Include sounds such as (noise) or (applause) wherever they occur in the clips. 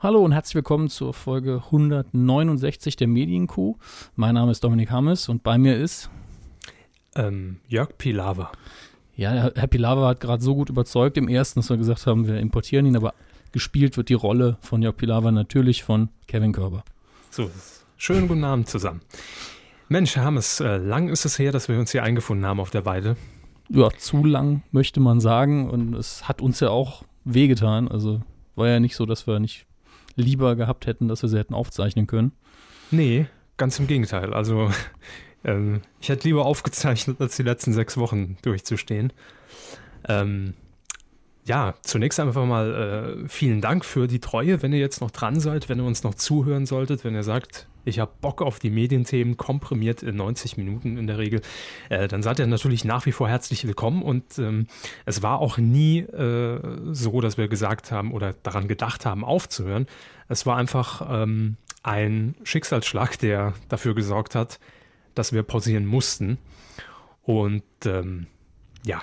Hallo und herzlich willkommen zur Folge 169 der Medienkuh. Mein Name ist Dominik Hammes und bei mir ist ähm, Jörg Pilawa. Ja, Herr Pilawa hat gerade so gut überzeugt im ersten, dass wir gesagt haben, wir importieren ihn, aber gespielt wird die Rolle von Jörg Pilawa natürlich von Kevin Körber. So, schönen guten Abend zusammen. Mensch, Herr Hammes, äh, lang ist es her, dass wir uns hier eingefunden haben auf der Weide. Ja, zu lang möchte man sagen und es hat uns ja auch wehgetan. Also war ja nicht so, dass wir nicht lieber gehabt hätten, dass wir sie hätten aufzeichnen können. Nee, ganz im Gegenteil. Also (laughs) ähm, ich hätte lieber aufgezeichnet, als die letzten sechs Wochen durchzustehen. Ähm, ja, zunächst einfach mal äh, vielen Dank für die Treue, wenn ihr jetzt noch dran seid, wenn ihr uns noch zuhören solltet, wenn ihr sagt, ich habe Bock auf die Medienthemen, komprimiert in 90 Minuten in der Regel, äh, dann seid ihr natürlich nach wie vor herzlich willkommen. Und ähm, es war auch nie äh, so, dass wir gesagt haben oder daran gedacht haben, aufzuhören. Es war einfach ähm, ein Schicksalsschlag, der dafür gesorgt hat, dass wir pausieren mussten. Und ähm, ja,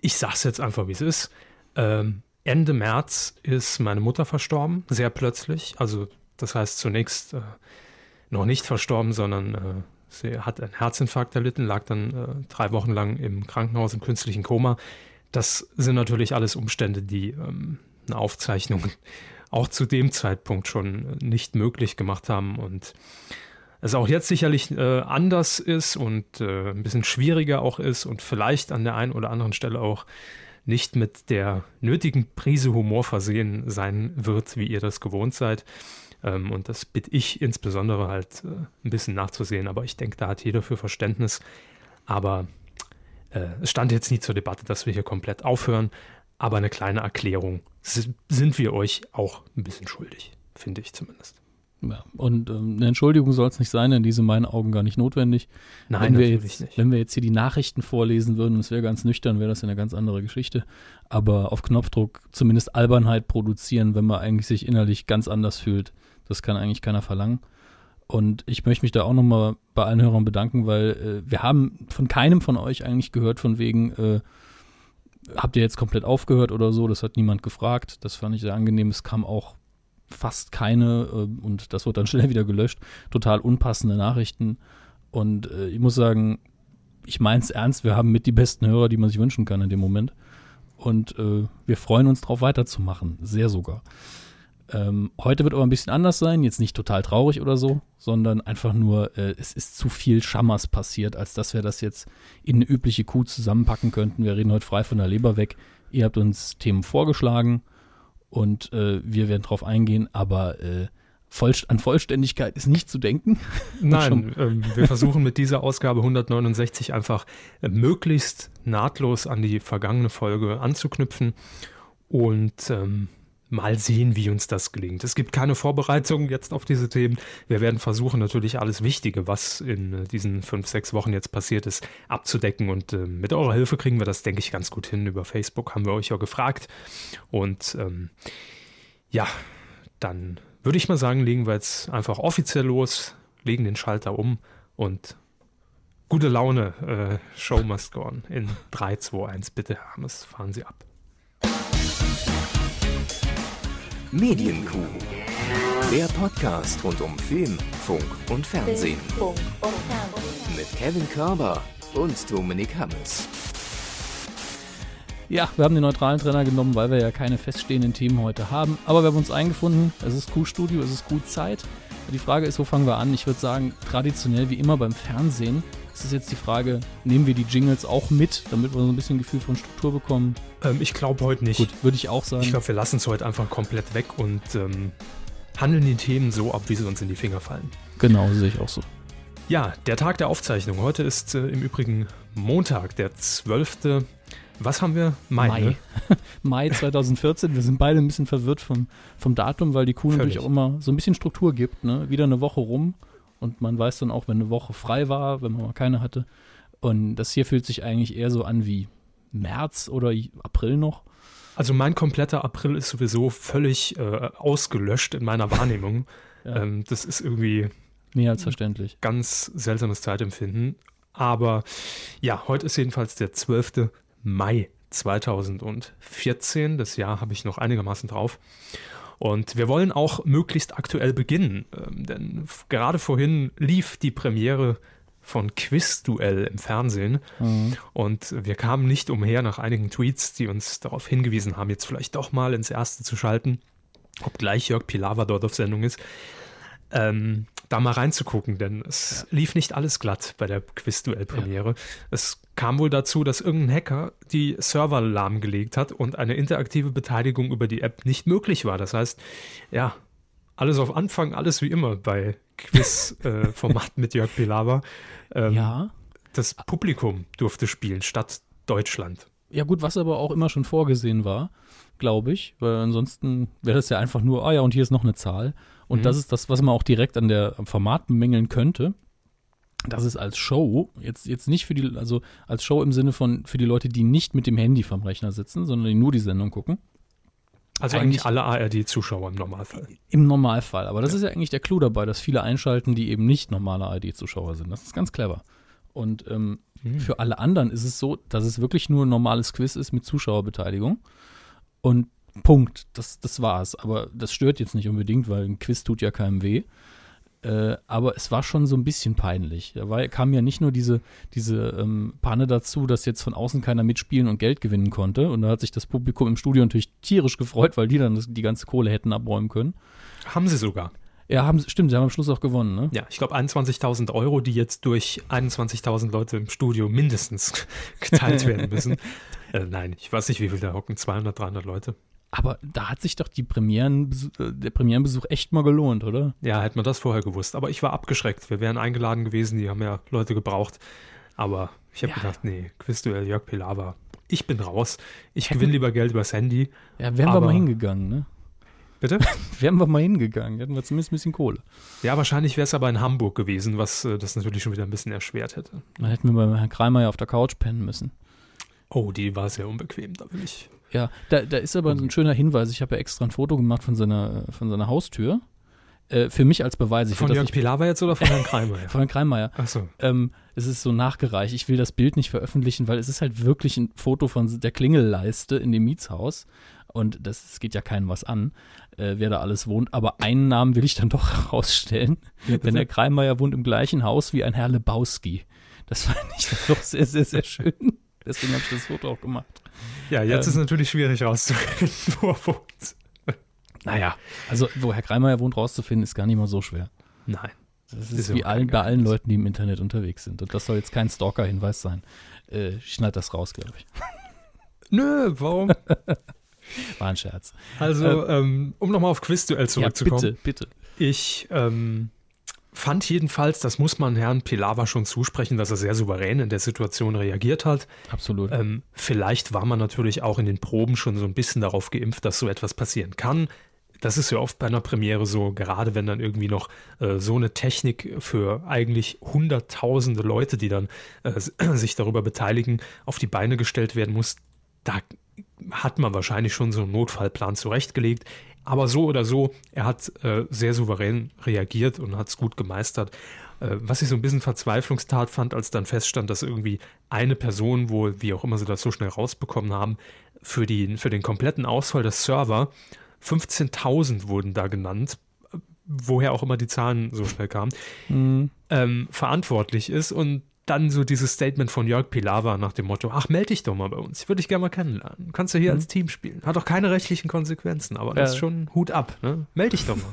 ich sag's jetzt einfach, wie es ist. Ähm, Ende März ist meine Mutter verstorben, sehr plötzlich. Also, das heißt zunächst äh, noch nicht verstorben, sondern äh, sie hat einen Herzinfarkt erlitten, lag dann äh, drei Wochen lang im Krankenhaus im künstlichen Koma. Das sind natürlich alles Umstände, die ähm, eine Aufzeichnung (laughs) auch zu dem Zeitpunkt schon nicht möglich gemacht haben. Und es auch jetzt sicherlich äh, anders ist und äh, ein bisschen schwieriger auch ist und vielleicht an der einen oder anderen Stelle auch nicht mit der nötigen Prise Humor versehen sein wird, wie ihr das gewohnt seid. Ähm, und das bitte ich insbesondere halt äh, ein bisschen nachzusehen. Aber ich denke, da hat jeder für Verständnis. Aber äh, es stand jetzt nie zur Debatte, dass wir hier komplett aufhören. Aber eine kleine Erklärung sind wir euch auch ein bisschen schuldig, finde ich zumindest. Ja, und ähm, eine Entschuldigung soll es nicht sein, denn diese in meinen Augen gar nicht notwendig. Nein, wenn wir natürlich jetzt, nicht. Wenn wir jetzt hier die Nachrichten vorlesen würden und es wäre ganz nüchtern, wäre das eine ganz andere Geschichte. Aber auf Knopfdruck zumindest Albernheit produzieren, wenn man eigentlich sich innerlich ganz anders fühlt, das kann eigentlich keiner verlangen. Und ich möchte mich da auch nochmal bei allen Hörern bedanken, weil äh, wir haben von keinem von euch eigentlich gehört, von wegen, äh, habt ihr jetzt komplett aufgehört oder so, das hat niemand gefragt. Das fand ich sehr angenehm. Es kam auch fast keine, äh, und das wird dann (laughs) schnell wieder gelöscht, total unpassende Nachrichten. Und äh, ich muss sagen, ich meine es ernst, wir haben mit die besten Hörer, die man sich wünschen kann in dem Moment. Und äh, wir freuen uns darauf weiterzumachen, sehr sogar. Ähm, heute wird aber ein bisschen anders sein, jetzt nicht total traurig oder so, sondern einfach nur, äh, es ist zu viel Schammers passiert, als dass wir das jetzt in eine übliche Kuh zusammenpacken könnten. Wir reden heute frei von der Leber weg. Ihr habt uns Themen vorgeschlagen und äh, wir werden drauf eingehen, aber äh, voll, an Vollständigkeit ist nicht zu denken. (laughs) Nein, ähm, wir versuchen mit dieser Ausgabe 169 einfach äh, möglichst nahtlos an die vergangene Folge anzuknüpfen und ähm, mal sehen, wie uns das gelingt. Es gibt keine Vorbereitung jetzt auf diese Themen. Wir werden versuchen, natürlich alles Wichtige, was in äh, diesen fünf, sechs Wochen jetzt passiert ist, abzudecken. Und äh, mit eurer Hilfe kriegen wir das, denke ich, ganz gut hin. Über Facebook haben wir euch ja gefragt. Und ähm, ja, dann würde ich mal sagen, legen wir jetzt einfach offiziell los, legen den Schalter um und gute Laune. Äh, Show must go on. In 3, 2, 1, bitte, Hermes, fahren Sie ab. Medienkuh. Der Podcast rund um Film, Funk und Fernsehen. Mit Kevin Körber und Dominik Hammes. Ja, wir haben den neutralen Trainer genommen, weil wir ja keine feststehenden Themen heute haben. Aber wir haben uns eingefunden. Es ist Q-Studio, es ist gut Zeit. Die Frage ist, wo fangen wir an? Ich würde sagen, traditionell wie immer beim Fernsehen ist es jetzt die Frage, nehmen wir die Jingles auch mit, damit wir so ein bisschen Gefühl von Struktur bekommen? Ähm, ich glaube heute nicht. Gut, würde ich auch sagen. Ich glaube, wir lassen es heute einfach komplett weg und ähm, handeln die Themen so ab, wie sie uns in die Finger fallen. Genau, sehe ich auch so. Ja, der Tag der Aufzeichnung. Heute ist äh, im Übrigen Montag, der 12. Was haben wir? Mai. Mai, Ne? (laughs) Mai 2014. Wir sind beide ein bisschen verwirrt vom, vom Datum, weil die Kuh natürlich auch immer so ein bisschen Struktur gibt. Ne? Wieder eine Woche rum und man weiß dann auch, wenn eine Woche frei war, wenn man mal keine hatte. Und das hier fühlt sich eigentlich eher so an wie März oder April noch. Also mein kompletter April ist sowieso völlig äh, ausgelöscht in meiner Wahrnehmung. (laughs) Ja. ähm, das ist irgendwie Mehr als verständlich. ganz seltsames Zeitempfinden. Aber ja, heute ist jedenfalls der 12. Mai 2014. Das Jahr habe ich noch einigermaßen drauf. Und wir wollen auch möglichst aktuell beginnen, ähm, denn gerade vorhin lief die Premiere von Quizduell im Fernsehen. Mhm. Und wir kamen nicht umher nach einigen Tweets, die uns darauf hingewiesen haben, jetzt vielleicht doch mal ins Erste zu schalten, obgleich Jörg Pilawa dort auf Sendung ist. Ähm, da mal reinzugucken, denn es ja. lief nicht alles glatt bei der Quizduell-Premiere. Ja. Es kam wohl dazu, dass irgendein Hacker die Server lahmgelegt hat und eine interaktive Beteiligung über die App nicht möglich war. Das heißt, ja, alles auf Anfang, alles wie immer bei Quiz-Format äh, (laughs) mit Jörg Pilawa. Ähm, ja. Das Publikum durfte spielen statt Deutschland. Ja, gut, was aber auch immer schon vorgesehen war, glaube ich, weil ansonsten wäre das ja einfach nur, ah ja, und hier ist noch eine Zahl. Und mhm. das ist das, was man auch direkt an der am Format bemängeln könnte. Das ist als Show, jetzt, jetzt nicht für die, also als Show im Sinne von für die Leute, die nicht mit dem Handy vom Rechner sitzen, sondern die nur die Sendung gucken. Also eigentlich, eigentlich alle ARD-Zuschauer im Normalfall. Im Normalfall. Aber das ja. ist ja eigentlich der Clou dabei, dass viele einschalten, die eben nicht normale ARD-Zuschauer sind. Das ist ganz clever. Und ähm, hm. für alle anderen ist es so, dass es wirklich nur ein normales Quiz ist mit Zuschauerbeteiligung. Und Punkt. Das, das war's. Aber das stört jetzt nicht unbedingt, weil ein Quiz tut ja keinem weh. Äh, aber es war schon so ein bisschen peinlich. Da war, kam ja nicht nur diese, diese ähm, Panne dazu, dass jetzt von außen keiner mitspielen und Geld gewinnen konnte. Und da hat sich das Publikum im Studio natürlich tierisch gefreut, weil die dann das, die ganze Kohle hätten abräumen können. Haben sie sogar. Ja, haben, stimmt, sie haben am Schluss auch gewonnen, ne? Ja, ich glaube 21.000 Euro, die jetzt durch 21.000 Leute im Studio mindestens (laughs) geteilt werden müssen. (laughs) äh, nein, ich weiß nicht, wie viel da hocken, 200, 300 Leute. Aber da hat sich doch die Premieren, der Premierenbesuch echt mal gelohnt, oder? Ja, hätte man das vorher gewusst. Aber ich war abgeschreckt. Wir wären eingeladen gewesen, die haben ja Leute gebraucht. Aber ich habe ja. gedacht, nee, Quizduell Jörg Pilawa. Ich bin raus. Ich gewinne lieber Geld übers Handy. Ja, wären wir mal hingegangen, ne? Bitte? (laughs) wären wir mal hingegangen, hätten wir zumindest ein bisschen Kohle. Ja, wahrscheinlich wäre es aber in Hamburg gewesen, was äh, das natürlich schon wieder ein bisschen erschwert hätte. Dann hätten wir bei Herrn Kreimer ja auf der Couch pennen müssen. Oh, die war sehr unbequem, da will ich ja, da, da ist aber okay. ein schöner Hinweis. Ich habe ja extra ein Foto gemacht von seiner, von seiner Haustür. Äh, für mich als Beweis. Ich von Jörg Pilawa jetzt oder von Herrn Kreimeier? (laughs) von Herrn Kreimeier. Ach so. Ähm, es ist so nachgereicht. Ich will das Bild nicht veröffentlichen, weil es ist halt wirklich ein Foto von der Klingelleiste in dem Mietshaus. Und das, das geht ja keinem was an, äh, wer da alles wohnt. Aber einen Namen will ich dann doch (laughs) herausstellen. Ja, denn der Kreimeier wohnt im gleichen Haus wie ein Herr Lebowski. Das fand ich (laughs) doch sehr, sehr, sehr schön. Deswegen habe ich das Foto auch gemacht. Ja, jetzt ähm, ist natürlich schwierig rauszufinden, (laughs) wo er wohnt. Naja, also wo Herr Kreimeier wohnt, rauszufinden, ist gar nicht mal so schwer. Nein. Das ist, ist wie allen, bei allen Leuten, die im Internet unterwegs sind. Und das soll jetzt kein Stalker-Hinweis sein. Äh, schneid das raus, glaube ich. (laughs) Nö, warum? (laughs) War ein Scherz. Also, ähm, ähm um nochmal auf Quizduell zurückzukommen. Ja, bitte, bitte. Ich ähm, fand jedenfalls, das muss man Herrn Pilawa schon zusprechen, dass er sehr souverän in der Situation reagiert hat. Absolut. Ähm, vielleicht war man natürlich auch in den Proben schon so ein bisschen darauf geimpft, dass so etwas passieren kann. Das ist ja oft bei einer Premiere so, gerade wenn dann irgendwie noch äh, so eine Technik für eigentlich hunderttausende Leute, die dann äh, sich darüber beteiligen, auf die Beine gestellt werden muss. Da hat man wahrscheinlich schon so einen Notfallplan zurechtgelegt. Aber so oder so, er hat äh, sehr souverän reagiert und hat es gut gemeistert. Äh, was ich so ein bisschen Verzweiflungstat fand, als dann feststand, dass irgendwie eine Person, wohl, wie auch immer sie das so schnell rausbekommen haben, für, die, für den kompletten Ausfall des Server 15.000 wurden da genannt, woher auch immer die Zahlen so schnell kamen, mhm. ähm, verantwortlich ist. Und dann so dieses Statement von Jörg Pilawa nach dem Motto, ach, melde dich doch mal bei uns, ich würde dich gerne mal kennenlernen. Kannst du hier mhm. als Team spielen. Hat doch keine rechtlichen Konsequenzen, aber das ist schon Hut ab, ne? Melde dich doch mal. (laughs)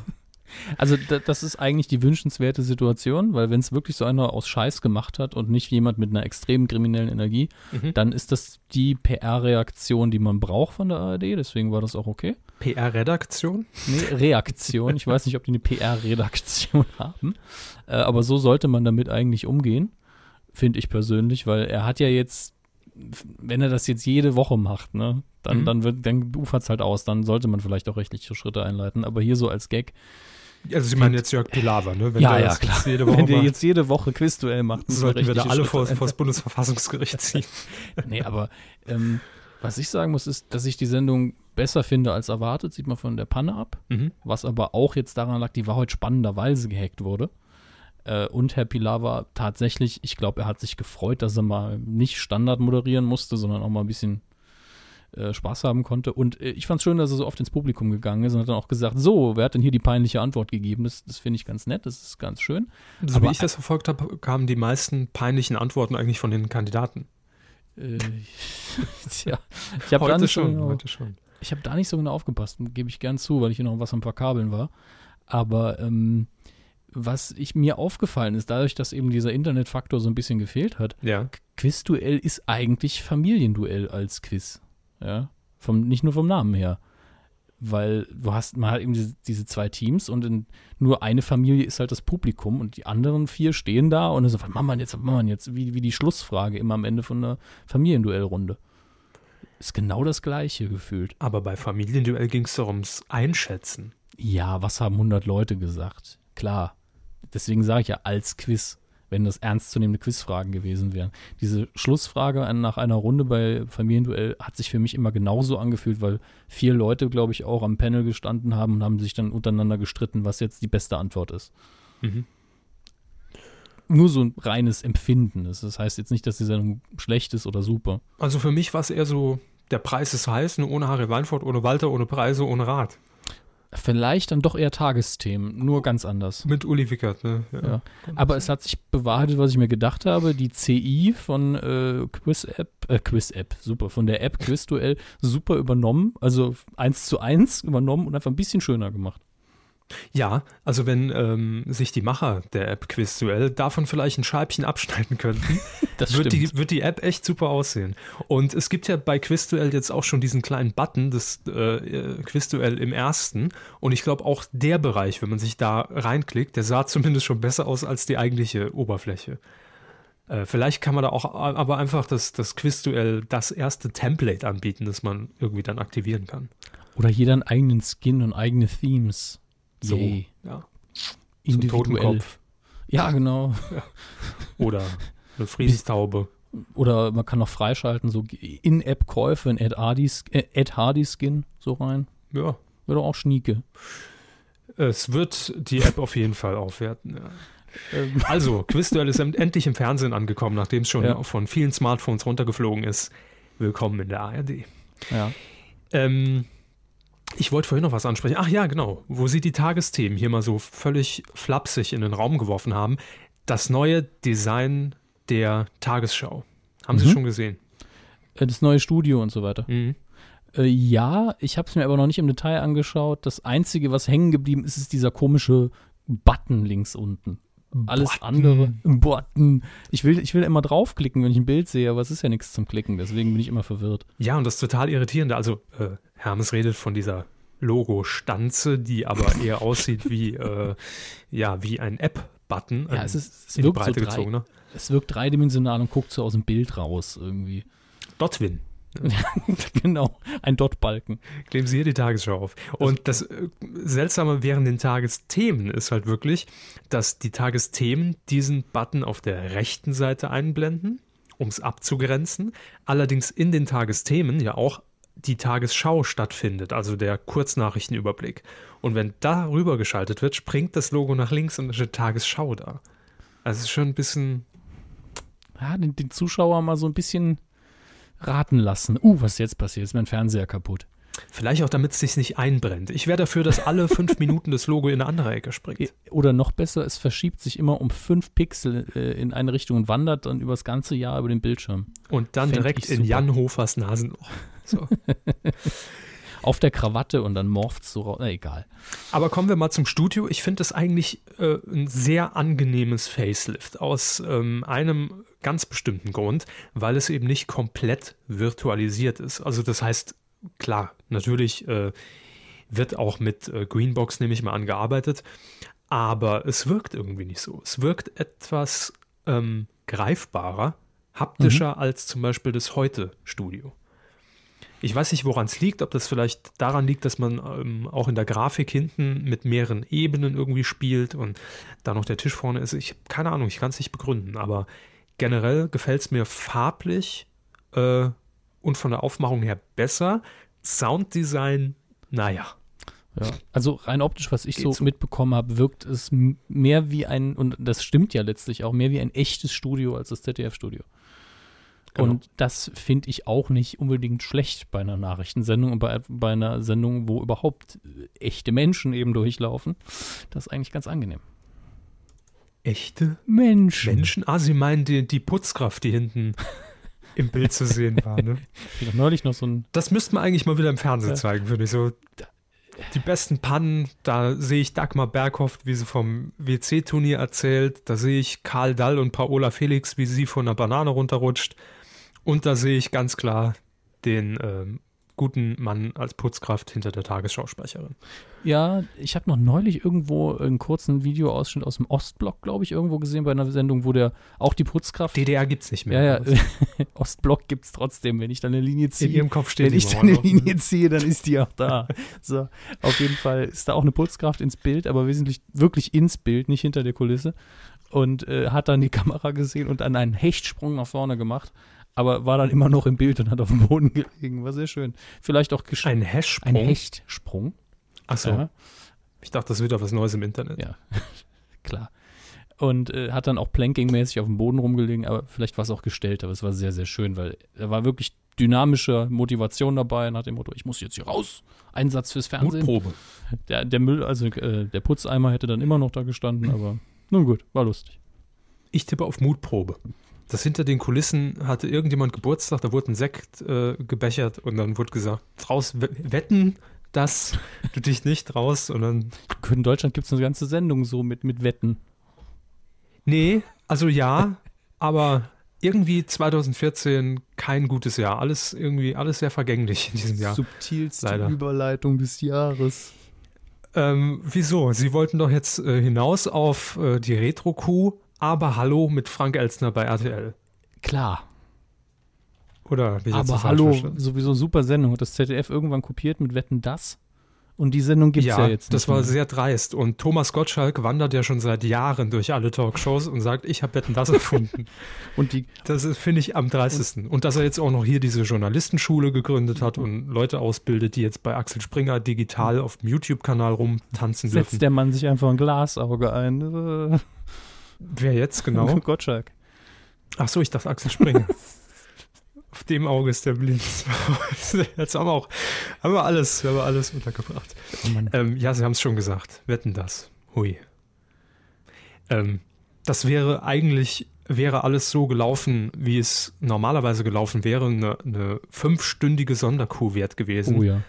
Also das ist eigentlich die wünschenswerte Situation, weil wenn es wirklich so einer aus Scheiß gemacht hat und nicht jemand mit einer extremen kriminellen Energie, mhm. dann ist das die PR-Reaktion, die man braucht von der ARD, deswegen war das auch okay. PR-Redaktion? Nee, Reaktion. Ich weiß nicht, ob die eine PR-Redaktion (laughs) haben, äh, aber so sollte man damit eigentlich umgehen finde ich persönlich, weil er hat ja jetzt, wenn er das jetzt jede Woche macht, ne, dann, mhm. dann wird, dann ufert es halt aus, dann sollte man vielleicht auch rechtliche Schritte einleiten. Aber hier so als Gag. Also Sie meinen jetzt Jörg Pilawa, ne? Wenn ja, ja, klar. Jede (laughs) Woche Wenn der jetzt jede Woche Quizduell macht, sollten wir da alle vor, vor das Bundesverfassungsgericht ziehen. (laughs) nee, aber ähm, was ich sagen muss, ist, dass ich die Sendung besser finde als erwartet, sieht man von der Panne ab. Mhm. Was aber auch jetzt daran lag, die war heute spannender, weil sie gehackt wurde. Äh, und Herr Pilawa tatsächlich, ich glaube, er hat sich gefreut, dass er mal nicht Standard moderieren musste, sondern auch mal ein bisschen äh, Spaß haben konnte. Und äh, ich fand es schön, dass er so oft ins Publikum gegangen ist und hat dann auch gesagt, so, wer hat denn hier die peinliche Antwort gegeben? Das, das finde ich ganz nett, das ist ganz schön. So Aber wie ich das verfolgt habe, kamen die meisten peinlichen Antworten eigentlich von den Kandidaten. Äh, (laughs) ja, ich habe heute, schon, genau, heute schon. Ich habe da nicht so genau aufgepasst, gebe ich gern zu, weil ich hier noch was am Verkabeln war. Aber ähm, was ich mir aufgefallen ist, dadurch, dass eben dieser Internetfaktor so ein bisschen gefehlt hat, ja. Quizduell ist eigentlich Familienduell als Quiz. Ja. Vom, nicht nur vom Namen her. Weil du hast mal halt eben diese, diese, zwei Teams und in, nur eine Familie ist halt das Publikum und die anderen vier stehen da und so, was machen wir jetzt, was machen wir jetzt? Wie, wie die Schlussfrage immer am Ende von einer Familienduellrunde. Ist genau das Gleiche gefühlt. Aber bei Familienduell ging es doch ums Einschätzen. Ja, was haben 100 Leute gesagt? Klar. Deswegen sage ich ja als Quiz, wenn das ernstzunehmende Quizfragen gewesen wären. Diese Schlussfrage nach einer Runde bei Familienduell hat sich für mich immer genauso angefühlt, weil vier Leute, glaube ich, auch am Panel gestanden haben und haben sich dann untereinander gestritten, was jetzt die beste Antwort ist. Mhm. Nur so ein reines Empfinden. Das heißt jetzt nicht, dass die Sendung schlecht ist oder super. Also für mich war es eher so, der Preis ist heiß, nur ohne Harry Weinfurt, ohne Walter, ohne Preise, ohne Rat. Vielleicht dann doch eher Tagesthemen, nur ganz anders. Mit Uli Wickert, ne? Ja. ja. Aber es hat sich bewahrheitet, was ich mir gedacht habe. Die CI von äh, Quiz-App, äh, Quiz-App, super, von der App Quizduell super übernommen, also eins zu eins übernommen und einfach ein bisschen schöner gemacht. Ja, also wenn ähm, sich die Macher der App Quizduell davon vielleicht ein Scheibchen abschneiden könnten, (laughs) wird, die, wird die App echt super aussehen. Und es gibt ja bei Quizduell jetzt auch schon diesen kleinen Button, das äh, Quizduell im ersten. Und ich glaube auch der Bereich, wenn man sich da reinklickt, der sah zumindest schon besser aus als die eigentliche Oberfläche. Äh, vielleicht kann man da auch aber einfach das, das Quizduell das erste Template anbieten, das man irgendwie dann aktivieren kann. Oder jeder einen eigenen Skin und eigene Themes. So, Yay. ja. Individuell. Ja, genau. Ja. (laughs) Oder eine Friesenstaube. Oder man kann noch freischalten, so In-App-Käufe in Ed Hardy, äh, Ed Hardy Skin so rein. Ja. Wäre auch schnieke. Es wird die App auf jeden Fall aufwerten, ja. Ähm. (laughs) Also, Quizduell ist endlich im Fernsehen angekommen, nachdem es schon ja. von vielen Smartphones runtergeflogen ist. Willkommen in der ARD. Ja. Ähm, ich wollte vorhin noch was ansprechen. Ach ja, genau. Wo Sie die Tagesthemen hier mal so völlig flapsig in den Raum geworfen haben. Das neue Design der Tagesschau. Haben mhm. Sie schon gesehen? Äh, das neue Studio und so weiter. Mhm. Äh, ja, ich habe es mir aber noch nicht im Detail angeschaut. Das Einzige, was hängen geblieben ist, ist dieser komische Button links unten. Alles Button. andere. Button. Ich will, ich will immer draufklicken, wenn ich ein Bild sehe, aber es ist ja nichts zum Klicken, deswegen bin ich immer verwirrt. Ja, und das total irritierende. Also, äh, Hermes redet von dieser Logo-Stanze, die aber (laughs) eher aussieht wie, äh, ja, wie ein App-Button. Ja, es, ist, es wirkt so drei, ne? es wirkt dreidimensional und guckt so aus dem Bild raus irgendwie. Dotwin. (laughs) genau, ein Dot-Balken. Kleben Sie hier die Tagesschau auf. Und das äh, Seltsame während den Tagesthemen ist halt wirklich, dass die Tagesthemen diesen Button auf der rechten Seite einblenden, um es abzugrenzen. Allerdings in den Tagesthemen ja auch die Tagesschau stattfindet, also der Kurznachrichtenüberblick. Und wenn darüber geschaltet wird, springt das Logo nach links und da steht Tagesschau da. Also es ist schon ein bisschen. Ja, den, den Zuschauer mal so ein bisschen raten lassen. Uh, was jetzt passiert? Ist mein Fernseher kaputt. Vielleicht auch, damit es sich nicht einbrennt. Ich wäre dafür, dass alle (laughs) fünf Minuten das Logo in eine andere Ecke springt. Oder noch besser, es verschiebt sich immer um fünf Pixel äh, in eine Richtung und wandert dann über das ganze Jahr über den Bildschirm. Und dann Fänd direkt in Jan Hofers Nasenloch. So. (laughs) Auf der Krawatte und dann morpht es so raus. Na, egal. Aber kommen wir mal zum Studio. Ich finde das eigentlich äh, ein sehr angenehmes Facelift aus ähm, einem ganz bestimmten Grund, weil es eben nicht komplett virtualisiert ist. Also das heißt, klar, natürlich äh, wird auch mit äh, Greenbox, nehme ich mal an, gearbeitet, aber es wirkt irgendwie nicht so. Es wirkt etwas ähm, greifbarer, haptischer mhm. als zum Beispiel das Heute-Studio. Ich weiß nicht, woran es liegt, ob das vielleicht daran liegt, dass man ähm, auch in der Grafik hinten mit mehreren Ebenen irgendwie spielt und da noch der Tisch vorne ist. Ich habe keine Ahnung, ich kann es nicht begründen, aber generell gefällt es mir farblich äh, und von der Aufmachung her besser. Sounddesign, naja. Ja, also rein optisch, was ich so, so, mitbekommen habe, wirkt es mehr wie ein, und das stimmt ja letztlich auch, mehr wie ein echtes Studio als das ZDF-Studio. Genau. Und das finde ich auch nicht unbedingt schlecht bei einer Nachrichtensendung und bei, bei einer Sendung, wo überhaupt echte Menschen eben durchlaufen. Das ist eigentlich ganz angenehm. Echte Menschen? Menschen? Ah, Sie meinen die, die Putzkraft, die hinten im Bild zu sehen war, ne? (laughs) Ich neulich noch so ein. Das müsste man eigentlich mal wieder im Fernsehen zeigen, finde ich. So die besten Pannen, da sehe ich Dagmar Berghoff, wie sie vom WC-Turnier erzählt. Da sehe ich Karl Dall und Paola Felix, wie sie von einer Banane runterrutscht. Und da sehe ich ganz klar den ähm, guten Mann als Putzkraft hinter der Tagesschausprecherin. Ja, ich habe noch neulich irgendwo einen kurzen Videoausschnitt aus dem Ostblock, glaube ich, irgendwo gesehen bei einer Sendung, wo der auch die Putzkraft. DDR gibt es nicht mehr. Ja, ja. (laughs) Ostblock gibt es trotzdem. Wenn ich dann eine Linie ziehe. In ihrem Kopf steht Wenn ich dann eine Linie ziehe, dann ist die auch da. so, auf jeden Fall ist da auch eine Putzkraft ins Bild, aber wesentlich wirklich ins Bild, nicht hinter der Kulisse. Und äh, hat dann die Kamera gesehen und dann einen Hechtsprung nach vorne gemacht aber war dann immer noch im Bild und hat auf dem Boden gelegen. War sehr schön. Vielleicht auch Ein Hechtsprung? Ein Hechtsprung. Achso. Ja. Ich dachte, das wird auch was Neues im Internet. Ja, (laughs) klar. Und äh, hat dann auch Planking-mäßig auf dem Boden rumgelegen, aber vielleicht war es auch gestellt, aber es war sehr, sehr schön, weil er war wirklich dynamische Motivation dabei nach dem Motto, ich muss jetzt hier raus. Einsatz fürs Fernsehen. Mutprobe. Der, der Müll, also äh, der Putzeimer hätte dann immer noch da gestanden, aber nun gut, war lustig. Ich tippe auf Mutprobe dass hinter den Kulissen hatte irgendjemand Geburtstag, da wurde ein Sekt äh, gebechert und dann wurde gesagt, draus wetten, dass du dich nicht traust und dann. In Deutschland gibt es eine ganze Sendung so mit, mit Wetten. Nee, also ja, aber irgendwie 2014 kein gutes Jahr. Alles irgendwie, alles sehr vergänglich in diesem Jahr. Subtilste Leider. Überleitung des Jahres. Ähm, wieso? Sie wollten doch jetzt äh, hinaus auf äh, die Retro-Kuh aber Hallo mit Frank Elstner bei RTL. Klar. Oder wie Aber Hallo, sowieso super Sendung. Hat das ZDF irgendwann kopiert mit Wetten das? Und die Sendung gibt es ja, ja, jetzt. Das war mehr. sehr dreist. Und Thomas Gottschalk wandert ja schon seit Jahren durch alle Talkshows und sagt, ich habe Wetten das erfunden. (laughs) und die. Das finde ich am dreistesten. Und, und, dass er jetzt auch noch hier diese Journalistenschule gegründet hat und Leute ausbildet, die jetzt bei Axel Springer digital auf dem YouTube-Kanal rumtanzen dürfen. Setzt der Mann sich einfach ein Glasauge ein. (laughs) Wer jetzt genau? (laughs) Gottschalk. Ach so, ich dachte Axel Springer. (laughs) Auf dem Auge ist der Blitz. (laughs) Jetzt haben wir auch haben wir alles, haben wir alles untergebracht. Oh ähm, ja, Sie haben es schon gesagt. Wetten das. Hui. Ähm, das wäre eigentlich, wäre alles so gelaufen, wie es normalerweise gelaufen wäre, eine, eine fünfstündige Sonderkuh wert gewesen. Oh ja.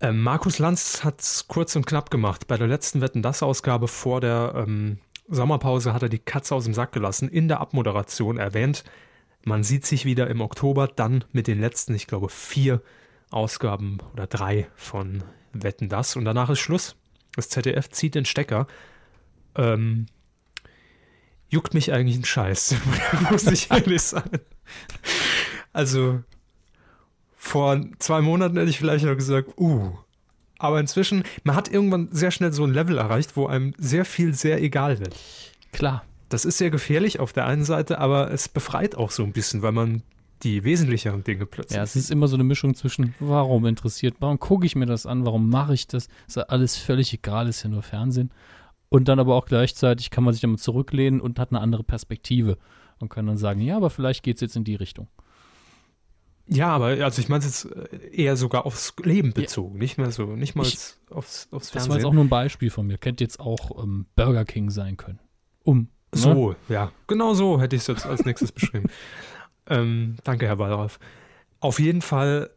Ähm, Markus Lanz hat es kurz und knapp gemacht. Bei der letzten Wetten das Ausgabe vor der ähm, Sommerpause hat er die Katze aus dem Sack gelassen, in der Abmoderation erwähnt, man sieht sich wieder im Oktober, dann mit den letzten, ich glaube, vier Ausgaben oder drei von Wetten das und danach ist Schluss. Das ZDF zieht den Stecker. Ähm, juckt mich eigentlich ein Scheiß, (laughs) muss ich ehrlich sagen. Also, vor zwei Monaten hätte ich vielleicht noch gesagt, uh, aber inzwischen, man hat irgendwann sehr schnell so ein Level erreicht, wo einem sehr viel sehr egal wird. Klar. Das ist sehr gefährlich auf der einen Seite, aber es befreit auch so ein bisschen, weil man die wesentlicheren Dinge plötzlich. Ja, es ist immer so eine Mischung zwischen, warum interessiert, warum gucke ich mir das an, warum mache ich das? Ist ja alles völlig egal, ist ja nur Fernsehen. Und dann aber auch gleichzeitig kann man sich damit zurücklehnen und hat eine andere Perspektive und kann dann sagen, ja, aber vielleicht geht es jetzt in die Richtung. Ja, aber also ich meine es jetzt äh, eher sogar aufs Leben bezogen, ja. nicht mehr so, nicht mal ich, aufs, aufs Fernsehen. Das war jetzt auch nur ein Beispiel von mir. Kennt jetzt auch ähm, Burger King sein können. Um. Ne? So, ja. Genau so hätte ich es jetzt als nächstes beschrieben. (laughs) Ähm, danke, Herr Wallraff. Auf jeden Fall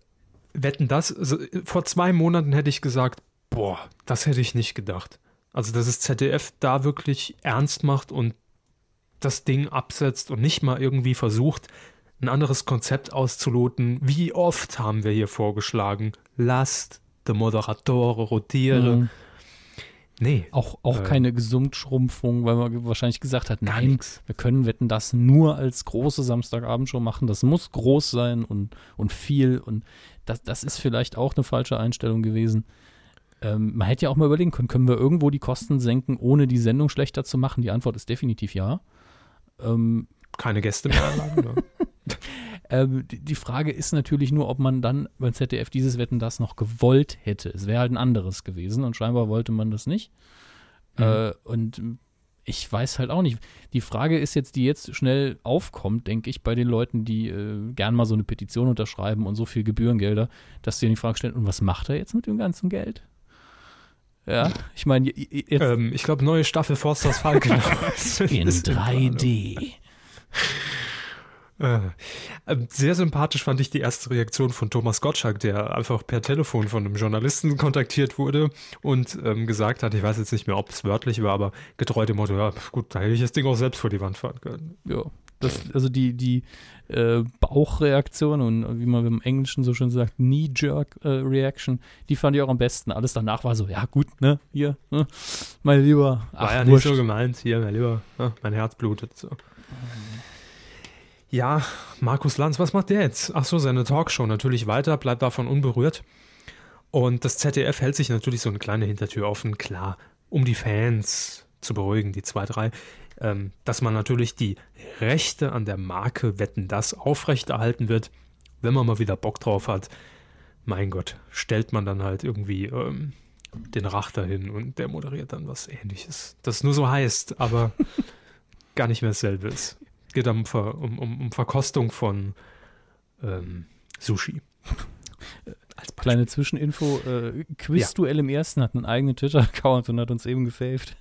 wetten das. Also, vor zwei Monaten hätte ich gesagt, boah, das hätte ich nicht gedacht. Also, dass das ZDF da wirklich ernst macht und das Ding absetzt und nicht mal irgendwie versucht, ein anderes Konzept auszuloten. Wie oft haben wir hier vorgeschlagen, lasst de Moderatore rotieren. Mhm. Nee. Auch, auch äh, keine Gesamtschrumpfung, weil man wahrscheinlich gesagt hat, nein, wir können wetten das nur als große Samstagabendshow machen. Das muss groß sein und, und viel. Und das, das ist vielleicht auch eine falsche Einstellung gewesen. Ähm, man hätte ja auch mal überlegen können, können wir irgendwo die Kosten senken, ohne die Sendung schlechter zu machen? Die Antwort ist definitiv ja. Ähm, keine Gäste mehr einladen, ne? (laughs) ähm, die Frage ist natürlich nur, ob man dann beim ZDF dieses Wetten das noch gewollt hätte. Es wäre halt ein anderes gewesen und scheinbar wollte man das nicht. Mhm. Äh, und ich weiß halt auch nicht. Die Frage ist jetzt, die jetzt schnell aufkommt, denke ich, bei den Leuten, die äh, gern mal so eine Petition unterschreiben und so viel Gebührengelder, dass sie die Frage stellen, und was macht er jetzt mit dem ganzen Geld? Ja, (laughs) ich meine, ähm, ich glaube, neue Staffel Forsters Falken. (laughs) (laughs) in 3D. Äh, sehr sympathisch fand ich die erste Reaktion von Thomas Gottschalk, der einfach per Telefon von einem Journalisten kontaktiert wurde und ähm, gesagt hat, ich weiß jetzt nicht mehr, ob es wörtlich war, aber getreu dem Motto, ja, gut, da hätte ich das Ding auch selbst vor die Wand fahren können. Ja, das, also die, die äh, Bauchreaktion und wie man im Englischen so schön sagt, Knee-Jerk-Reaction, äh, die fand ich auch am besten. Alles danach war so, ja gut, ne, hier, ne, mein Lieber. Ach, war ja wurscht. nicht so gemeint, hier, mein Lieber, ne, mein Herz blutet. So. Ja, Markus Lanz, was macht der jetzt? Ach so, seine Talkshow natürlich weiter, bleibt davon unberührt. Und das ZDF hält sich natürlich so eine kleine Hintertür offen, klar, um die Fans zu beruhigen, die zwei, drei, ähm, dass man natürlich die Rechte an der Marke Wetten das aufrechterhalten wird, wenn man mal wieder Bock drauf hat. Mein Gott, stellt man dann halt irgendwie ähm, den Rachter hin und der moderiert dann was ähnliches. Das nur so heißt, aber (laughs) gar nicht mehr dasselbe ist geht um, um, um, um Verkostung von ähm, Sushi. Als Kleine Zwischeninfo: äh, Quizduell ja. im ersten hat einen eigenen Twitter-Account und hat uns eben gefaved.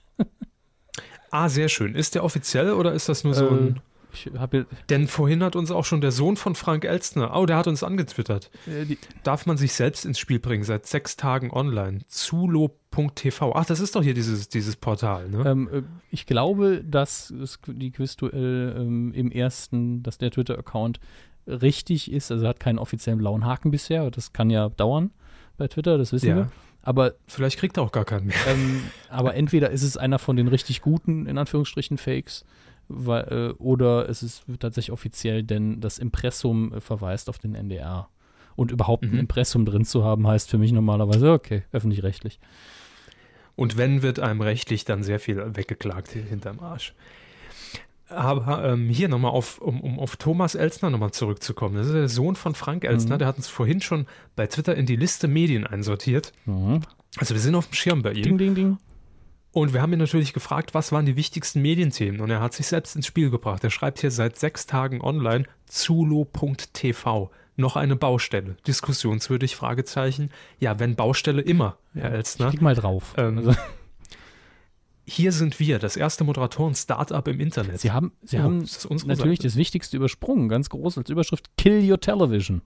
ah, sehr schön. Ist der offiziell oder ist das nur so ein. Äh, Denn vorhin hat uns auch schon der Sohn von Frank Elstner, oh, der hat uns angetwittert. Äh, Darf man sich selbst ins Spiel bringen, seit sechs Tagen online. Zulo.tv. Ach, das ist doch hier dieses, dieses Portal, ne? Ähm, äh, ich glaube, dass die Quizduell ähm, im ersten, dass der Twitter-Account richtig ist. Also hat keinen offiziellen blauen Haken bisher. Das kann ja dauern bei Twitter, das wissen ja. wir. Aber vielleicht kriegt er auch gar keinen mehr. Ähm, aber entweder ist es einer von den richtig guten, in Anführungsstrichen, Fakes, weil, äh, oder es ist tatsächlich offiziell, denn das Impressum äh, verweist auf den NDR. Und überhaupt mhm. ein Impressum drin zu haben, heißt für mich normalerweise, okay, öffentlich-rechtlich. Und wenn, wird einem rechtlich dann sehr viel weggeklagt hinterm Arsch. Aber ähm, hier nochmal auf, um, um auf Thomas Elsner nochmal zurückzukommen. Das ist der Sohn von Frank Elsner, mhm. der hat uns vorhin schon bei Twitter in die Liste Medien einsortiert. Mhm. Also wir sind auf dem Schirm bei ihm. Ding, ding, ding. Und wir haben ihn natürlich gefragt, was waren die wichtigsten Medienthemen? Und er hat sich selbst ins Spiel gebracht. Er schreibt hier seit sechs Tagen online zulo.tv. Noch eine Baustelle. Diskussionswürdig? Fragezeichen. Ja, wenn Baustelle immer, Herr Elstner. Klick mal drauf. Ähm, also. Hier sind wir, das erste Moderatoren-Startup im Internet. Sie haben, Sie oh, haben das natürlich Seite. das Wichtigste übersprungen, ganz groß als Überschrift: Kill your television.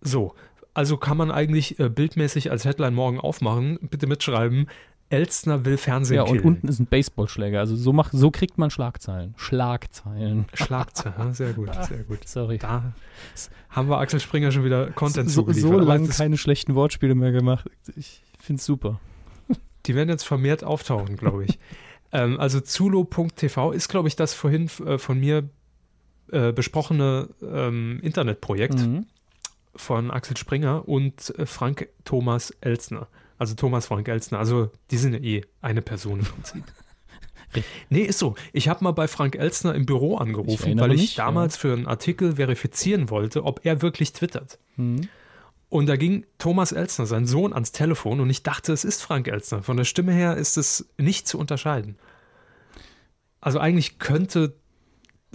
So, also kann man eigentlich äh, bildmäßig als Headline morgen aufmachen, bitte mitschreiben, Elstner will Fernsehen Ja, und killen. unten ist ein Baseballschläger. Also so, mach, so kriegt man Schlagzeilen. Schlagzeilen. (laughs) Schlagzeilen, sehr gut, sehr gut. Sorry. Da haben wir Axel Springer schon wieder Content so, zugeliefert. So lange keine schlechten Wortspiele mehr gemacht. Ich finde es super. Die werden jetzt vermehrt auftauchen, glaube ich. (laughs) ähm, also zulo.tv ist, glaube ich, das vorhin äh, von mir äh, besprochene ähm, Internetprojekt mhm. von Axel Springer und äh, Frank Thomas Elsner. Also Thomas Frank Elstner. Also die sind ja eh eine Person im Prinzip. (laughs) nee, ist so. Ich habe mal bei Frank Elstner im Büro angerufen, ich weil ich mich, damals ja. für einen Artikel verifizieren wollte, ob er wirklich twittert. Mhm. Und da ging Thomas Elstner, sein Sohn, ans Telefon und ich dachte, es ist Frank Elstner. Von der Stimme her ist es nicht zu unterscheiden. Also eigentlich könnte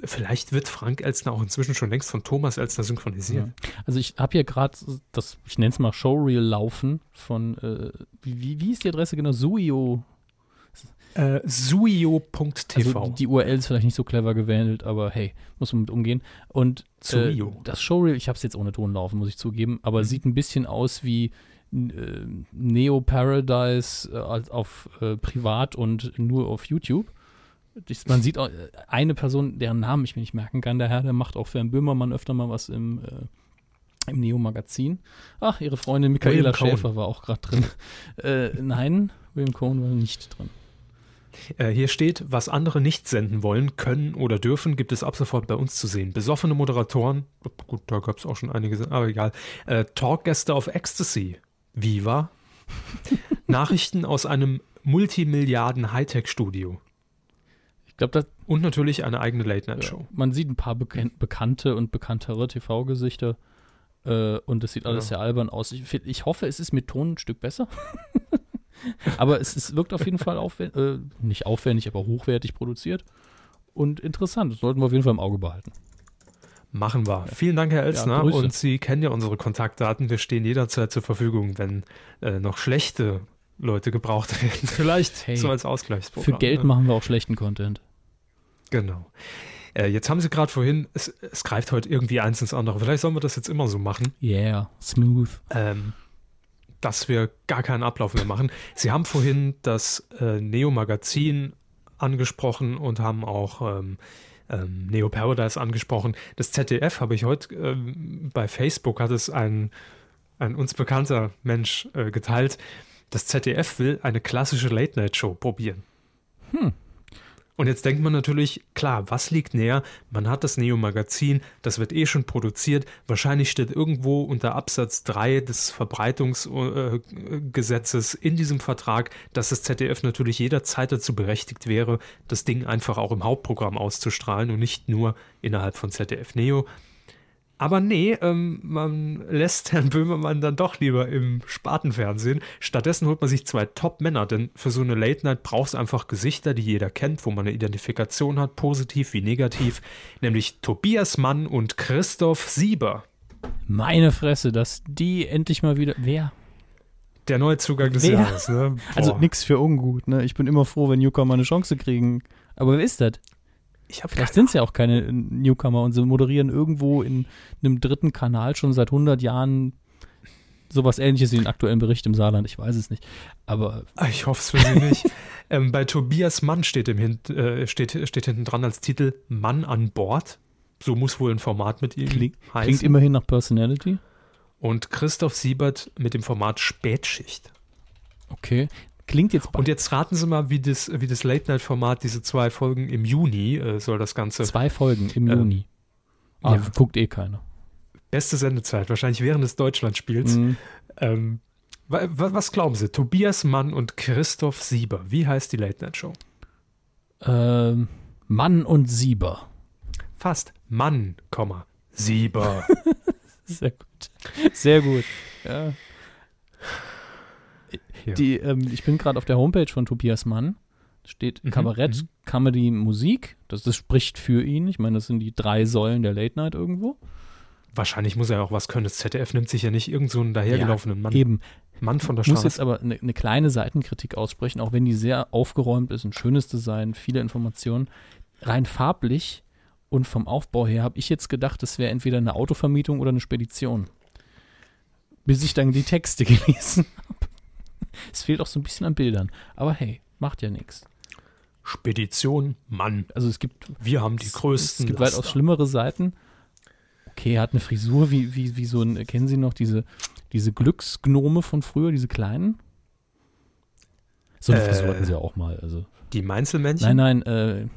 Vielleicht wird Frank Elstner auch inzwischen schon längst von Thomas Elstner synchronisiert. Ja. Also ich habe hier gerade das, ich nenne es mal Showreel laufen von, äh, wie, wie ist die Adresse genau? Suio. Äh, Suio.tv. Also die URL ist vielleicht nicht so clever gewählt, aber hey, muss man mit umgehen. Und äh, das Showreel, ich habe es jetzt ohne Ton laufen, muss ich zugeben, aber mhm. sieht ein bisschen aus wie äh, Neo Paradise äh, auf äh, privat und nur auf YouTube man sieht auch äh, eine Person, deren Namen ich mir nicht merken kann, der Herr, der macht auch für Herrn Böhmermann öfter mal was im, äh, im Neo-Magazin. Ach, ihre Freundin Michaela Schäfer war auch gerade drin. (laughs) äh, nein, William Cohn war nicht drin. Äh, hier steht, was andere nicht senden wollen, können oder dürfen, gibt es ab sofort bei uns zu sehen. Besoffene Moderatoren, gut, da gab es auch schon einige, aber egal. Äh, Talkgäste auf Ecstasy, Viva. (laughs) Nachrichten aus einem Multimilliarden Glaube, und natürlich eine eigene Late-Night-Show. Ja, man sieht ein paar bekan bekannte und bekanntere TV-Gesichter äh, und es sieht alles ja. sehr albern aus. Ich, ich, hoffe, es ist mit Ton ein Stück besser. (laughs) aber es, es wirkt auf jeden Fall aufwendig, äh, nicht aufwendig, aber hochwertig produziert und interessant. Das sollten wir auf jeden Fall im Auge behalten. Machen wir. Vielen Dank, Herr Elsner. Grüße. und Sie kennen ja unsere Kontaktdaten. Wir stehen jederzeit zur Verfügung, wenn äh, noch schlechte Leute gebraucht werden. Vielleicht (laughs) Hey, so als Ausgleichsprogramm. Für Geld ne? machen wir auch schlechten Content. Genau. Äh, jetzt haben Sie gerade vorhin, es, es greift heute irgendwie eins ins andere. Vielleicht sollen wir das jetzt immer so machen, Yeah, smooth. ähm, dass wir gar keinen Ablauf mehr machen. Sie haben vorhin das äh, Neo-Magazin angesprochen und haben auch ähm, ähm, Neo Paradise angesprochen. Das ZDF habe ich heute ähm, bei Facebook, hat es ein, ein uns bekannter Mensch äh, geteilt. Das ZDF will eine klassische Late-Night-Show probieren. Hm. Und jetzt denkt man natürlich, klar, was liegt näher? Man hat das Neo-Magazin, das wird eh schon produziert. Wahrscheinlich steht irgendwo unter Absatz 3 des Verbreitungsgesetzes in diesem Vertrag, dass das ZDF natürlich jederzeit dazu berechtigt wäre, das Ding einfach auch im Hauptprogramm auszustrahlen und nicht nur innerhalb von ZDF Neo. Aber nee, ähm, man lässt Herrn Böhmermann dann doch lieber im Spartenfernsehen. Stattdessen holt man sich zwei Top-Männer, denn für so eine Late-Night braucht es einfach Gesichter, die jeder kennt, wo man eine Identifikation hat, positiv wie negativ, nämlich Tobias Mann und Christoph Sieber. Meine Fresse, dass die endlich mal wieder. Wer? Der neue Zugang des Wer? Jahres. Ne? Also nix für ungut, ne? Ich bin immer froh, wenn Newcomer eine Chance kriegen. Aber wer ist das? Vielleicht sind es ja auch keine Newcomer und sie moderieren irgendwo in einem dritten Kanal schon seit 100 Jahren sowas ähnliches wie den aktuellen Bericht im Saarland. Ich weiß es nicht. Aber Ah, Ich hoffe es für Sie nicht. (laughs) ähm, bei Tobias Mann steht, im Hint, äh, steht, steht hinten dran als Titel Mann an Bord. So muss wohl ein Format mit ihm klingt, heißen. klingt immerhin nach Personality. Und Christoph Siebert mit dem Format Spätschicht. Okay. Klingt jetzt Und jetzt raten Sie mal, wie das, wie das Late-Night-Format, diese zwei Folgen im Juni äh, soll das Ganze. zwei Folgen im Ähm, Juni. Ah, ja. guckt eh keiner. Beste Sendezeit, wahrscheinlich während des Deutschlandspiels. Mhm. Ähm, wa, wa, was glauben Sie? Tobias Mann und Christoph Sieber. Wie heißt die Late-Night-Show? Ähm, Mann und Sieber. Fast. Mann, Sieber. (laughs) Sehr gut. Sehr gut. Ja. Ja. Die, ähm, ich bin gerade auf der Homepage von Tobias Mann. Steht Mhm, Kabarett, mhm. Comedy, Musik. Das, das spricht für ihn. Ich meine, das sind die drei Säulen der Late Night irgendwo. Wahrscheinlich muss er ja auch was können. Das ZDF nimmt sich ja nicht irgend so einen dahergelaufenen Mann, Eben. Mann von der Ich muss Straße. jetzt aber eine ne kleine Seitenkritik aussprechen, auch wenn die sehr aufgeräumt ist, ein schönes Design, viele Informationen. Rein farblich und vom Aufbau her habe ich jetzt gedacht, das wäre entweder eine Autovermietung oder eine Spedition. Bis ich dann die Texte (laughs) gelesen habe. (laughs) Es fehlt auch so ein bisschen an Bildern. Aber hey, macht ja nichts. Spedition, Mann. Also es gibt, Wir haben die größten es gibt Laster. weitaus schlimmere Seiten. Okay, er hat eine Frisur wie, wie, wie so ein, kennen Sie noch diese, diese Glücksgnome von früher, diese kleinen? So eine Äh, Frisur hatten sie ja auch mal. Also. Die Meinzelmännchen? Nein, nein, äh,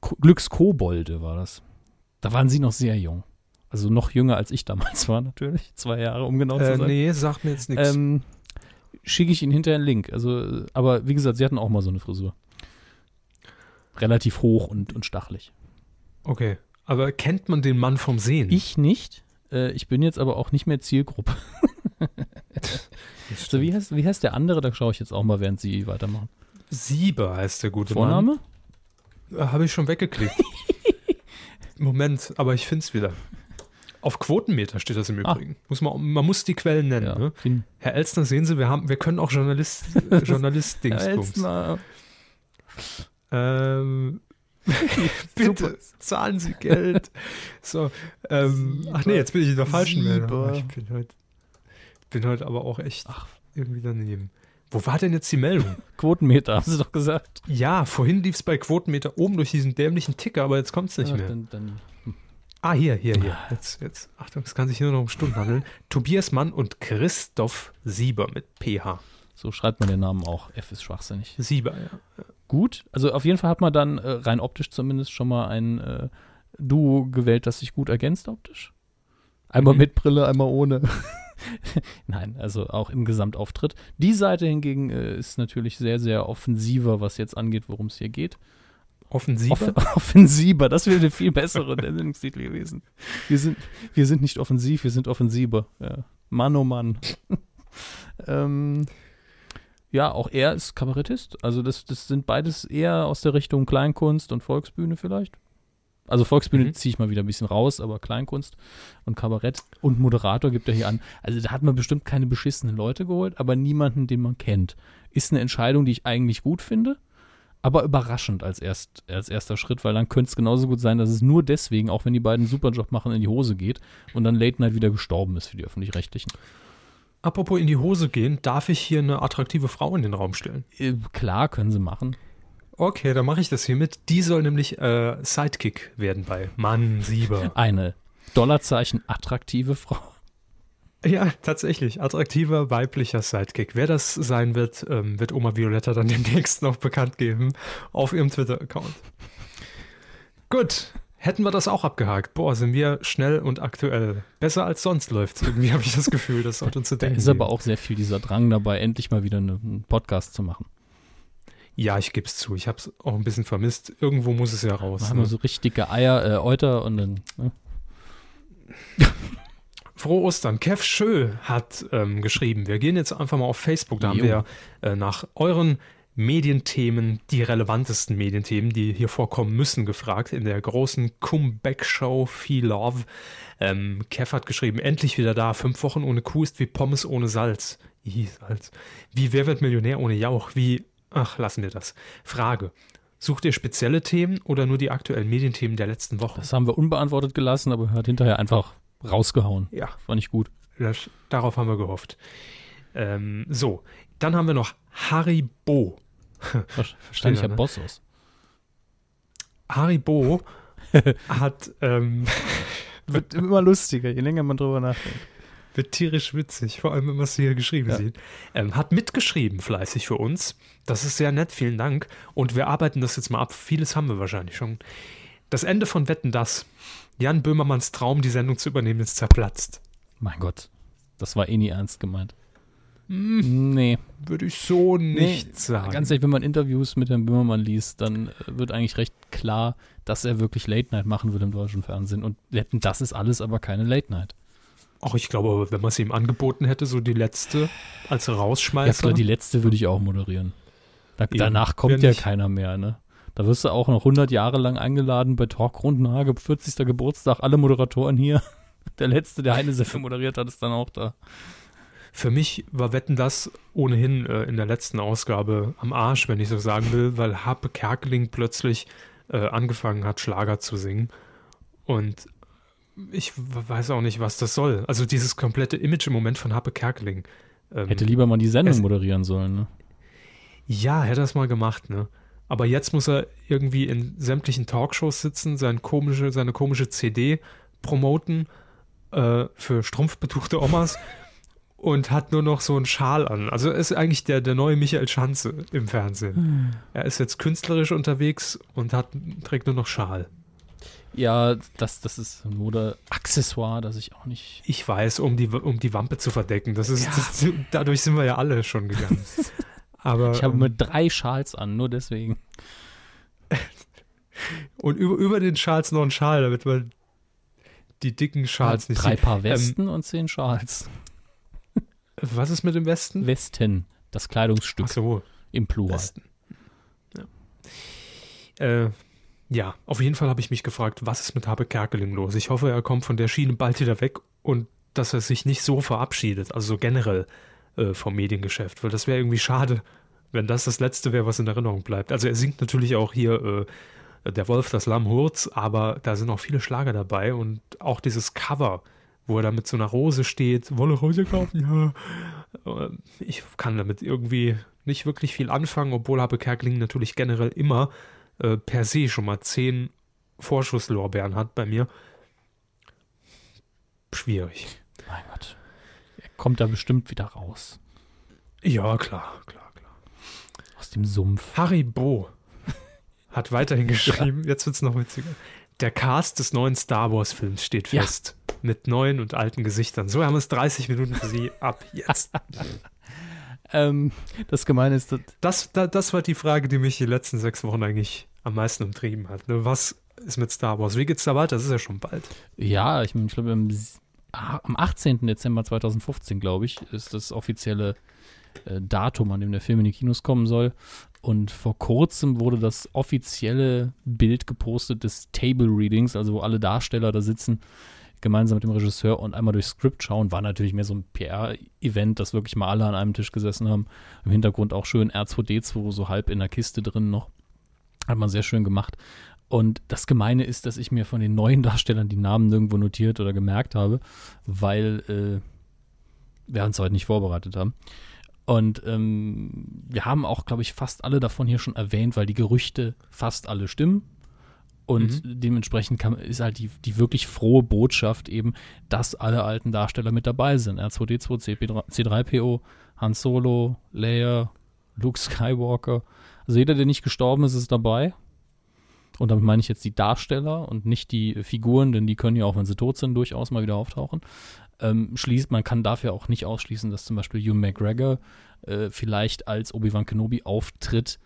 Ko- Glückskobolde war das. Da waren sie noch sehr jung. Also noch jünger als ich damals (laughs) war, natürlich. Zwei Jahre, um genau zu Äh, sein. nee, sagt mir jetzt nichts. Ähm, Schicke ich Ihnen hinterher einen Link. Also, äh, aber wie gesagt, sie hatten auch mal so eine Frisur. Relativ hoch und, und stachelig. Okay. Aber kennt man den Mann vom Sehen? Ich nicht. Äh, ich bin jetzt aber auch nicht mehr Zielgruppe. (laughs) So, wie heißt, wie heißt der andere? Da schaue ich jetzt auch mal, während Sie weitermachen. Sieber heißt der gute Vorname? Mann. Habe ich schon weggeklickt. (laughs) Moment, aber ich finde es wieder. Auf Quotenmeter steht das im Ah. Übrigen. Muss man, man muss die Quellen nennen. Ja. Ne? Herr Elstner, sehen Sie, wir, haben, wir können auch Journalist, (laughs) Journalist Dingsbums. Elstner. Ähm, (laughs) bitte zahlen Sie Geld. So, ähm, ach nee, jetzt bin ich in der falschen. Meldung. Ich bin heute, bin heute aber auch echt irgendwie daneben. Wo war denn jetzt die Meldung? (laughs) Quotenmeter, haben Sie doch gesagt. Ja, vorhin lief es bei Quotenmeter oben durch diesen dämlichen Ticker, aber jetzt kommt es nicht Ja, mehr. Dann, dann, Ah, hier, hier, hier. Jetzt, jetzt. Achtung, es kann sich nur noch um Stunden handeln. Tobias Mann und Christoph Sieber mit PH. so schreibt man den Namen auch. F ist schwachsinnig. Sieber, ja. Gut, also auf jeden Fall hat man dann äh, rein optisch zumindest schon mal ein äh, Duo gewählt, das sich gut ergänzt optisch. Einmal Mhm. mit Brille, einmal ohne. (laughs) Nein, also auch im Gesamtauftritt. Die Seite hingegen äh, ist natürlich sehr, sehr offensiver, was jetzt angeht, worum es hier geht. Offensiver? Off (laughs) offensiver, das wäre eine viel bessere Nennungstitel gewesen. Wir sind, wir sind nicht offensiv, wir sind offensiver. Ja. Mann, oh Mann. (laughs) ähm, Ja, auch er ist Kabarettist. Also das, das sind beides eher aus der Richtung Kleinkunst und Volksbühne vielleicht. Also Volksbühne Mhm. ziehe ich mal wieder ein bisschen raus, aber Kleinkunst und Kabarett und Moderator gibt er hier an. Also da hat man bestimmt keine beschissenen Leute geholt, aber niemanden, den man kennt. Ist eine Entscheidung, die ich eigentlich gut finde, aber überraschend als, erst, als erster Schritt, weil dann könnte es genauso gut sein, dass es nur deswegen, auch wenn die beiden einen super Job machen, in die Hose geht und dann Late Night wieder gestorben ist für die Öffentlich-Rechtlichen. Apropos in die Hose gehen, darf ich hier eine attraktive Frau in den Raum stellen? Äh, klar, können sie machen. Okay, dann mache ich das hiermit. Die soll nämlich äh, Sidekick werden bei Mann Sieber. Eine Dollarzeichen attraktive Frau. Ja, tatsächlich. Attraktiver weiblicher Sidekick. Wer das sein wird, ähm, wird Oma Violetta dann (laughs) demnächst noch bekannt geben auf ihrem Twitter-Account. Gut, hätten wir das auch abgehakt. Boah, sind wir schnell und aktuell. Besser als sonst läuft's. Irgendwie (laughs) habe ich das Gefühl, das sollte uns zu Da denken. ist aber auch sehr viel dieser Drang dabei, endlich mal wieder eine- einen Podcast zu machen. Ja, ich gebe es zu. Ich habe es auch ein bisschen vermisst. Irgendwo muss es ja Da raus. haben wir Ne? so richtige Eier, äh, Euter und dann. Ne? (laughs) Frohe Ostern. Kev Schö hat ähm, geschrieben. Wir gehen jetzt einfach mal auf Facebook. Da haben Jo. wir äh, nach euren Medienthemen, die relevantesten Medienthemen, die hier vorkommen müssen, gefragt. In der großen Comeback-Show Feel Love. Ähm, Kev hat geschrieben, endlich wieder da. Fünf Wochen ohne Kuh ist wie Pommes ohne Salz. Ih, Salz. Wie Wer wird Millionär ohne Jauch? Wie, ach, lassen wir das. Frage. Sucht ihr spezielle Themen oder nur die aktuellen Medienthemen der letzten Woche? Das haben wir unbeantwortet gelassen, aber er hat hinterher einfach rausgehauen. Ja, Fand ich gut. Das, darauf haben wir gehofft. Ähm, so, dann haben wir noch Haribo. Wahrscheinlich ne? Herr Bossos. Haribo (laughs) hat, ähm, Wird immer lustiger, je länger man drüber nachdenkt. wird tierisch witzig, vor allem wenn man es hier geschrieben Ja. sieht. Ähm, hat mitgeschrieben fleißig für uns. Das ist sehr nett, vielen Dank. Und wir arbeiten das jetzt mal ab. Vieles haben wir wahrscheinlich schon. Das Ende von Wetten, das. Jan Böhmermanns Traum, die Sendung zu übernehmen, ist zerplatzt. Mein Gott, das war eh nie ernst gemeint. Nee, Würde ich so nicht sagen. ganz ehrlich, wenn man Interviews mit Herrn Böhmermann liest, dann äh, wird eigentlich recht klar, dass er wirklich Late Night machen will im deutschen Fernsehen. Und das ist alles aber keine Late Night. Auch ich glaube, wenn man es ihm angeboten hätte, so die letzte als Ja, Rausschmeißer. klar, die letzte würde ich auch moderieren. Da, danach kommt ja keiner mehr, ne? Da wirst du auch noch 100 Jahre lang eingeladen bei Talkrunden, Hage, 40. Geburtstag, alle Moderatoren hier. (laughs) Der letzte, der eine Seffe moderiert hat, ist dann auch da. Für mich war Wetten das ohnehin äh, in der letzten Ausgabe am Arsch, wenn ich so sagen will, weil Happe Kerkeling plötzlich äh, angefangen hat, Schlager zu singen. Und ich weiß auch nicht, was das soll. Also dieses komplette Image im Moment von Happe Kerkeling. Ähm, Hätte lieber mal die Sendung moderieren sollen, ne? Ja, hätte er es mal gemacht, ne? Aber jetzt muss er irgendwie in sämtlichen Talkshows sitzen, sein komische, seine komische CD promoten äh, für strumpfbetuchte Omas und hat nur noch so einen Schal an. Also er ist eigentlich der, der neue Michael Schanze im Fernsehen. Er ist jetzt künstlerisch unterwegs und hat, trägt nur noch Schal. Ja, das, das ist ein Mode-Accessoire, das ich auch nicht. Ich weiß, um die, um die Wampe zu verdecken. Das ist, das, dadurch sind wir ja alle schon gegangen. (laughs) Aber, Ich habe ähm, mir drei Schals an, nur deswegen. (laughs) Und über, über den Schals noch ein Schal, damit man die dicken Schals nicht drei sieht. Paar Westen und zehn Schals. Was ist mit dem Westen? Westen, das Kleidungsstück Ach so, im Plural. Westen. Ja. Äh, ja, auf jeden Fall habe ich mich gefragt, was ist mit Habe Kerkeling los? Ich hoffe, er kommt von der Schiene bald wieder weg und dass er sich nicht so verabschiedet, also so generell äh, vom Mediengeschäft, weil das wäre irgendwie schade, wenn das das Letzte wäre, was in Erinnerung bleibt. Also er singt natürlich auch hier äh, Der Wolf, das Lamm, Hurz, aber da sind auch viele Schlager dabei und auch dieses Cover, wo er da mit so einer Rose steht, wolle Rose kaufen, ja. Äh, Ich kann damit irgendwie nicht wirklich viel anfangen, obwohl Habe Kerkeling natürlich generell immer äh, per se schon mal zehn Vorschusslorbeeren hat bei mir. Schwierig. Mein Gott. Kommt da bestimmt wieder raus. Ja, klar, klar, klar. Aus dem Sumpf. Haribo (laughs) hat weiterhin geschrieben, jetzt wird es noch witziger. Der Cast des neuen Star Wars-Films steht Ja. fest. Mit neuen und alten Gesichtern. So haben es 30 Minuten für Sie ab jetzt. (laughs) Ähm, das Gemeine ist, Das, da, das war die Frage, die mich die letzten sechs Wochen eigentlich am meisten umtrieben hat. Ne? Was ist mit Star Wars? Wie geht's da weiter? Das ist ja schon bald. Ja, ich, mein, ich glaube, ah, am 18. Dezember 2015, glaube ich, ist das offizielle äh, Datum, an dem der Film in die Kinos kommen soll. Und vor kurzem wurde das offizielle Bild gepostet des Table Readings, also wo alle Darsteller da sitzen, gemeinsam mit dem Regisseur und einmal durchs Skript schauen. War natürlich mehr so ein PR-Event, dass wirklich mal alle an einem Tisch gesessen haben. Im Hintergrund auch schön R2D2, so halb in der Kiste drin noch. Hat man sehr schön gemacht. Und das Gemeine ist, dass ich mir von den neuen (laughs) Darstellern die Namen nirgendwo notiert oder gemerkt habe, weil äh, wir uns heute nicht vorbereitet haben. Und ähm, wir haben auch, glaube ich, fast alle davon hier schon erwähnt, weil die Gerüchte fast alle stimmen. Und mhm. dementsprechend kann, ist halt die, die wirklich frohe Botschaft eben, dass alle alten Darsteller mit dabei sind. R2D2, CP3, C3PO, Han Solo, Leia, Luke Skywalker. Also jeder, der nicht gestorben ist, ist dabei. Und damit meine ich jetzt die Darsteller und nicht die Figuren, denn die können ja auch, wenn sie tot sind, durchaus mal wieder auftauchen ähm, schließt, man kann dafür auch nicht ausschließen, dass zum Beispiel Hugh McGregor äh, vielleicht als Obi-Wan Kenobi auftritt,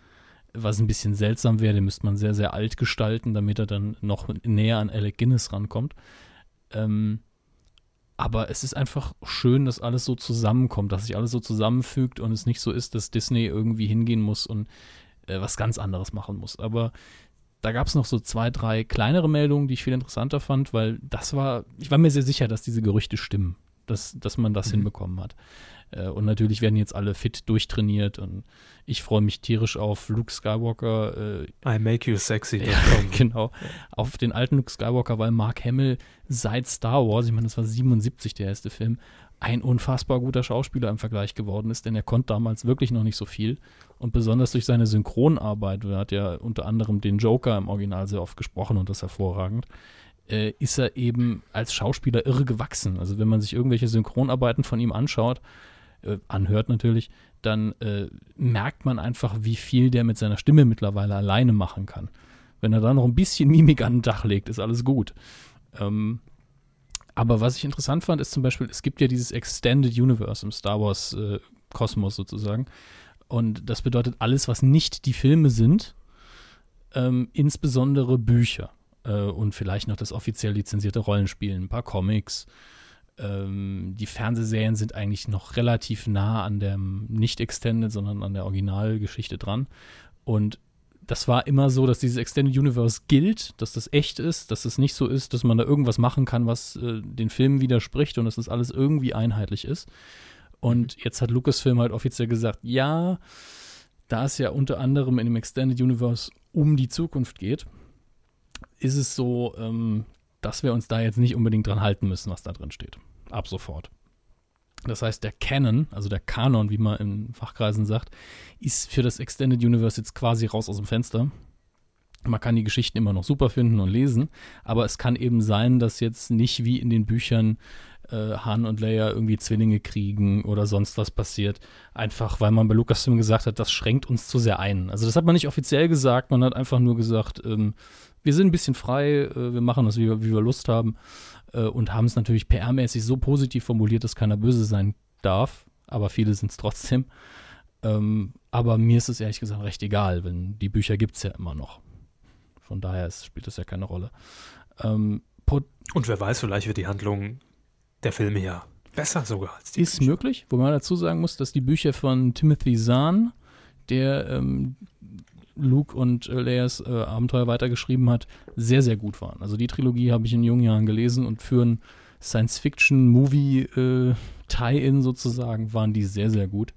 was ein bisschen seltsam wäre, den müsste man sehr, sehr alt gestalten, damit er dann noch näher an Alec Guinness rankommt. Ähm, aber es ist einfach schön, dass alles so zusammenkommt, dass sich alles so zusammenfügt und es nicht so ist, dass Disney irgendwie hingehen muss und äh, was ganz anderes machen muss. Aber da gab es noch so zwei, drei kleinere Meldungen, die ich viel interessanter fand, weil das war, ich war mir sehr sicher, dass diese Gerüchte stimmen, dass, dass man das mhm. hinbekommen hat. Äh, und natürlich werden jetzt alle fit durchtrainiert und ich freue mich tierisch auf Luke Skywalker. Äh, I make you sexy. Ja, (laughs) genau. Auf den alten Luke Skywalker, weil Mark Hamill seit Star Wars, ich meine, das war 77 der erste Film, ein unfassbar guter Schauspieler im Vergleich geworden ist, denn er konnte damals wirklich noch nicht so viel. Und besonders durch seine Synchronarbeit, er hat ja unter anderem den Joker im Original sehr oft gesprochen und das hervorragend, äh, ist er eben als Schauspieler irre gewachsen. Also wenn man sich irgendwelche Synchronarbeiten von ihm anschaut, äh, anhört natürlich, dann äh, merkt man einfach, wie viel der mit seiner Stimme mittlerweile alleine machen kann. Wenn er da noch ein bisschen Mimik an den Dach legt, ist alles gut. Ähm, aber was ich interessant fand, ist zum Beispiel, es gibt ja dieses Extended Universe im Star Wars äh, Kosmos sozusagen. Und das bedeutet alles, was nicht die Filme sind, ähm, insbesondere Bücher äh, und vielleicht noch das offiziell lizenzierte Rollenspiel, ein paar Comics. Ähm, die Fernsehserien sind eigentlich noch relativ nah an dem nicht Extended, sondern an der Originalgeschichte dran. Und das war immer so, dass dieses Extended Universe gilt, dass das echt ist, dass es nicht so ist, dass man da irgendwas machen kann, was äh, den Filmen widerspricht und dass das alles irgendwie einheitlich ist. Und jetzt hat Lucasfilm halt offiziell gesagt, ja, da es ja unter anderem in dem Extended Universe um die Zukunft geht, ist es so, ähm, dass wir uns da jetzt nicht unbedingt dran halten müssen, was da drin steht. Ab sofort. Das heißt, der Canon, also der Kanon, wie man in Fachkreisen sagt, ist für das Extended Universe jetzt quasi raus aus dem Fenster. Man kann die Geschichten immer noch super finden und lesen, aber es kann eben sein, dass jetzt nicht wie in den Büchern äh, Han und Leia irgendwie Zwillinge kriegen oder sonst was passiert. Einfach weil man bei Lucasfilm gesagt hat, das schränkt uns zu sehr ein. Also das hat man nicht offiziell gesagt, man hat einfach nur gesagt, ähm, wir sind ein bisschen frei, äh, wir machen das, wie wie wir Lust haben äh, und haben es natürlich PR-mäßig so positiv formuliert, dass keiner böse sein darf, aber viele sind es trotzdem. Ähm, aber mir ist es ehrlich gesagt recht egal, denn die Bücher gibt es ja immer noch. Von daher ist, spielt das ja keine Rolle. Ähm, und wer weiß, vielleicht wird die Handlung der Filme ja besser sogar als die Ist Bücher. möglich, wo man dazu sagen muss, dass die Bücher von Timothy Zahn, der ähm, Luke und äh, Leias äh, Abenteuer weitergeschrieben hat, sehr, sehr gut waren. Also die Trilogie habe ich in jungen Jahren gelesen und für ein Science-Fiction-Movie-Tie-In äh, sozusagen waren die sehr, sehr gut.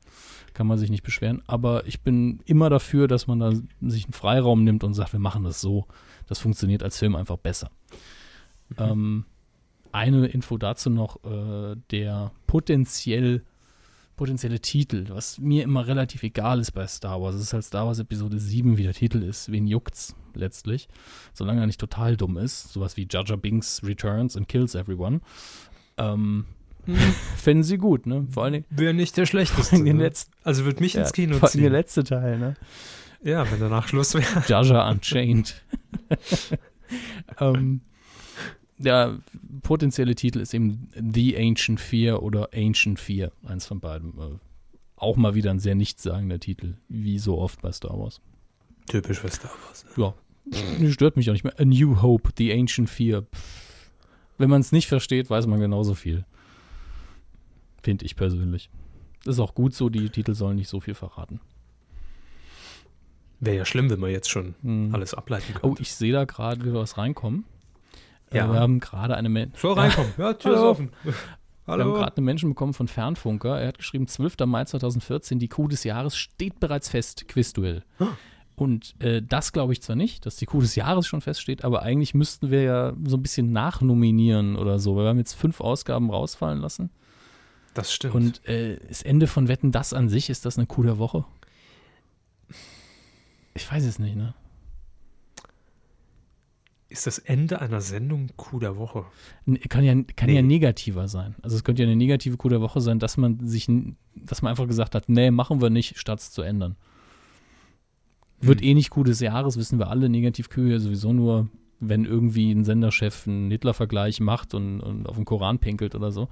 Kann man sich nicht beschweren. Aber ich bin immer dafür, dass man da sich einen Freiraum nimmt und sagt, wir machen das so. Das funktioniert als Film einfach besser. Mhm. Ähm, eine Info dazu noch, äh, der potenziell potenzielle Titel, was mir immer relativ egal ist bei Star Wars. Es ist halt Star Wars Episode 7, wie der Titel ist. Wen juckt's letztlich? Solange er nicht total dumm ist. Sowas wie Jar Binks Returns and Kills Everyone. Ähm, hm. (laughs) Fänden sie gut, ne? Vor allem. Wäre nicht der (laughs) schlechteste. Ne? Letzten, also wird mich ja, ins Kino vor ziehen. der letzte Teil, ne? Ja, wenn danach Schluss wäre. Jar Unchained. (laughs) ähm, der potenzielle Titel ist eben The Ancient Fear oder Ancient Fear, eins von beiden. Äh, auch mal wieder ein sehr nichtssagender Titel, wie so oft bei Star Wars. Typisch für Star Wars. Ja, stört mich auch nicht mehr. A New Hope, The Ancient Fear. Wenn man es nicht versteht, weiß man genauso viel. Finde ich persönlich. Ist auch gut so, die Titel sollen nicht so viel verraten. Wäre ja schlimm, wenn wir jetzt schon Hm. alles ableiten Oh, können. ich sehe da gerade was reinkommen. Ja. wir haben gerade eine Men Soll reinkommen. (laughs) Ja, Tür ist Hallo. offen. Wir haben Hallo. gerade eine Menschen bekommen von Fernfunker. Er hat geschrieben, 12. Mai 2014, die Kuh des Jahres steht bereits fest, Quizduell. Und äh, das glaube ich zwar nicht, dass die Kuh des Jahres schon feststeht, aber eigentlich müssten wir ja so ein bisschen nachnominieren oder so. weil Wir haben jetzt fünf Ausgaben rausfallen lassen. Das stimmt. Und äh, das Ende von Wetten, das an sich, ist das eine Kuh der Woche? Ich weiß es nicht, ne? Ist das Ende einer Sendung Coup der Woche? Kann ja, kann ja Nee. negativer sein. Also es könnte ja eine negative Kuh der Woche sein, dass man sich, dass man einfach gesagt hat, nee, machen wir nicht, statt es zu ändern. Wird Hm. eh nicht Kuh des Jahres, wissen wir alle. Negativkühe sowieso nur, wenn irgendwie ein Senderchef einen Hitler-Vergleich macht und, und auf den Koran pinkelt oder so.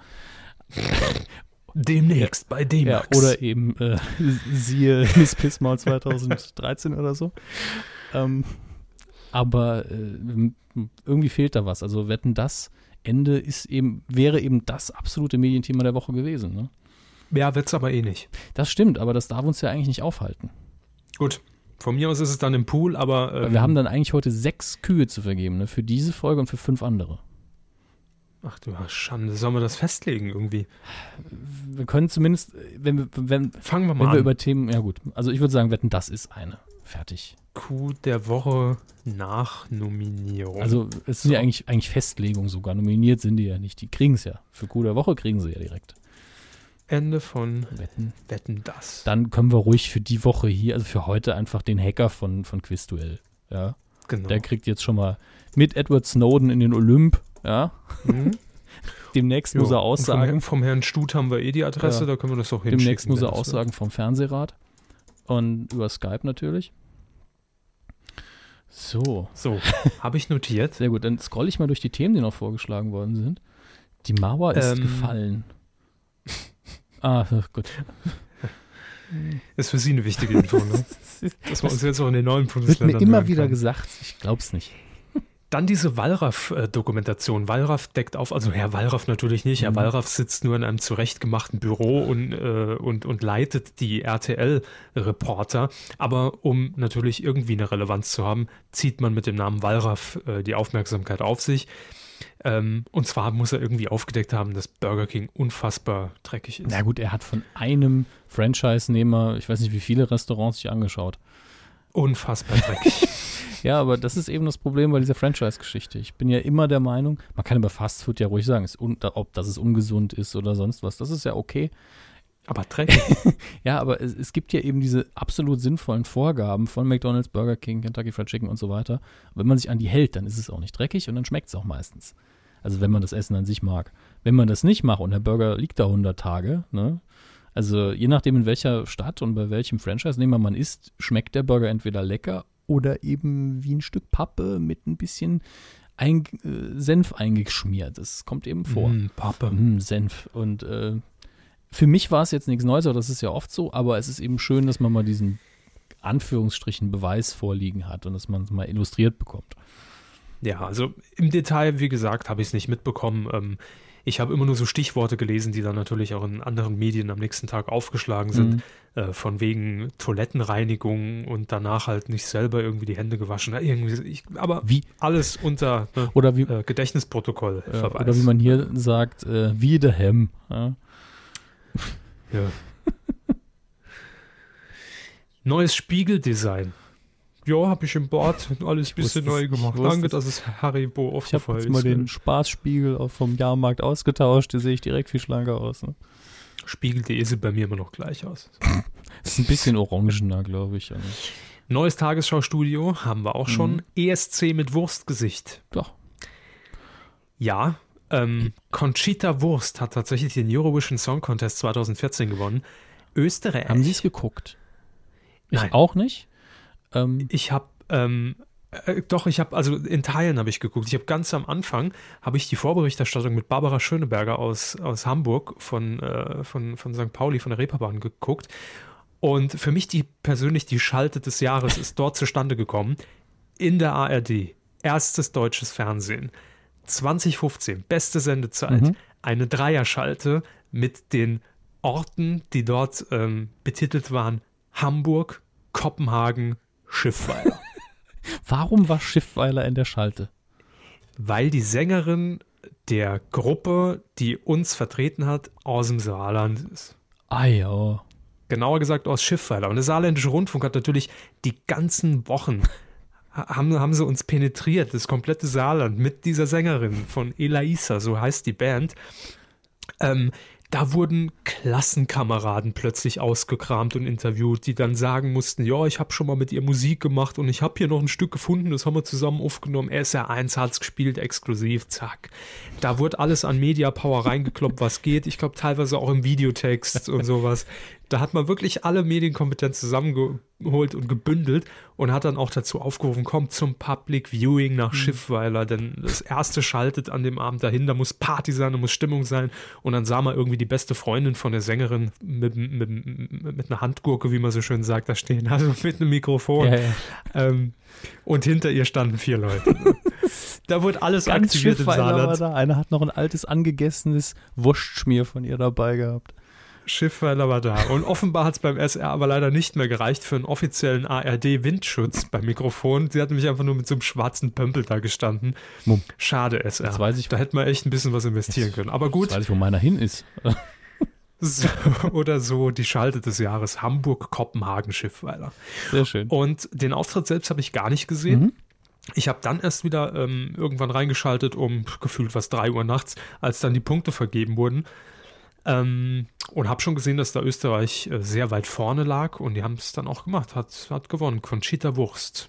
Demnächst bei Ja, D-Max. oder eben äh, (laughs) siehe Miss Pissmaul 2013 oder so. Ähm, aber äh, irgendwie fehlt da was. Also wetten das Ende ist eben, wäre eben das absolute Medienthema der Woche gewesen. Ne? Ja, wird's aber eh nicht. Das stimmt, aber das darf uns ja eigentlich nicht aufhalten. Gut. Von mir aus ist es dann im Pool, aber. Ähm, wir haben dann eigentlich heute sechs Kühe zu vergeben, ne? für diese Folge und für fünf andere. Ach du Schande, sollen wir das festlegen irgendwie? Wir können zumindest, äh, wenn wir, wenn, Fangen wir wenn mal wir an. über Themen, ja gut, also ich würde sagen, wetten, das ist eine. Fertig. Coup der Woche nach Nominierung. Also es sind So. ja eigentlich, eigentlich Festlegungen sogar. Nominiert sind die ja nicht. Die kriegen es ja. Für Coup der Woche kriegen sie ja direkt. Ende von Wetten. Wetten das. Dann können wir ruhig für die Woche hier, also für heute einfach den Hacker von, von Quizduell. Ja. genau. Der kriegt jetzt schon mal mit Edward Snowden in den Olymp. Ja. Mhm. (laughs) Demnächst Ja, muss er aussagen. Vom, vom Herrn Stut haben wir eh die Adresse, Ja. da können wir das doch hinschicken. Demnächst muss er aussagen vom Fernsehrat. Und über Skype natürlich. So, So, habe ich notiert. sehr gut. Dann scrolle ich mal durch die Themen, die noch vorgeschlagen worden sind. Die Mauer ist Ähm. gefallen. (laughs) Ah, gut. Ist für Sie eine wichtige Info, ne? (laughs) Dass wir uns jetzt auch in den neuen Wird Bundesländern mir immer wieder gesagt. Ich glaub's nicht. Dann diese Wallraff-Dokumentation. Wallraff deckt auf, also Herr Wallraff natürlich nicht. Herr Mhm. Wallraff sitzt nur in einem zurechtgemachten Büro und, äh, und, und leitet die RTL-Reporter. Aber um natürlich irgendwie eine Relevanz zu haben, zieht man mit dem Namen Wallraff äh, die Aufmerksamkeit auf sich. Ähm, und zwar muss er irgendwie aufgedeckt haben, dass Burger King unfassbar dreckig ist. Na gut, er hat von einem Franchise-Nehmer, ich weiß nicht, wie viele Restaurants sich angeschaut. Unfassbar dreckig. (laughs) Ja, aber das ist eben das Problem bei dieser Franchise-Geschichte. Ich bin ja immer der Meinung, man kann über Fastfood ja ruhig sagen, ist un, ob das es ungesund ist oder sonst was. Das ist ja okay. Aber dreckig. (laughs) Ja, aber es, es gibt ja eben diese absolut sinnvollen Vorgaben von McDonald's, Burger King, Kentucky Fried Chicken und so weiter. Wenn man sich an die hält, dann ist es auch nicht dreckig und dann schmeckt es auch meistens. Also wenn man das Essen an sich mag. Wenn man das nicht macht und der Burger liegt da 100 Tage, ne? Also je nachdem in welcher Stadt und bei welchem Franchise-Nehmer man isst, schmeckt der Burger entweder lecker oder eben wie ein Stück Pappe mit ein bisschen ein, äh, Senf eingeschmiert. Das kommt eben vor. Mm, Pappe. Mm, Senf. Und äh, für mich war es jetzt nichts Neues, aber das ist ja oft so, aber es ist eben schön, dass man mal diesen Anführungsstrichen Beweis vorliegen hat und dass man es mal illustriert bekommt. Ja, also im Detail, wie gesagt, habe ich es nicht mitbekommen. Ähm, ich habe immer nur so Stichworte gelesen, die dann natürlich auch in anderen Medien am nächsten Tag aufgeschlagen sind, Mhm. äh, von wegen Toilettenreinigung und danach halt nicht selber irgendwie die Hände gewaschen. Irgendwie, ich, aber Wie, alles unter ne, oder wie, äh, Gedächtnisprotokoll äh, Verweis. oder wie man hier sagt, äh, wie der Hem. Ja. Ja. (laughs) Neues Spiegeldesign. Ja, habe ich im Bad alles ein bisschen neu gemacht. Danke, dass es Haribo Ich habe aufgefallen jetzt ist. mal den Spaßspiegel auch vom Jahrmarkt ausgetauscht, da sehe ich direkt viel schlanker aus. Ne? Spiegel.de sieht bei mir immer noch gleich aus. (laughs) Ist ein bisschen orangener, glaube ich. Neues Tagesschau-Studio haben wir auch schon. Mhm. ESC mit Wurstgesicht. Doch. Ja, ähm, Conchita Wurst hat tatsächlich den Eurovision Song Contest 2014 gewonnen. Österreich. Haben Sie es geguckt? Ich Nein. auch nicht. Ähm, Ich habe, ähm, äh, doch, ich habe, also in Teilen habe ich geguckt. Ich habe ganz am Anfang, habe ich die Vorberichterstattung mit Barbara Schöneberger aus, aus Hamburg von, äh, von, von St. Pauli, von der Reeperbahn geguckt. Und für mich die persönlich die Schalte des Jahres ist dort zustande gekommen. In der ARD. Erstes deutsches Fernsehen. 2015, beste Sendezeit. Mhm. Eine Dreierschalte mit den Orten, die dort ähm, betitelt waren: Hamburg, Kopenhagen, Schiffweiler. (laughs) Warum war Schiffweiler in der Schalte? Weil die Sängerin der Gruppe, die uns vertreten hat, aus dem Saarland ist. Ah ja. Genauer gesagt aus Schiffweiler. Und der Saarländische Rundfunk hat natürlich die ganzen Wochen haben, haben sie uns penetriert, das komplette Saarland mit dieser Sängerin von Elaisa, so heißt die Band. Ähm, da wurden Klassenkameraden plötzlich ausgekramt und interviewt, die dann sagen mussten, ja, ich habe schon mal mit ihr Musik gemacht und ich habe hier noch ein Stück gefunden, das haben wir zusammen aufgenommen. SR1 hat's gespielt, exklusiv, zack. Da wurde alles an Media Power reingekloppt, was geht. Ich glaube teilweise auch im Videotext und sowas. Da hat man wirklich alle Medienkompetenz zusammengeholt und gebündelt und hat dann auch dazu aufgerufen, kommt zum Public Viewing nach mhm. Schiffweiler, denn das erste schaltet an dem Abend dahin, da muss Party sein, da muss Stimmung sein und dann sah man irgendwie die beste Freundin von der Sängerin mit, mit, mit einer Handgurke, wie man so schön sagt, da stehen, also mit einem Mikrofon. Ja, ja. Ähm, und hinter ihr standen vier Leute. (laughs) da wurde alles Ganz aktiviert im Saarland. Da. Einer hat noch ein altes, angegessenes Wurstschmier von ihr dabei gehabt. Schiffweiler war da. Und offenbar hat es beim SR aber leider nicht mehr gereicht für einen offiziellen ARD-Windschutz beim Mikrofon. Sie hat nämlich einfach nur mit so einem schwarzen Pömpel da gestanden. Mumm. Schade, SR. Jetzt weiß ich, da hätte man echt ein bisschen was investieren können. Aber gut. Jetzt weiß ich, wo meiner hin ist. (laughs) So, oder so die Schalte des Jahres Hamburg-Kopenhagen-Schiffweiler. Sehr schön. Und den Auftritt selbst habe ich gar nicht gesehen. Mhm. Ich habe dann erst wieder ähm, irgendwann reingeschaltet, um gefühlt was 3 Uhr nachts, als dann die Punkte vergeben wurden. Ähm, und habe schon gesehen, dass da Österreich äh, sehr weit vorne lag und die haben es dann auch gemacht, hat, hat gewonnen. Conchita Wurst.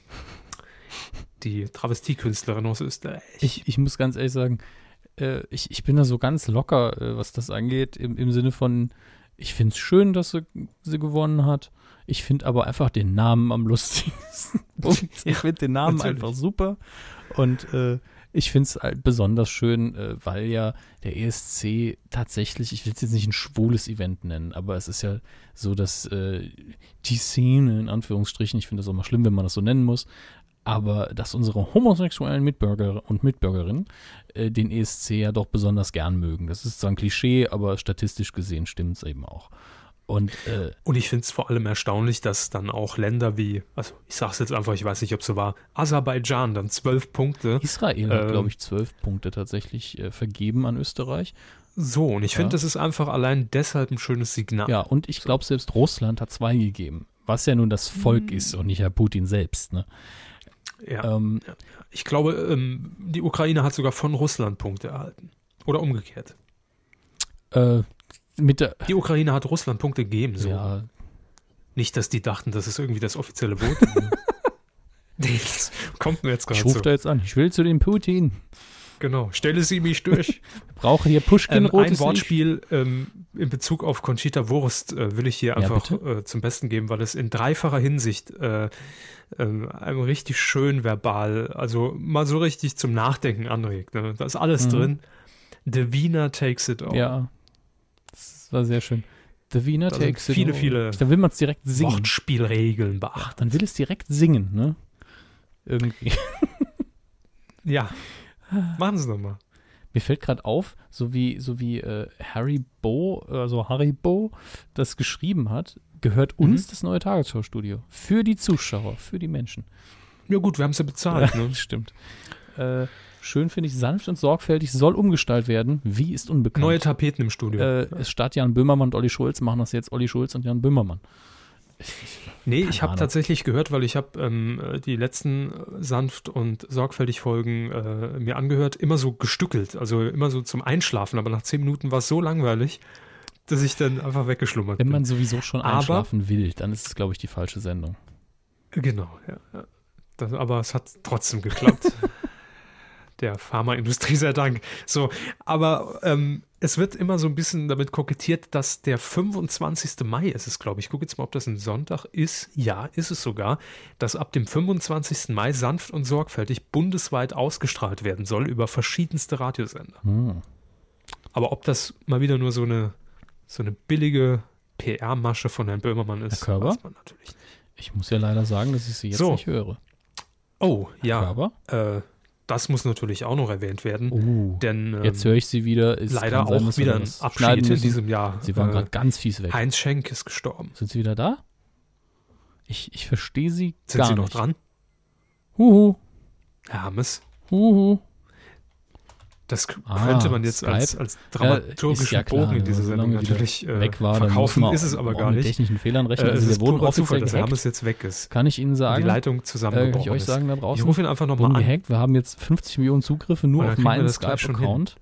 Die Travestiekünstlerin aus Österreich. Ich, ich muss ganz ehrlich sagen, äh, ich, ich bin da so ganz locker, äh, was das angeht, im, im Sinne von, ich finde es schön, dass sie, sie gewonnen hat. Ich finde aber einfach den Namen am lustigsten. (laughs) ich finde den Namen Natürlich. einfach super. Und äh, ich finde es halt besonders schön, äh, weil ja der ESC tatsächlich, ich will es jetzt nicht ein schwules Event nennen, aber es ist ja so, dass äh, die Szene, in Anführungsstrichen, ich finde das auch mal schlimm, wenn man das so nennen muss, aber dass unsere homosexuellen Mitbürger und Mitbürgerinnen äh, den ESC ja doch besonders gern mögen. Das ist zwar ein Klischee, aber statistisch gesehen stimmt es eben auch. Und, äh, und ich finde es vor allem erstaunlich, dass dann auch Länder wie, also ich sage es jetzt einfach, ich weiß nicht, ob es so war, Aserbaidschan dann zwölf Punkte. Israel hat, glaube ich, zwölf Punkte tatsächlich äh, vergeben an Österreich. So, und ich ja. finde, das ist einfach allein deshalb ein schönes Signal. Ja, und ich glaube, selbst Russland hat zwei gegeben, was ja nun das Volk hm. ist und nicht Herr Putin selbst. Ne? Ja, ähm. Ich glaube, ähm, die Ukraine hat sogar von Russland Punkte erhalten. Oder umgekehrt. Äh, mit der, die Ukraine hat Russland Punkte gegeben. So. Ja. Nicht, dass die dachten, das ist irgendwie das offizielle Boot. (laughs) das kommt mir jetzt gerade so. Ich rufe da jetzt an. Ich will zu dem Putin. Genau. Stelle sie mich durch. (laughs) Brauche hier Pushkin ähm, Ein Wortspiel ähm, in Bezug auf Conchita Wurst äh, will ich hier einfach ja, äh, zum Besten geben, weil es in dreifacher Hinsicht äh, ähm, einem richtig schön verbal, also mal so richtig zum Nachdenken anregt. Ne? Da ist alles mhm. drin. The Wiener takes it all. Ja, das war sehr schön. The Wiener da takes viele. Viele. Dann will man es direkt singen. Wortspielregeln beachten. Ach, dann will es direkt singen, ne? Irgendwie. (laughs) ja. Machen Sie nochmal. Mir fällt gerade auf, so wie, so wie äh, Harry Bo, also Harry Bo das geschrieben hat, gehört mhm. uns das neue Tagesschau-Studio. Für die Zuschauer, für die Menschen. Ja gut, wir haben es ja bezahlt. Ja, (laughs) ne? Stimmt. Äh, schön finde ich, sanft und sorgfältig soll umgestaltet werden. Wie ist unbekannt. Neue Tapeten im Studio. Äh, es statt Jan Böhmermann und Olli Schulz machen das jetzt Olli Schulz und Jan Böhmermann. Nee, ich habe tatsächlich gehört, weil ich habe ähm, die letzten sanft und sorgfältig Folgen äh, mir angehört, immer so gestückelt, also immer so zum Einschlafen, aber nach zehn Minuten war es so langweilig, dass ich dann einfach weggeschlummert Wenn bin. Wenn man sowieso schon einschlafen aber, will, dann ist es, glaube ich, die falsche Sendung. Genau, ja. ja. Das, aber es hat trotzdem geklappt. (laughs) Der Pharmaindustrie (laughs) sei Dank. So, aber ähm, es wird immer so ein bisschen damit kokettiert, dass der 25. Mai ist es, glaube ich. Ich gucke jetzt mal, ob das ein Sonntag ist. Ja, ist es sogar, dass ab dem 25. Mai sanft und sorgfältig bundesweit ausgestrahlt werden soll über verschiedenste Radiosender. Hm. Aber ob das mal wieder nur so eine so eine billige PR-Masche von Herrn Böhmermann ist, weiß man natürlich nicht. Ich muss ja leider sagen, dass ich sie jetzt so. nicht höre. Oh, ja. Herr Körber? Äh, das muss natürlich auch noch erwähnt werden. Oh, denn ähm, jetzt höre ich sie wieder. Es leider sein, auch wieder ein Abschied in diesem Jahr. Sie waren Äh, gerade ganz fies weg. Heinz Schenk ist gestorben. Sind Sie wieder da? Ich, ich verstehe Sie Sind gar Sie noch nicht. dran? Huhu, Herr Hammes, huhu. Das Ah, könnte man jetzt Skype. als, als Ja, dramaturgischen ist ja klar, Bogen in dieser Sendung natürlich äh, weg war, verkaufen, ist es aber gar mit nicht. technischen Fehlern Äh, rechnen. es also ist wir wurden purer Zufall, dass. Hammes jetzt weg ist. Kann ich Ihnen sagen, die Leitung äh, zusammengebrochen ich euch ist. sagen da Ich draußen, rufe ihn einfach nochmal an. gehackt. Wir haben jetzt 50 Millionen Zugriffe nur auf meinen Skype-Account.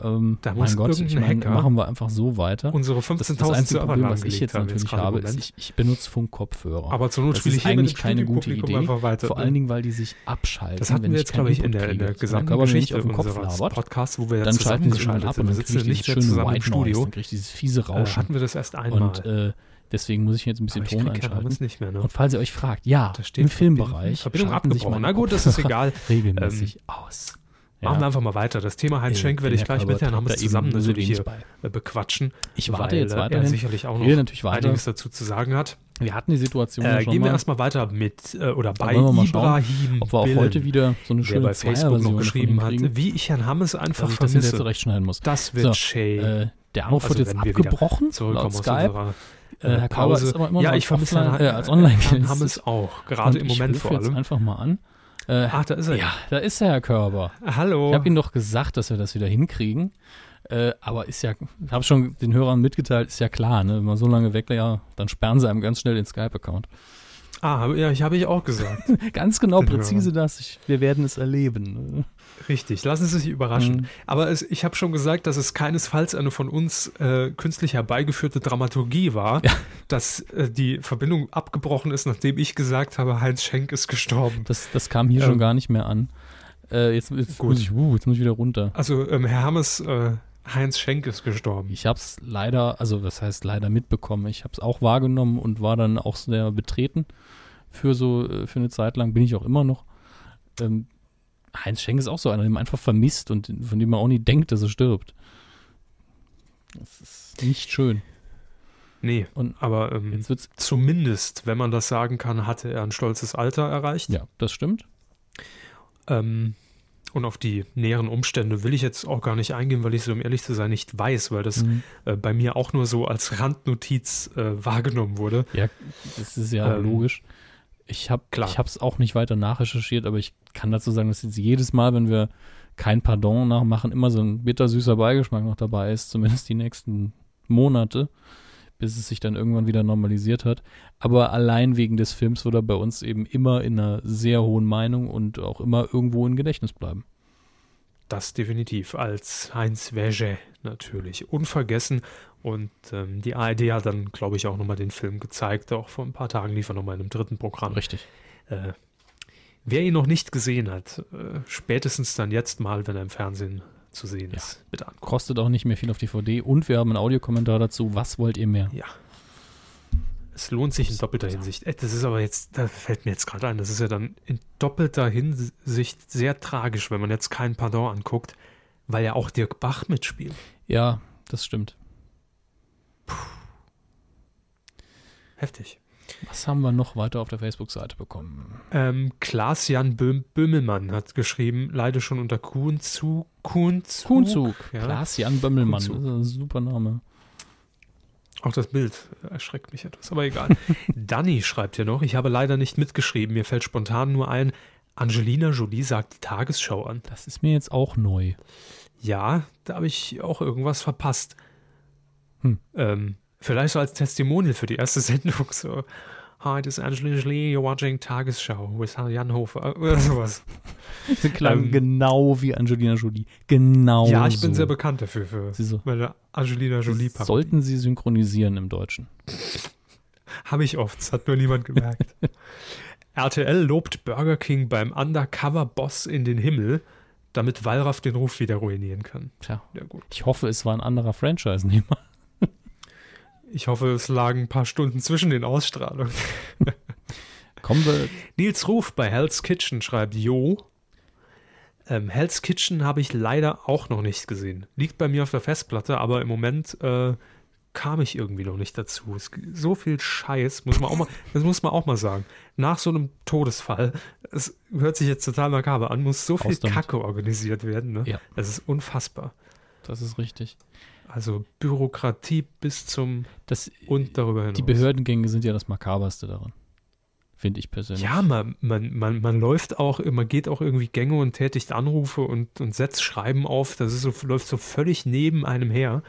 Ähm, Da muss mein Gott, ich meine, machen wir einfach so weiter. Unsere Das, das 15.000 einzige Problem, was ich jetzt natürlich im habe, ist, ich, ich benutze Funk-Kopfhörer. Aber zur Not das spiele ist ich mit eigentlich dem keine gute Idee. Vor allen Dingen, weil die sich abschalten. das hatten wir jetzt, glaube ich, in der, in der gesamten Geschichte auf den Kopf labert, Podcasts, wo wir dann schalten sie geschaltet ab sind. und dann sitzen kriege ich nicht schöne zusammen im White Noise, Studio. dann dieses fiese Äh, Rauschen. hatten wir das erst einmal. Und äh, deswegen muss ich jetzt ein bisschen Ton krieg einschalten. Hammes nicht mehr, ne? Und falls ihr euch fragt, ja, im Filmbereich Verbindung abgebrochen. Na gut, das ist egal. (laughs) regelmäßig aus. Machen wir einfach mal weiter. Das Thema Heinz Äh, Schenk werde ich gleich mit Herrn Hammes zusammen natürlich hier bei. äh, bequatschen. Ich warte weil, jetzt äh, Er sicherlich auch Ich noch natürlich weiter. einiges dazu zu sagen hat. Wir hatten die Situation Äh, ja schon gehen wir mal, erstmal weiter mit äh, oder bei mal schauen, Ibrahim ob wir auch Billen, heute wieder so eine schöne bei Facebook noch geschrieben hat, wie ich Herrn Hammes einfach dass ich das vermisse. zurechtschneiden muss. Das wird So, Shay. Äh, der Anruf Also wird jetzt abgebrochen, laut Skype. unserer Äh, Herr Pause. ist aber immer ja, ich vermisse Herrn, äh, als online Herrn Hammes auch, gerade im ich Moment rufe vor jetzt allem. einfach mal an. Äh, Ach, da ist er. ja, da ist er, Herr Körber. Hallo. Ich habe Ihnen doch gesagt, dass wir das wieder hinkriegen. Äh, aber ist ja, ich habe schon den Hörern mitgeteilt, ist ja klar, ne? wenn man so lange weg ja, dann sperren sie einem ganz schnell den Skype-Account. Ah, ja, ich habe ich auch gesagt. (laughs) Ganz genau, präzise das. Ich, wir werden es erleben. Richtig, lassen Sie sich überraschen. Mhm. Aber es, ich habe schon gesagt, dass es keinesfalls eine von uns äh, künstlich herbeigeführte Dramaturgie war, dass äh, die Verbindung abgebrochen ist, nachdem ich gesagt habe, Heinz Schenk ist gestorben. Das, das kam hier Ähm, schon gar nicht mehr an. Äh, jetzt, jetzt, gut. muss ich, uh, jetzt muss ich wieder runter. Also ähm, Herr Hammes, äh, Heinz Schenk ist gestorben. Ich habe es leider, also was heißt leider mitbekommen. Ich habe es auch wahrgenommen und war dann auch sehr betreten für so äh, für eine Zeit lang. Bin ich auch immer noch. Ähm, Heinz Schenk ist auch so einer, den man einfach vermisst und von dem man auch nie denkt, dass er stirbt. Das ist nicht schön. Nee, Und aber ähm, jetzt wird's. zumindest, wenn man das sagen kann, hatte er ein stolzes Alter erreicht. Ja, das stimmt. Ähm, und auf die näheren Umstände will ich jetzt auch gar nicht eingehen, weil ich so, um ehrlich zu sein, nicht weiß, weil das Mhm. äh, bei mir auch nur so als Randnotiz äh, wahrgenommen wurde. Ja, das ist ja Ähm, logisch. Ich habe klar. ich habe es auch nicht weiter nachrecherchiert, aber ich kann dazu sagen, dass jetzt jedes Mal, wenn wir kein Pardon nachmachen, immer so ein bittersüßer Beigeschmack noch dabei ist, zumindest die nächsten Monate, bis es sich dann irgendwann wieder normalisiert hat. Aber allein wegen des Films wird er bei uns eben immer in einer sehr hohen Meinung und auch immer irgendwo im Gedächtnis bleiben. Das definitiv als Heinz Wäsche natürlich unvergessen. Und ähm, die ARD hat dann, glaube ich, auch nochmal den Film gezeigt. Auch vor ein paar Tagen lief er nochmal in einem dritten Programm. Richtig. Äh, wer ihn noch nicht gesehen hat, äh, spätestens dann jetzt mal, wenn er im Fernsehen zu sehen Ja. ist, bitte angucken. Kostet auch nicht mehr viel auf DVD und wir haben einen Audiokommentar dazu. Was wollt ihr mehr? Ja. Es lohnt sich in doppelter Hinsicht. Äh, Das ist aber jetzt, da fällt mir jetzt gerade ein, das ist ja dann in doppelter Hinsicht sehr tragisch, wenn man jetzt kein Pardon anguckt, weil ja auch Dirk Bach mitspielt. Ja, das stimmt. Heftig. Was haben wir noch weiter auf der Facebook-Seite bekommen? Ähm, Klaas-Jan Böhm Böhmelmann hat geschrieben, leider schon unter Kuhnzug. Kuhnzug. Kuhnzug. Ja. Klaas-Jan Bömmelmann. Kuhnzug. Das ist ein super Name. Auch das Bild erschreckt mich etwas, aber egal. (laughs) Danny schreibt hier noch, ich habe leider nicht mitgeschrieben, mir fällt spontan nur ein, Angelina Jolie sagt die Tagesschau an. Das ist mir jetzt auch neu. Ja, da habe ich auch irgendwas verpasst. Hm. Ähm, vielleicht so als Testimonial für die erste (laughs) Sendung. So, hi, this is Angelina Jolie, you're watching Tagesschau with Jan Hofer oder sowas. Sie klang Ähm, genau wie Angelina Jolie. Genau ja, ich bin so. sehr bekannt dafür, für Sie so. meine Angelina Jolie Parodie. Sollten Sie synchronisieren im Deutschen. Habe ich oft, das hat nur niemand gemerkt. (laughs) RTL lobt Burger King beim Undercover-Boss in den Himmel, damit Wallraff den Ruf wieder ruinieren kann. Tja, Ja gut. ich hoffe, es war ein anderer Franchise-Nehmer. Ich hoffe, es lagen ein paar Stunden zwischen den Ausstrahlungen. (laughs) Kommen wir. Nils Ruf bei Hell's Kitchen schreibt, Jo. Ähm, Hell's Kitchen habe ich leider auch noch nicht gesehen. Liegt bei mir auf der Festplatte, aber im Moment äh, kam ich irgendwie noch nicht dazu. Es, so viel Scheiß, muss man auch mal, das muss man auch mal sagen. Nach so einem Todesfall, es hört sich jetzt total makaber an, muss so viel. Kacke organisiert werden. Ne? Ja. Das ist unfassbar. Das ist richtig. Also Bürokratie bis zum Das, und darüber hinaus. die Behördengänge sind ja das Makaberste daran. Finde ich persönlich. Ja, man, man, man, man läuft auch, man geht auch irgendwie Gänge und tätigt Anrufe und, und setzt Schreiben auf. Das ist so, läuft so völlig neben einem her.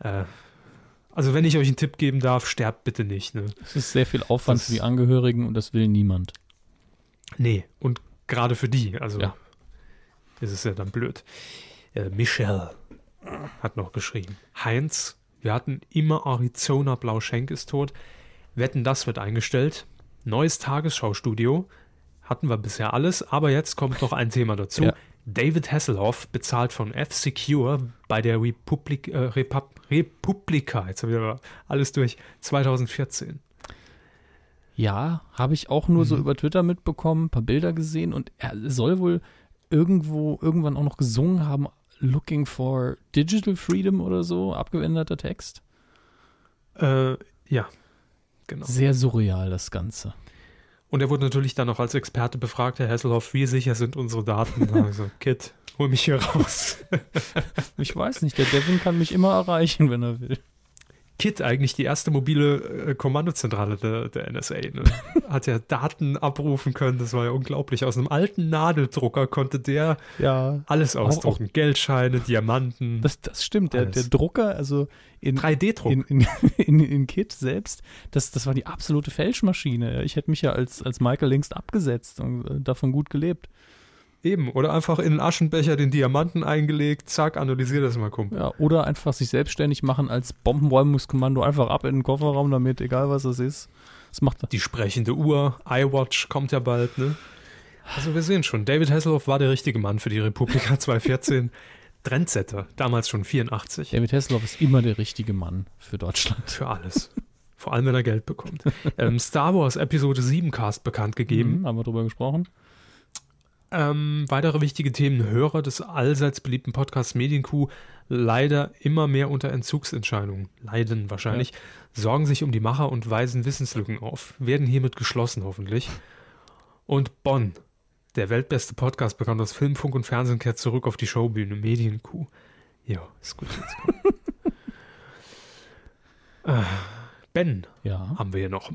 Äh, also wenn ich euch einen Tipp geben darf, sterbt bitte nicht. Ne? Es ist sehr viel Aufwand Das- für die Angehörigen und das will niemand. Nee, und gerade für die, also Ja. ist es ja dann blöd. Äh, Michelle hat noch geschrieben. Heinz, wir hatten immer Arizona Blauschenk ist tot. Wetten, das wird eingestellt. Neues Tagesschaustudio. Hatten wir bisher alles, aber jetzt kommt noch ein Thema dazu. (laughs) Ja. David Hasselhoff, bezahlt von F-Secure bei der Republik, äh, Repub, Republika, jetzt habe ich aber alles durch, 2014. Ja, habe ich auch nur so Mhm. über Twitter mitbekommen, ein paar Bilder gesehen und er soll wohl irgendwo irgendwann auch noch gesungen haben, Looking for Digital Freedom oder so, abgewendeter Text. Äh, ja, genau. Sehr surreal das Ganze. Und er wurde natürlich dann noch als Experte befragt, Herr Hasselhoff, wie sicher sind unsere Daten? (laughs) Also, Kid, hol mich hier raus. Ich weiß nicht, der Devin kann mich immer erreichen, wenn er will. Kid, eigentlich die erste mobile äh, Kommandozentrale der, der NSA, ne? (laughs) hat ja Daten abrufen können, das war ja unglaublich. Aus einem alten Nadeldrucker konnte der Ja. alles Auch- ausdrucken. Geldscheine, Diamanten, Das, das stimmt, der, der Drucker, also in, 3D-Druck. in, in, (laughs) in, in Kit selbst, das, das war die absolute Fälschmaschine. Ich hätte mich ja als, als Michael längst abgesetzt und äh, davon gut gelebt. Eben, oder einfach in einen Aschenbecher den Diamanten eingelegt, zack, analysier das mal, Kumpel. Ja, oder einfach sich selbstständig machen als Bombenräumungskommando, einfach ab in den Kofferraum damit, egal was es ist. Das macht er. Die sprechende Uhr, iWatch kommt ja bald, ne? Also wir sehen schon, David Hasselhoff war der richtige Mann für die Republika (laughs) 2014. Trendsetter, damals schon 84. David Hasselhoff ist immer der richtige Mann für Deutschland. Für alles. Vor allem, wenn er Geld bekommt. ähm, Star Wars Episode 7 Cast bekannt gegeben. Mhm, haben wir drüber gesprochen. Ähm, weitere wichtige Themen. Hörer des allseits beliebten Podcasts Medienkuh leider immer mehr unter Entzugsentscheidungen, leiden wahrscheinlich, sorgen sich um die Macher und weisen Wissenslücken auf, werden hiermit geschlossen hoffentlich. Und Bonn, der weltbeste Podcast, bekannt aus Film, Funk und Fernsehen, kehrt zurück auf die Showbühne Medienkuh. Ja, ist gut jetzt. komm. äh, ben Ja. haben wir hier noch.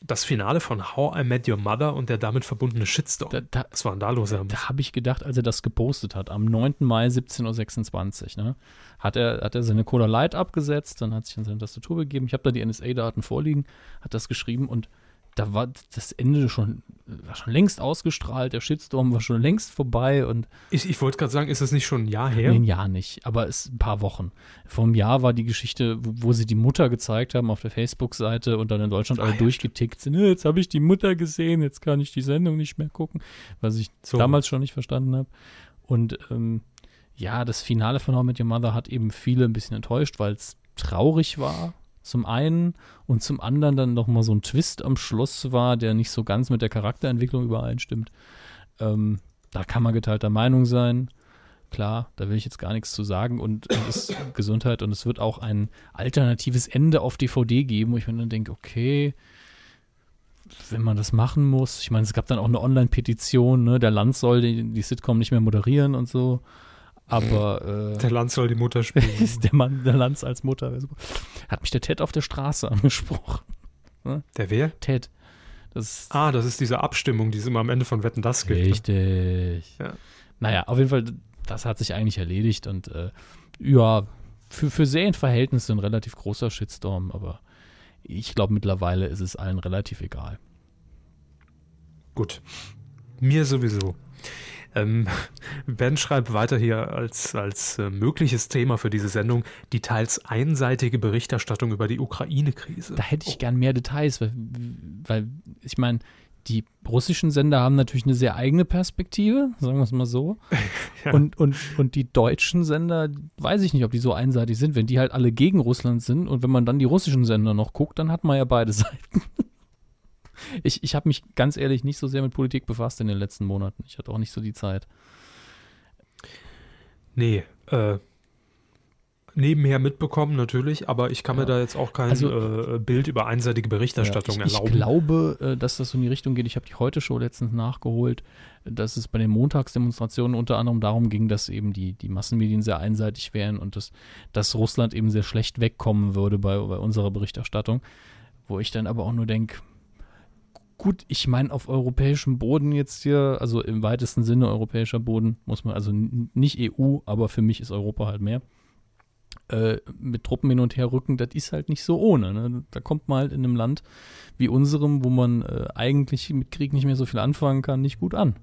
Das Finale von How I Met Your Mother und der damit verbundene Shitstorm. Da, da, Was war denn da los? Da habe ich gedacht, als er das gepostet hat, am 9. Mai 17.26 Uhr, ne, hat, er, hat er seine Cola Light abgesetzt, dann hat sich an seine Tastatur begeben. Ich habe da die NSA-Daten vorliegen, hat das geschrieben und da war das Ende schon, war schon längst ausgestrahlt, der Shitstorm war schon längst vorbei und Ich, ich wollte gerade sagen, ist das nicht schon ein Jahr her? Nee, ein Jahr nicht, aber es ist ein paar Wochen. Vor einem Jahr war die Geschichte, wo, wo sie die Mutter gezeigt haben auf der Facebook-Seite und dann in Deutschland alle Ah, ja, durchgetickt sind. "Äh, Jetzt habe ich die Mutter gesehen, jetzt kann ich die Sendung nicht mehr gucken, was ich So. damals schon nicht verstanden habe. Und ähm, ja, das Finale von How I Met Your Mother hat eben viele ein bisschen enttäuscht, weil es traurig war, zum einen, und zum anderen dann nochmal so ein Twist am Schluss war, der nicht so ganz mit der Charakterentwicklung übereinstimmt. Ähm, da kann man geteilter Meinung sein. Klar, da will ich jetzt gar nichts zu sagen und es ist (coughs) Gesundheit und es wird auch ein alternatives Ende auf DVD geben, wo ich mir dann denke, okay, wenn man das machen muss, ich meine, es gab dann auch eine Online-Petition, ne, der Land soll die, die Sitcom nicht mehr moderieren und so, aber (laughs) äh, Der Land soll die Mutter spielen. ist (laughs) der Mann der Lanz als Mutter. Hat mich der Ted auf der Straße (laughs) angesprochen. Der wer? Ted. Das Ah, das ist diese Abstimmung, die es immer am Ende von Wetten das gibt. ne? richtig. Ja. Naja, auf jeden Fall, das hat sich eigentlich erledigt und äh, ja, für, für Serienverhältnisse ein relativ großer Shitstorm, aber ich glaube mittlerweile ist es allen relativ egal. Gut. Mir sowieso. Ähm, ben schreibt weiter hier als, als äh, mögliches Thema für diese Sendung die teils einseitige Berichterstattung über die Ukraine-Krise. Da hätte ich gern mehr Details, weil, weil ich meine, die russischen Sender haben natürlich eine sehr eigene Perspektive, sagen wir es mal so. (laughs) Ja. Und, und, und die deutschen Sender, weiß ich nicht, ob die so einseitig sind, wenn die halt alle gegen Russland sind und wenn man dann die russischen Sender noch guckt, dann hat man ja beide (laughs) Seiten. Ich, ich habe mich ganz ehrlich nicht so sehr mit Politik befasst in den letzten Monaten. Ich hatte auch nicht so die Zeit. Nee, äh, nebenher mitbekommen, natürlich, aber ich kann Ja. mir da jetzt auch kein Also- äh, Bild über einseitige Berichterstattung Ja, ich, erlauben. Ich glaube, äh, dass das so in die Richtung geht. Ich habe die Heute-Show letztens nachgeholt, dass es bei den Montagsdemonstrationen unter anderem darum ging, dass eben die, die Massenmedien sehr einseitig wären und dass, dass Russland eben sehr schlecht wegkommen würde bei, bei unserer Berichterstattung. Wo ich dann aber auch nur denke, gut, ich meine, auf europäischem Boden jetzt hier, also im weitesten Sinne europäischer Boden, muss man, also nicht EU, aber für mich ist Europa halt mehr äh, mit Truppen hin und her rücken, das ist halt nicht so ohne. Ne? Da kommt man halt in einem Land wie unserem, wo man äh, eigentlich mit Krieg nicht mehr so viel anfangen kann, nicht gut an.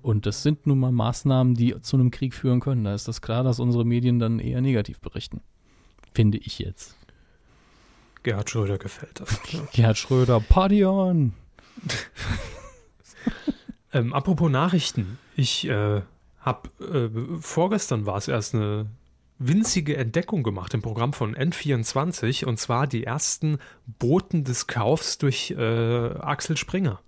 Und das sind nun mal Maßnahmen, die zu einem Krieg führen können. Da ist das klar, dass unsere Medien dann eher negativ berichten. Finde ich jetzt. Gerhard Schröder gefällt das. (laughs) Gerhard Schröder, Party on! (laughs) Ähm, apropos Nachrichten. Ich äh, habe äh, vorgestern war es erst eine winzige Entdeckung gemacht im Programm von N24 und zwar die ersten Boten des Kaufs durch äh, Axel Springer.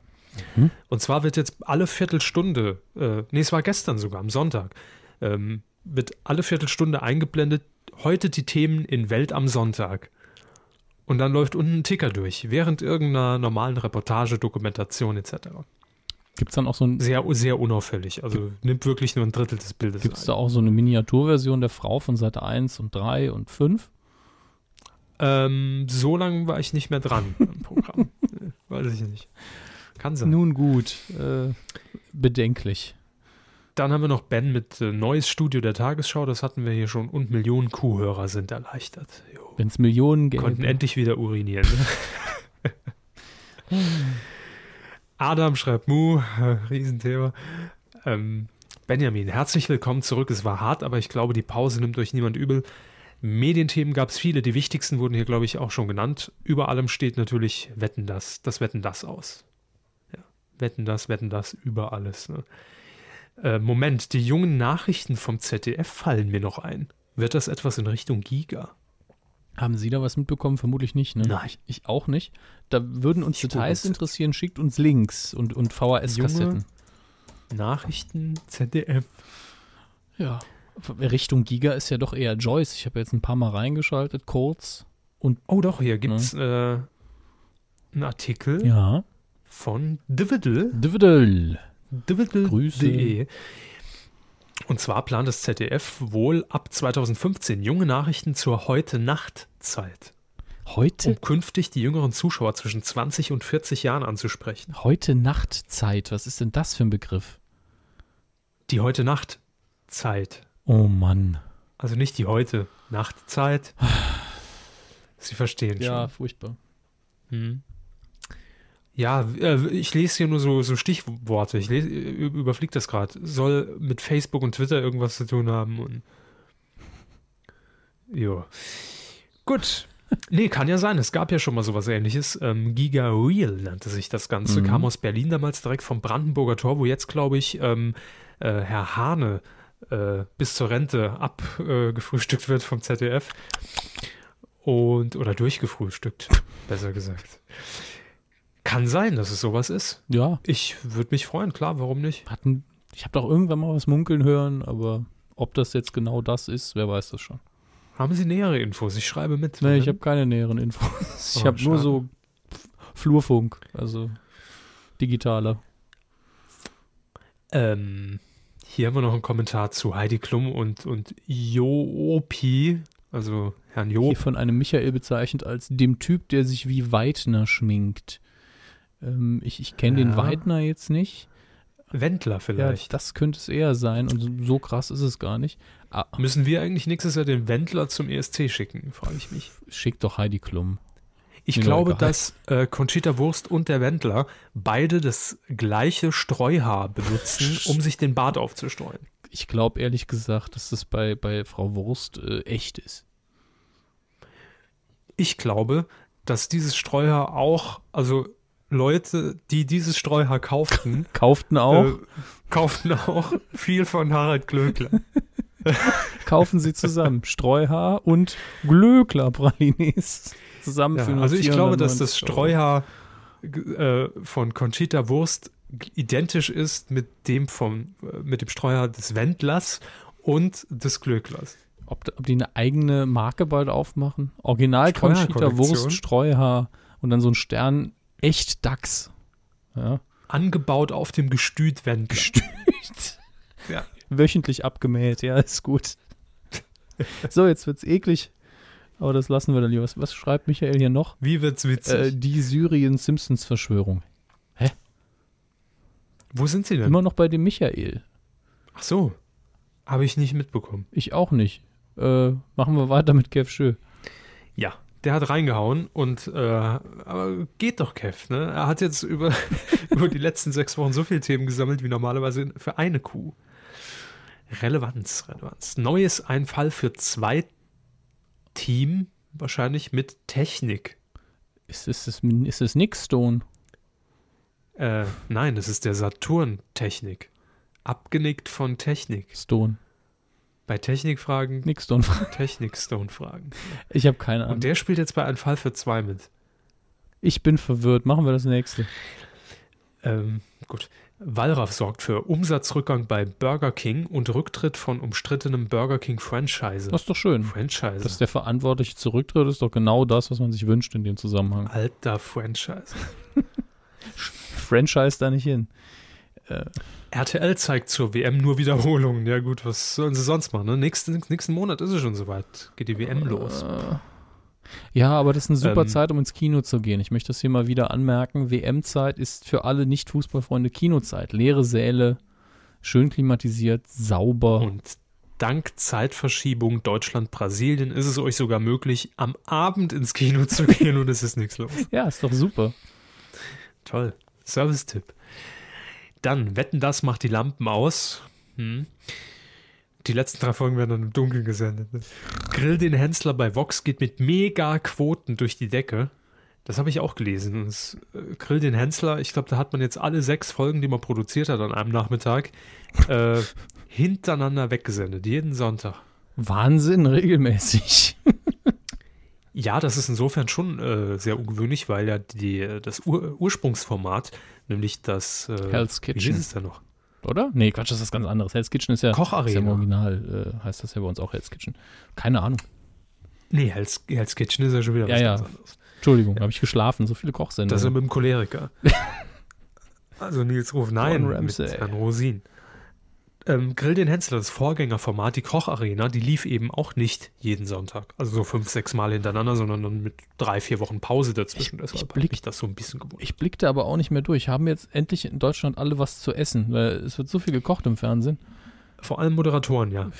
Mhm. Und zwar wird jetzt alle Viertelstunde, äh, nee, es war gestern sogar, am Sonntag, ähm, wird alle Viertelstunde eingeblendet, heute die Themen in Welt am Sonntag. Und dann läuft unten ein Ticker durch, während irgendeiner normalen Reportage, Dokumentation etc. Gibt es dann auch so ein, Sehr, sehr unauffällig. Also nimmt wirklich nur ein Drittel des Bildes gibt's da ein. auch so eine Miniaturversion der Frau von Seite 1 und 3 und 5? Ähm, so lange war ich nicht mehr dran im Programm. (laughs) Weiß ich nicht. Kann sein. Nun gut, äh, bedenklich. Dann haben wir noch Ben mit äh, Neues Studio der Tagesschau. Das hatten wir hier schon. Und Millionen Kuhhörer sind erleichtert. Wenn es Millionen gäbe. Konnten endlich wieder urinieren. Ne? (laughs) Adam schreibt Mu, (laughs) Riesenthema. Ähm, Benjamin, herzlich willkommen zurück. Es war hart, aber ich glaube, die Pause nimmt euch niemand übel. Medienthemen gab es viele. Die wichtigsten wurden hier, glaube ich, auch schon genannt. Über allem steht natürlich Wetten das, das Wetten das aus. Ja, Wetten das, Wetten das, über alles. Ne? Äh, Moment, die jungen Nachrichten vom ZDF fallen mir noch ein. Wird das etwas in Richtung Giga? Haben Sie da was mitbekommen? Vermutlich nicht, ne? Nein. Ich, ich auch nicht. Da würden uns Ich Details interessieren. Schickt uns Links und, und VHS-Kassetten. Nachrichten ZDF. Ja. Richtung Giga ist ja doch eher Joyce. Ich habe jetzt ein paar Mal reingeschaltet, kurz. Oh doch, hier gibt es äh, einen Artikel Ja. von Dividel. Dividel. Grüße. Und zwar plant das ZDF wohl ab 2015 junge Nachrichten zur Heute-Nacht-Zeit, Heute, um künftig die jüngeren Zuschauer zwischen 20 und 40 Jahren anzusprechen. heute Nachtzeit. Was ist denn das für ein Begriff? Die Heute-Nacht-Zeit. Oh Mann. Also nicht die Heute-Nacht-Zeit. (sighs) Sie verstehen Ja, schon. furchtbar. Hm. Ja, äh, ich lese hier nur so, so Stichworte. Ich lese, überfliege das gerade. Soll mit Facebook und Twitter irgendwas zu tun haben und. Jo. Gut. Nee, kann ja sein. Es gab ja schon mal sowas ähnliches. Ähm, Giga Real nannte sich das Ganze. Mhm. Kam aus Berlin damals direkt vom Brandenburger Tor, wo jetzt, glaube ich, ähm, äh, Herr Hahne äh, bis zur Rente abgefrühstückt äh, wird vom ZDF. Und, oder durchgefrühstückt, besser gesagt. Kann sein, dass es sowas ist. Ja, Ich würde mich freuen, klar, warum nicht? hatten, ich habe doch irgendwann mal was munkeln hören, aber ob das jetzt genau das ist, wer weiß das schon. Haben Sie nähere Infos? Ich schreibe mit. Nee, ich habe keine näheren Infos. (laughs) Ich Oh, habe nur so Flurfunk, also digitaler. ähm, hier haben wir noch einen Kommentar zu Heidi Klum und, und Joopi, also Herrn Hier Joop. von einem Michael bezeichnet als dem Typ, der sich wie Weidner schminkt. Ähm, ich ich kenne den Ja. Weidner jetzt nicht. Wendler Ja, vielleicht. das könnte es eher sein und so, so krass ist es gar nicht. Ah, Müssen wir eigentlich nächstes Jahr den Wendler zum ESC schicken, frage ich mich. schick doch Heidi Klum. Ich Mir glaube, dass äh, Conchita Wurst und der Wendler beide das gleiche Streuhaar benutzen, (laughs) um sich den Bart aufzustreuen. Ich glaube ehrlich gesagt, dass das bei, bei Frau Wurst äh, echt ist. Ich glaube, dass dieses Streuhaar auch, also Leute, die dieses Streuhaar kauften, (laughs) Kauften auch, äh, kauften auch viel von Harald Glöckler. (laughs) kaufen sie zusammen. Streuhaar und Glöckler-Pralines. Zusammen Ja, für nur also ich glaube, dass 490 das. Streuhaar äh, von Conchita Wurst identisch ist mit dem vom, äh, mit dem Streuhaar des Wendlers und des Glöcklers. Ob, ob die eine eigene Marke bald aufmachen? Original Conchita. Wurst, Streuhaar und dann so ein Stern echt Dachs. Ja. Angebaut auf dem Gestüt werden. Gestüt. (laughs) Ja. Wöchentlich abgemäht, ja, ist gut. (laughs) so, jetzt wird's eklig. Aber das lassen wir dann lieber. Was, was schreibt Michael hier noch? Wie wird's witzig? Äh, die Syrien-Simpsons-Verschwörung. Wo sind sie denn? Immer noch bei dem Michael. Ach so. Habe ich nicht mitbekommen. Ich auch nicht. Äh, machen wir weiter mit Kev Schö. Der hat reingehauen und äh, aber geht doch, Kev, ne? Er hat jetzt über, (laughs) über die letzten sechs Wochen so viele Themen gesammelt wie normalerweise für eine Kuh. Relevanz, Relevanz. Neues ein Fall für zwei Team, wahrscheinlich mit Technik. Ist es, ist, ist es Nickstone? Äh, nein, das ist der Saturn-Technik. Abgenickt von Technik. Stone. Bei Technikfragen, Nickstone. Technik-Stone-Fragen. Ich habe keine Ahnung. Und der spielt jetzt bei ein Fall für zwei mit. Ich bin verwirrt. Machen wir das nächste. Ähm, gut. Wallraff sorgt für Umsatzrückgang bei Burger King und Rücktritt von umstrittenem Burger King Franchise. Das ist doch schön. Franchise. Dass der Verantwortliche zurücktritt, ist doch genau das, was man sich wünscht in dem Zusammenhang. Alter Franchise. (laughs) Franchise da nicht hin. RTL zeigt zur WM nur Wiederholungen. Ja gut, was sollen sie sonst machen? Ne? Nächsten, nächsten Monat ist es schon soweit. Geht die WM los. Äh, ja, aber das ist eine super Ähm. Zeit, um ins Kino zu gehen. Ich möchte das hier mal wieder anmerken. WM-Zeit ist für alle Nicht-Fußballfreunde Kinozeit. Leere Säle, schön klimatisiert, sauber. Und dank Zeitverschiebung Deutschland-Brasilien ist es euch sogar möglich, am Abend ins Kino zu gehen (laughs) und es ist nichts los. ja, ist doch super. Toll. Service-Tipp. Dann, Wetten, das macht die Lampen aus. Hm. Die letzten drei Folgen werden dann im Dunkeln gesendet. Grill den Hensler bei Vox geht mit Mega-Quoten durch die Decke. Das habe ich auch gelesen. Das, äh, Grill den Hensler, ich glaube, da hat man jetzt alle sechs Folgen, die man produziert hat an einem Nachmittag, äh, (laughs) hintereinander weggesendet. Jeden Sonntag. Wahnsinn, regelmäßig. Ja, das ist insofern schon äh, sehr ungewöhnlich, weil ja die, das Ur Ursprungsformat, nämlich das äh, Hell's Wie Kitchen. hieß es denn noch? Oder? Nee, Quatsch, das ist was ganz anderes. Hell's Kitchen ist ja, ist ja im Kocharena. Original, äh, heißt das ja bei uns auch Hell's Kitchen. Keine Ahnung. Nee, Hell's, Hell's Kitchen ist ja schon wieder Ja, was ja. ganz anderes. Entschuldigung, habe ich geschlafen. So viele Kochsendungen. Das ist ja mit dem Choleriker. (laughs) also Nils Ruf, nein, Gordon mit Ramsay. Herrn Rosin. Ähm, Grill den Hensler, das Vorgängerformat, die Kocharena, die lief eben auch nicht jeden Sonntag. Also so fünf, sechs Mal hintereinander, sondern dann mit drei, vier Wochen Pause dazwischen. Ich- Deshalb ich blick- mich das so ein bisschen gewundert. Ich blickte aber auch nicht mehr durch. Haben jetzt endlich in Deutschland alle was zu essen? Weil es wird so viel gekocht im Fernsehen. Vor allem Moderatoren, ja.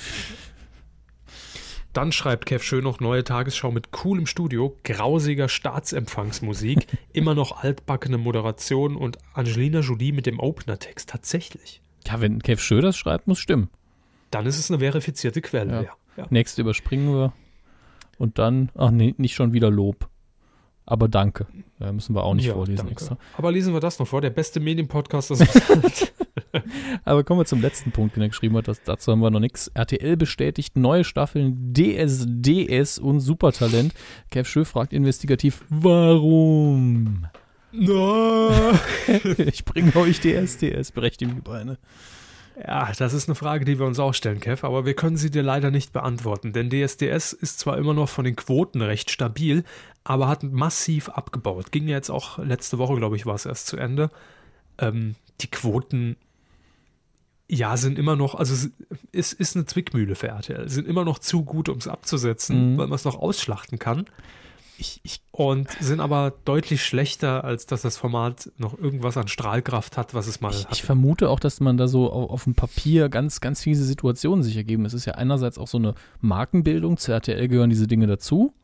Dann schreibt Kev Schön noch neue Tagesschau mit coolem Studio, grausiger Staatsempfangsmusik, (laughs) immer noch altbackene Moderation und Angelina Jolie mit dem Opener-Text. Tatsächlich. Ja, wenn Kev Schö das schreibt, muss stimmen. Dann ist es eine verifizierte Quelle, Ja. ja. ja. Nächste überspringen wir. Und dann, ach nee, nicht schon wieder Lob. Aber danke. Ja, müssen wir auch nicht Ja, vorlesen danke. extra. Aber lesen wir das noch vor, der beste Medienpodcast, das hat. (laughs) (laughs) Aber kommen wir zum letzten Punkt, den er geschrieben hat. Das, dazu haben wir noch nichts. RTL bestätigt neue Staffeln DSDS und Supertalent. Kev Schö fragt investigativ, warum? No. (laughs) ich bringe euch die Beine. Ja, das ist eine Frage, die wir uns auch stellen, Kev, aber wir können sie dir leider nicht beantworten, denn DSDS ist zwar immer noch von den Quoten recht stabil, aber hat massiv abgebaut. Ging ja jetzt auch letzte Woche, glaube ich, war es erst zu Ende. Ähm, die Quoten, ja, sind immer noch, also es ist, ist eine Zwickmühle für RTL, sind immer noch zu gut, um es abzusetzen, Mhm. weil man es noch ausschlachten kann. Ich, ich, Und sind aber deutlich schlechter, als dass das Format noch irgendwas an Strahlkraft hat, was es mal ich, hat. ich vermute auch, dass man da so auf, auf dem Papier ganz, ganz fiese Situationen sich ergeben. Es ist ja einerseits auch so eine Markenbildung. Zu RTL gehören diese Dinge dazu.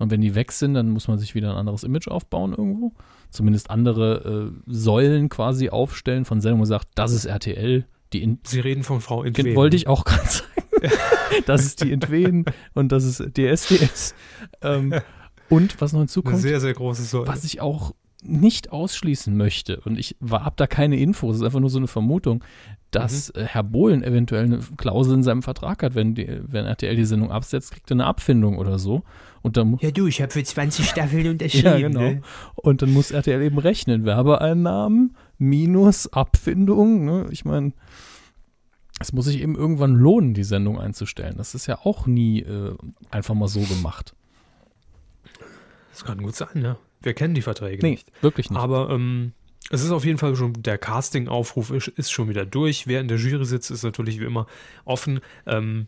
Und wenn die weg sind, dann muss man sich wieder ein anderes Image aufbauen irgendwo. Zumindest andere äh, Säulen quasi aufstellen von Sendungen, wo man sagt, das ist RTL. Die in Sie reden von Frau Entwen. wollte ich auch gerade sagen. (laughs) das ist die Entwehen und das ist DSDS. Ähm, (laughs) und was noch Eine hinzukommt, sehr, sehr große Säule. was ich auch nicht ausschließen möchte, und ich habe da keine Infos, es ist einfach nur so eine Vermutung, dass Mhm. äh, Herr Bohlen eventuell eine Klausel in seinem Vertrag hat, wenn, die, wenn RTL die Sendung absetzt, kriegt er eine Abfindung oder so. Und dann, Ja, du, ich habe für 20 (laughs) Staffeln unterschrieben. ja, genau. Ne? Und dann muss RTL eben rechnen. Werbeeinnahmen minus Abfindung. Ne? Ich meine, Es muss sich eben irgendwann lohnen, die Sendung einzustellen. Das ist ja auch nie äh, einfach mal so gemacht. Das kann gut sein, ja. Wir kennen die Verträge Nee, nicht. wirklich nicht. Aber ähm, es ist auf jeden Fall schon, der Casting-Aufruf ist, ist schon wieder durch. Wer in der Jury sitzt, ist natürlich wie immer offen. Ähm,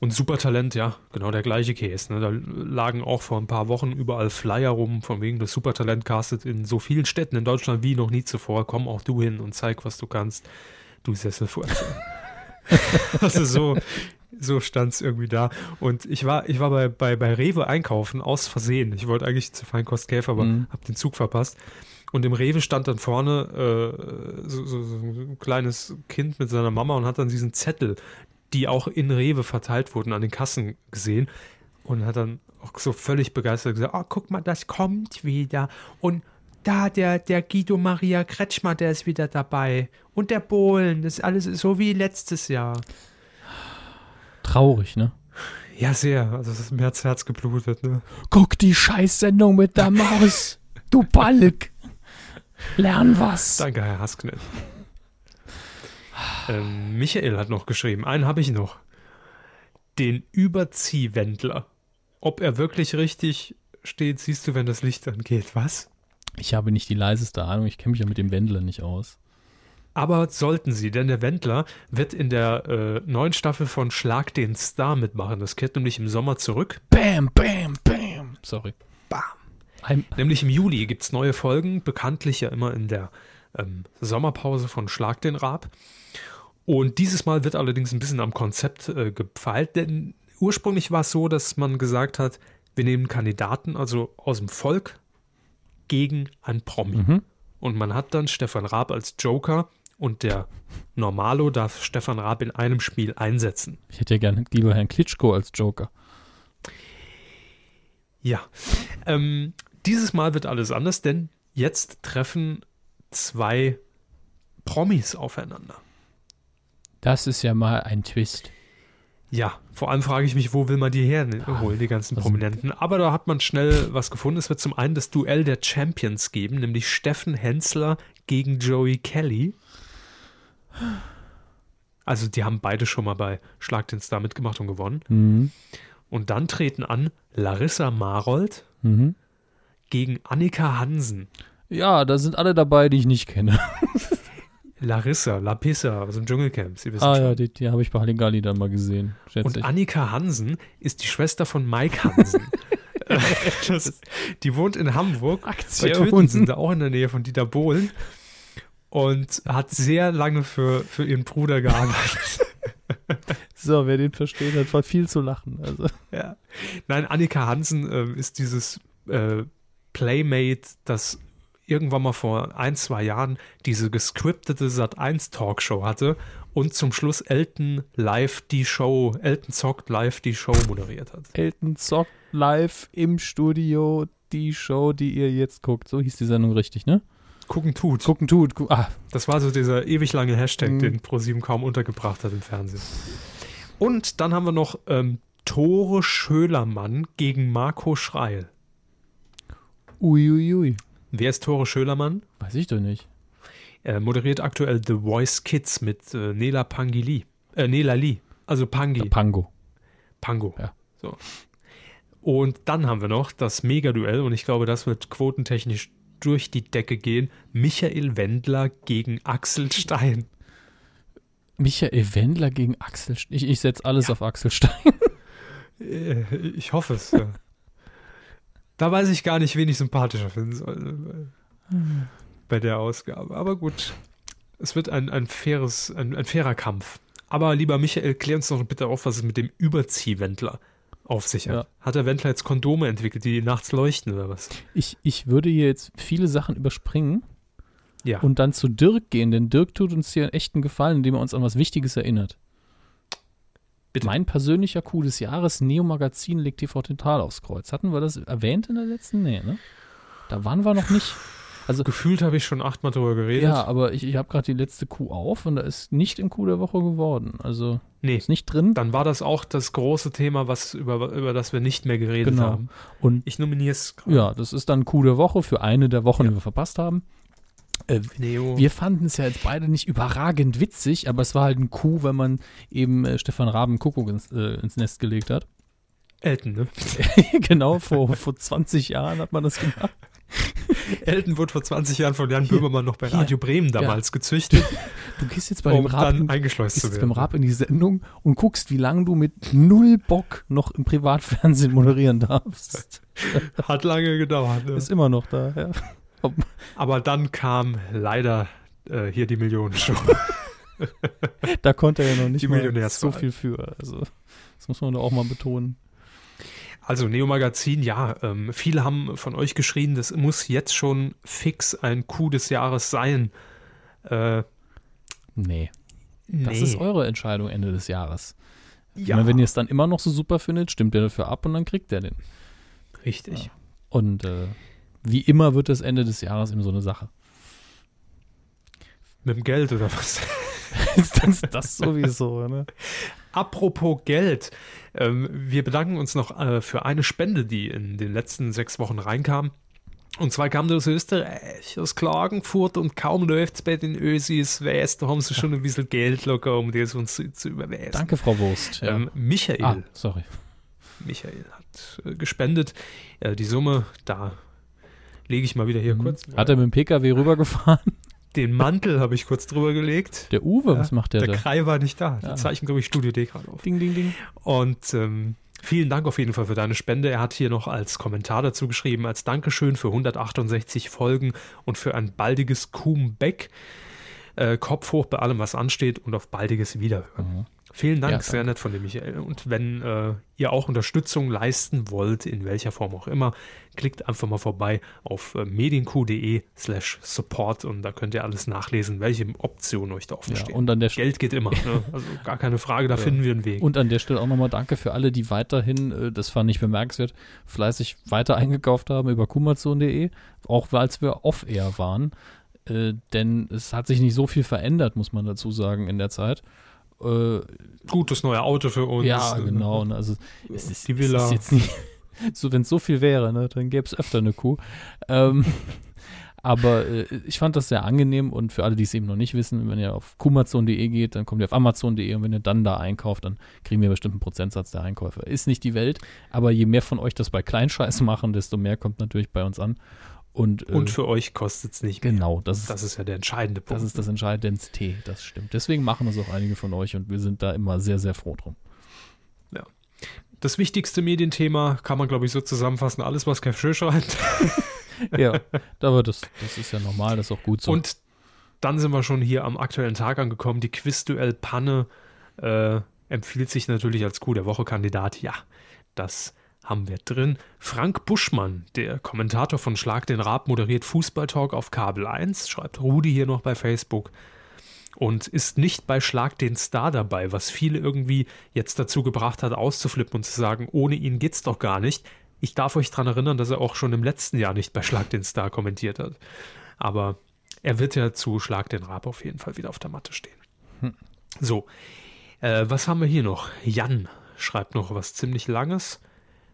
und Supertalent, ja, genau der gleiche Case. Ne? Da lagen auch vor ein paar Wochen überall Flyer rum, von wegen das Supertalent castet in so vielen Städten in Deutschland wie noch nie zuvor. Komm auch du hin und zeig, was du kannst. Du Sesselfurze. also (laughs) so, so stand es irgendwie da. Und ich war, ich war bei, bei, bei Rewe einkaufen aus Versehen. Ich wollte eigentlich zu Feinkost Käfer, aber Mhm. habe den Zug verpasst. Und im Rewe stand dann vorne äh, so, so, so ein kleines Kind mit seiner Mama und hat dann diesen Zettel, die auch in Rewe verteilt wurden, an den Kassen gesehen. Und hat dann auch so völlig begeistert gesagt, oh, guck mal, das kommt wieder. Und da, der, der Guido Maria Kretschmer, der ist wieder dabei. Und der Bohlen, das ist alles so wie letztes Jahr. Traurig, ne? Ja, sehr. Also es ist mir das Herz geblutet, ne? Guck die Scheißsendung mit der Maus. Du Balk. Lern was. Danke, Herr Hasknecht. ähm, Michael hat noch geschrieben, einen habe ich noch. Den Überziehwendler. Ob er wirklich richtig steht, siehst du, wenn das Licht angeht. Was? Ich habe nicht die leiseste Ahnung. Ich kenne mich ja mit dem Wendler nicht aus. Aber sollten sie, denn der Wendler wird in der äh, neuen Staffel von Schlag den Star mitmachen. Das kehrt nämlich im Sommer zurück. Bam, bam, bam. Sorry. Bam. Ein, Nämlich im Juli gibt es neue Folgen, bekanntlich ja immer in der ähm, Sommerpause von Schlag den Raab. Und dieses Mal wird allerdings ein bisschen am Konzept äh, gefeilt, denn ursprünglich war es so, dass man gesagt hat, wir nehmen Kandidaten, also aus dem Volk, gegen ein Promi. Mhm. Und man hat dann Stefan Raab als Joker und der Normalo darf Stefan Raab in einem Spiel einsetzen. ich hätte ja gerne lieber Herrn Klitschko als Joker. Ja. Ähm, dieses Mal wird alles anders, denn jetzt treffen zwei Promis aufeinander. Das ist ja mal ein Twist. Ja, vor allem frage ich mich, wo will man die herholen, die ganzen also- Prominenten. Aber da hat man schnell was gefunden. Es wird zum einen das Duell der Champions geben, nämlich Steffen Hensler gegen Joey Kelly. Also die haben beide schon mal bei Schlag den Star mitgemacht und gewonnen. Mhm. Und dann treten an Larissa Marold Mhm. gegen Annika Hansen. Ja, da sind alle dabei, die ich nicht kenne. (laughs) Larissa, Lapissa aus dem Dschungelcamp, Sie wissen Ah schon. ja, die, die habe ich bei Halligalli dann mal gesehen. Und ich. Annika Hansen ist die Schwester von Mike Hansen. (laughs) (laughs) das, die wohnt in Hamburg, bei Aktion. Tötensen, da auch in der Nähe von Dieter Bohlen. Und hat sehr lange für, für ihren Bruder gearbeitet. (laughs) So, wer den versteht, hat voll viel zu lachen. Also. ja. Nein, Annika Hansen ähm, ist dieses äh, Playmate, das irgendwann mal vor ein, zwei Jahren diese gescriptete Sat1 Talkshow hatte und zum Schluss Elton live die Show, Elton zockt live die Show moderiert hat. Elton zockt live im Studio die Show, die ihr jetzt guckt. So hieß die Sendung richtig, ne? Gucken tut. Gucken tut. Gu ah, Das war so dieser ewig lange Hashtag, Mhm. den ProSieben kaum untergebracht hat im Fernsehen. Und dann haben wir noch ähm, Tore Schölermann gegen Marco Schreil. uiuiui. Ui. Wer ist Tore Schölermann? Weiß ich doch nicht. Er moderiert aktuell The Voice Kids mit äh, Nela Pangili. Äh, Nela Lee. Also Pangi. Der Pango. Pango. Ja. So. Und dann haben wir noch das Mega-Duell und ich glaube, das wird quotentechnisch durch die Decke gehen. Michael Wendler gegen Axel Stein. Michael Wendler gegen Axel Stein. Ich, ich setze alles auf Axel Stein. (laughs) Äh, Ich hoffe es. Ja. Da weiß ich gar nicht, wen ich sympathischer finden soll. äh, Bei der Ausgabe. Aber gut. Es wird ein, ein, faires, ein, ein fairer Kampf. Aber lieber Michael, klär uns doch bitte auf, was es mit dem Überziehwendler auf sich hat. Ja. Hat der Wendler jetzt Kondome entwickelt, die nachts leuchten oder was? Ich, ich würde hier jetzt viele Sachen überspringen Ja. und dann zu Dirk gehen, denn Dirk tut uns hier einen echten Gefallen, indem er uns an was Wichtiges erinnert. Bitte. Mein persönlicher Coup des Jahres, Neo Magazin legt TV Total aufs Kreuz. Hatten wir das erwähnt in der letzten? Nee, ne? Da waren wir noch nicht. Also, Gefühlt habe ich schon achtmal drüber geredet. ja, aber ich, ich habe gerade die letzte Coup auf und da ist nicht im Coup der Woche geworden. Also, Nee. ist nicht drin. Dann war das auch das große Thema, was, über, über das wir nicht mehr geredet Genau. haben. Und Ich nominiere es. Ja, das ist dann Coup der Woche für eine der Wochen, die wir verpasst haben. Äh, Neo. wir fanden es ja jetzt beide nicht überragend witzig, aber es war halt ein Coup, wenn man eben äh, Stefan Raben Kuckuck ins, äh, ins Nest gelegt hat. Elton, ne? (laughs) genau, vor, vor 20 Jahren hat man das gemacht. (laughs) Elton wurde vor 20 Jahren von Jan Hier. Böhmermann noch bei Hier. Radio Bremen damals gezüchtet, Du gehst jetzt bei um dem Raab dann in, eingeschleust gehst zu jetzt werden. beim Raab in die Sendung und guckst, wie lange du mit null Bock noch im Privatfernsehen moderieren darfst. (laughs) Hat lange gedauert. Ne? Ist immer noch da, ja. Aber dann kam leider äh, hier die Millionenshow. Da konnte er ja noch nicht Die mal so viel für. Also, das muss man da auch mal betonen. Also Neo Magazin, ja, ähm, viele haben von euch geschrien, das muss jetzt schon fix ein Coup des Jahres sein. Äh, Nee, das nee. ist eure Entscheidung Ende des Jahres. Ja, meine, wenn ihr es dann immer noch so super findet, stimmt ihr dafür ab und dann kriegt er den. richtig. Und äh, wie immer wird das Ende des Jahres eben so eine Sache. Mit dem Geld oder was? (laughs) (laughs) das, das sowieso, ne? Apropos Geld, ähm, wir bedanken uns noch äh, für eine Spende, die in den letzten sechs Wochen reinkam. Und zwar kam die aus Österreich, aus Klagenfurt und kaum läuft es bei den Ösis West, da haben sie schon ein bisschen Geld locker, um das uns zu, zu überweisen. Danke, Frau Wurst. Ja. Ähm, Michael, ah, sorry. Michael hat äh, gespendet. Äh, die Summe, da lege ich mal wieder hier Mhm. kurz. Hat er mit dem Pkw rübergefahren? Den Mantel habe ich kurz drüber gelegt. Der Uwe, Ja, was macht der, Der da? Krei war nicht da. Ja. Die zeichnen, glaube ich, Studio D gerade auf. Ding, ding, ding. Und ähm, vielen Dank auf jeden Fall für deine Spende. Er hat hier noch als Kommentar dazu geschrieben, als Dankeschön für 168 Folgen und für ein baldiges Comeback. Äh, Kopf hoch bei allem, was ansteht und auf baldiges Wiederhören. Mhm. Vielen Dank, Ja, sehr nett von dem Michael. Und wenn äh, ihr auch Unterstützung leisten wollt, in welcher Form auch immer, klickt einfach mal vorbei auf äh, medienq.de slash support und da könnt ihr alles nachlesen, welche Optionen euch da offen Ja, stehen. und an der Stelle. Geld geht immer, ne? also gar keine Frage, da Ja. finden wir einen Weg. Und an der Stelle auch nochmal danke für alle, die weiterhin, äh, das fand ich bemerkenswert, fleißig weiter eingekauft haben über kumazon.de, auch als wir off-air waren. Äh, denn es hat sich nicht so viel verändert, muss man dazu sagen, in der Zeit. Äh, Gutes neue Auto für uns. ja, äh, genau. ne, Also es ist, Die Villa. Es ist jetzt nicht, (laughs) so wenn es so viel wäre, ne, dann gäbe es öfter eine Kuh. Ähm, (laughs) aber äh, ich fand das sehr angenehm und für alle, die es eben noch nicht wissen, wenn ihr auf kumazon.de geht, dann kommt ihr auf amazon.de und wenn ihr dann da einkauft, dann kriegen wir bestimmt einen Prozentsatz der Einkäufer. Ist nicht die Welt, aber je mehr von euch das bei Kleinscheiß (laughs) machen, desto mehr kommt natürlich bei uns an. Und, äh, Und für euch kostet es nicht mehr. genau, das ist Das ist ja der entscheidende Punkt. das ist das Entscheidendste, das stimmt. Deswegen machen es auch einige von euch und wir sind da immer sehr, sehr froh drum. Das wichtigste Medienthema kann man, glaube ich, so zusammenfassen. Alles, was Kev Schö schreibt. (laughs) Ja, aber das, das ist ja normal, das ist auch gut so. Und dann sind wir schon hier am aktuellen Tag angekommen. Die Quizduell-Panne äh, empfiehlt sich natürlich als Coup der Woche-Kandidat. Ja, das haben wir drin. Frank Buschmann, der Kommentator von Schlag den Raab, moderiert Fußballtalk auf Kabel 1, schreibt Rudi hier noch bei Facebook und ist nicht bei Schlag den Star dabei, was viele irgendwie jetzt dazu gebracht hat, auszuflippen und zu sagen, ohne ihn geht's doch gar nicht. Ich darf euch daran erinnern, dass er auch schon im letzten Jahr nicht bei Schlag den Star kommentiert hat. Aber er wird ja zu Schlag den Raab auf jeden Fall wieder auf der Matte stehen. Hm. So, äh, was haben wir hier noch? Jan schreibt noch was ziemlich Langes.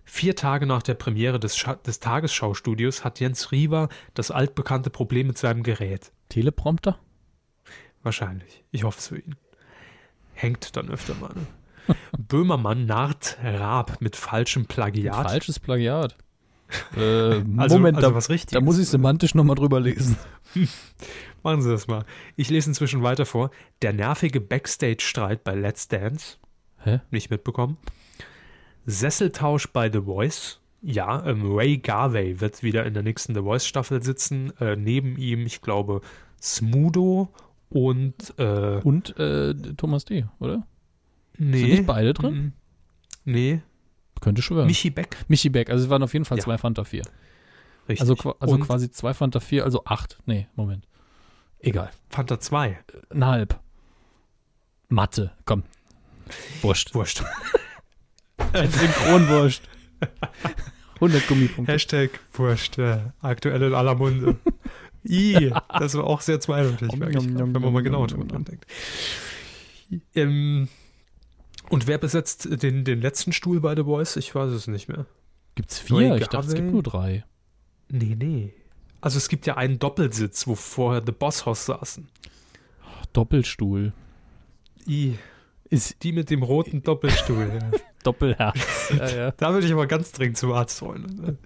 Vier Tage nach der Premiere des, Scha des Tagesschaustudios hat Jens Riewer das altbekannte Problem mit seinem Gerät. Teleprompter? Wahrscheinlich. Ich hoffe es für ihn. Hängt dann öfter mal. Ne? (laughs) Böhmermann narrt Raab mit falschem Plagiat. Falsches Plagiat. (laughs) Äh, Also- Moment, also da, was da muss ich semantisch nochmal drüber lesen. (laughs) Machen Sie das mal. Ich lese inzwischen weiter vor. Der nervige Backstage-Streit bei Let's Dance. Hä? Nicht mitbekommen. Sesseltausch bei The Voice. Ja, ähm, Ray Garvey wird wieder in der nächsten The Voice-Staffel sitzen. Äh, neben ihm, ich glaube, Smudo und äh, Und äh, Thomas D., oder? nee. Sind nicht beide drin? Mhm. Nee. Könnte schwören. Michi Beck. Michi Beck, also es waren auf jeden Fall Ja. zwei Fanta 4. Richtig. Also, also und quasi zwei Fanta 4, also acht. Nee, Moment. Egal. Fanta 2. Ein halb. Mathe, komm. Wurscht. Wurscht. (laughs) (laughs) Synchronwurscht. 100 Gummipunkte. Hashtag Wurscht. Äh, aktuell in aller Munde. I, das war auch sehr zweideutig, merke ich wenn man mal genau drüber nachdenkt. Ähm, und wer besetzt den, den letzten Stuhl bei The Voice? Ich weiß es nicht mehr. Gibt's Ray vier? Ich dachte, es gibt nur drei. Nee, nee. Also es gibt ja einen Doppelsitz, wo vorher The Boss Hoss saßen. Doppelstuhl. I, Ist die mit dem roten Doppelstuhl. ja. (laughs) Doppelherz. (laughs) ja, ja. Da würde ich aber ganz dringend zum Arzt wollen.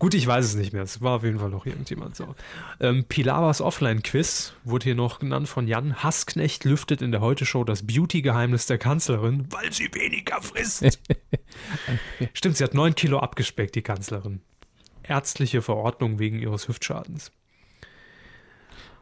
Gut, ich weiß es nicht mehr. Es war auf jeden Fall noch irgendjemand so. Ähm, Pilawas Offline-Quiz wurde hier noch genannt von Jan. Hassknecht lüftet in der Heute-Show das Beauty-Geheimnis der Kanzlerin, weil sie weniger frisst. (laughs) Stimmt, sie hat neun Kilo abgespeckt, die Kanzlerin. Ärztliche Verordnung wegen ihres Hüftschadens.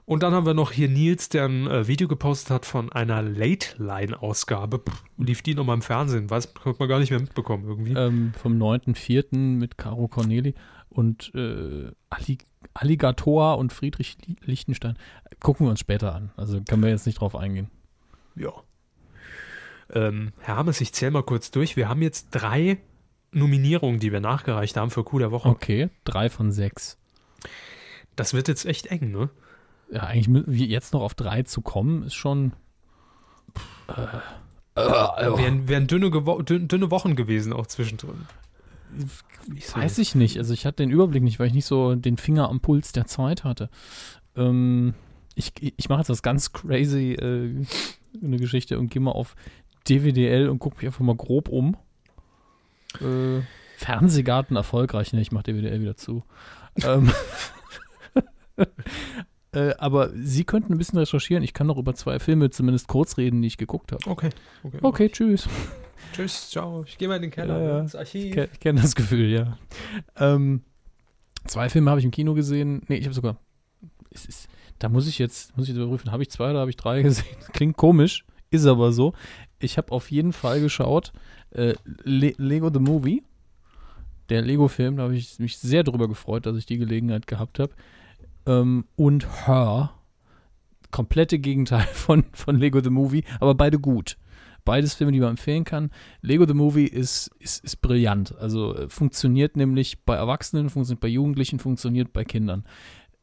Und dann haben wir noch hier Nils, der ein äh, Video gepostet hat von einer Late-Line-Ausgabe. Lief die nochmal im Fernsehen? Weiß, hat man gar nicht mehr mitbekommen irgendwie. ähm, vom 9.4. mit Caro Corneli und äh, Alli Alligator und Friedrich Li- Lichtenstein. Gucken wir uns später an. Also können wir jetzt nicht drauf eingehen. Ja. Ähm, Herr Hammes, ich zähle mal kurz durch. Wir haben jetzt drei Nominierungen, die wir nachgereicht haben für Coup der Woche. Okay, drei von sechs. Das wird jetzt echt eng, ne? Ja, eigentlich jetzt noch auf drei zu kommen, ist schon. Äh, äh, Wären, wären dünne, gewo dünn, dünne Wochen gewesen auch zwischendrin. Ich Weiß ich nicht. Also ich hatte den Überblick nicht, weil ich nicht so den Finger am Puls der Zeit hatte. Ähm, ich ich mache jetzt was ganz crazy, äh, eine Geschichte und gehe mal auf DWDL und gucke mich einfach mal grob um. Äh, Fernsehgarten erfolgreich, ne? Ich mache DWDL wieder zu. ähm, (laughs) (laughs) äh, aber Sie könnten ein bisschen recherchieren. Ich kann noch über zwei Filme zumindest kurz reden, die ich geguckt habe. Okay. okay. Okay, tschüss. Tschüss, ciao. Ich gehe mal in den Keller, Ja, ja. ins Archiv. Ich ke- kenne das Gefühl, ja. Ähm, zwei Filme habe ich im Kino gesehen. Nee, ich habe sogar. Ist, da muss ich jetzt, muss ich jetzt überprüfen, habe ich zwei oder habe ich drei (laughs) gesehen? Klingt komisch, ist aber so. Ich habe auf jeden Fall geschaut äh, Le Lego the Movie. Der Lego-Film, da habe ich mich sehr darüber gefreut, dass ich die Gelegenheit gehabt habe. Ähm, und Her. Komplette Gegenteil (laughs) von, von Lego the Movie, aber beide gut. Beides Filme, die man empfehlen kann. Lego the Movie ist, ist, ist brillant. Also äh, funktioniert nämlich bei Erwachsenen, funktioniert bei Jugendlichen, funktioniert bei Kindern.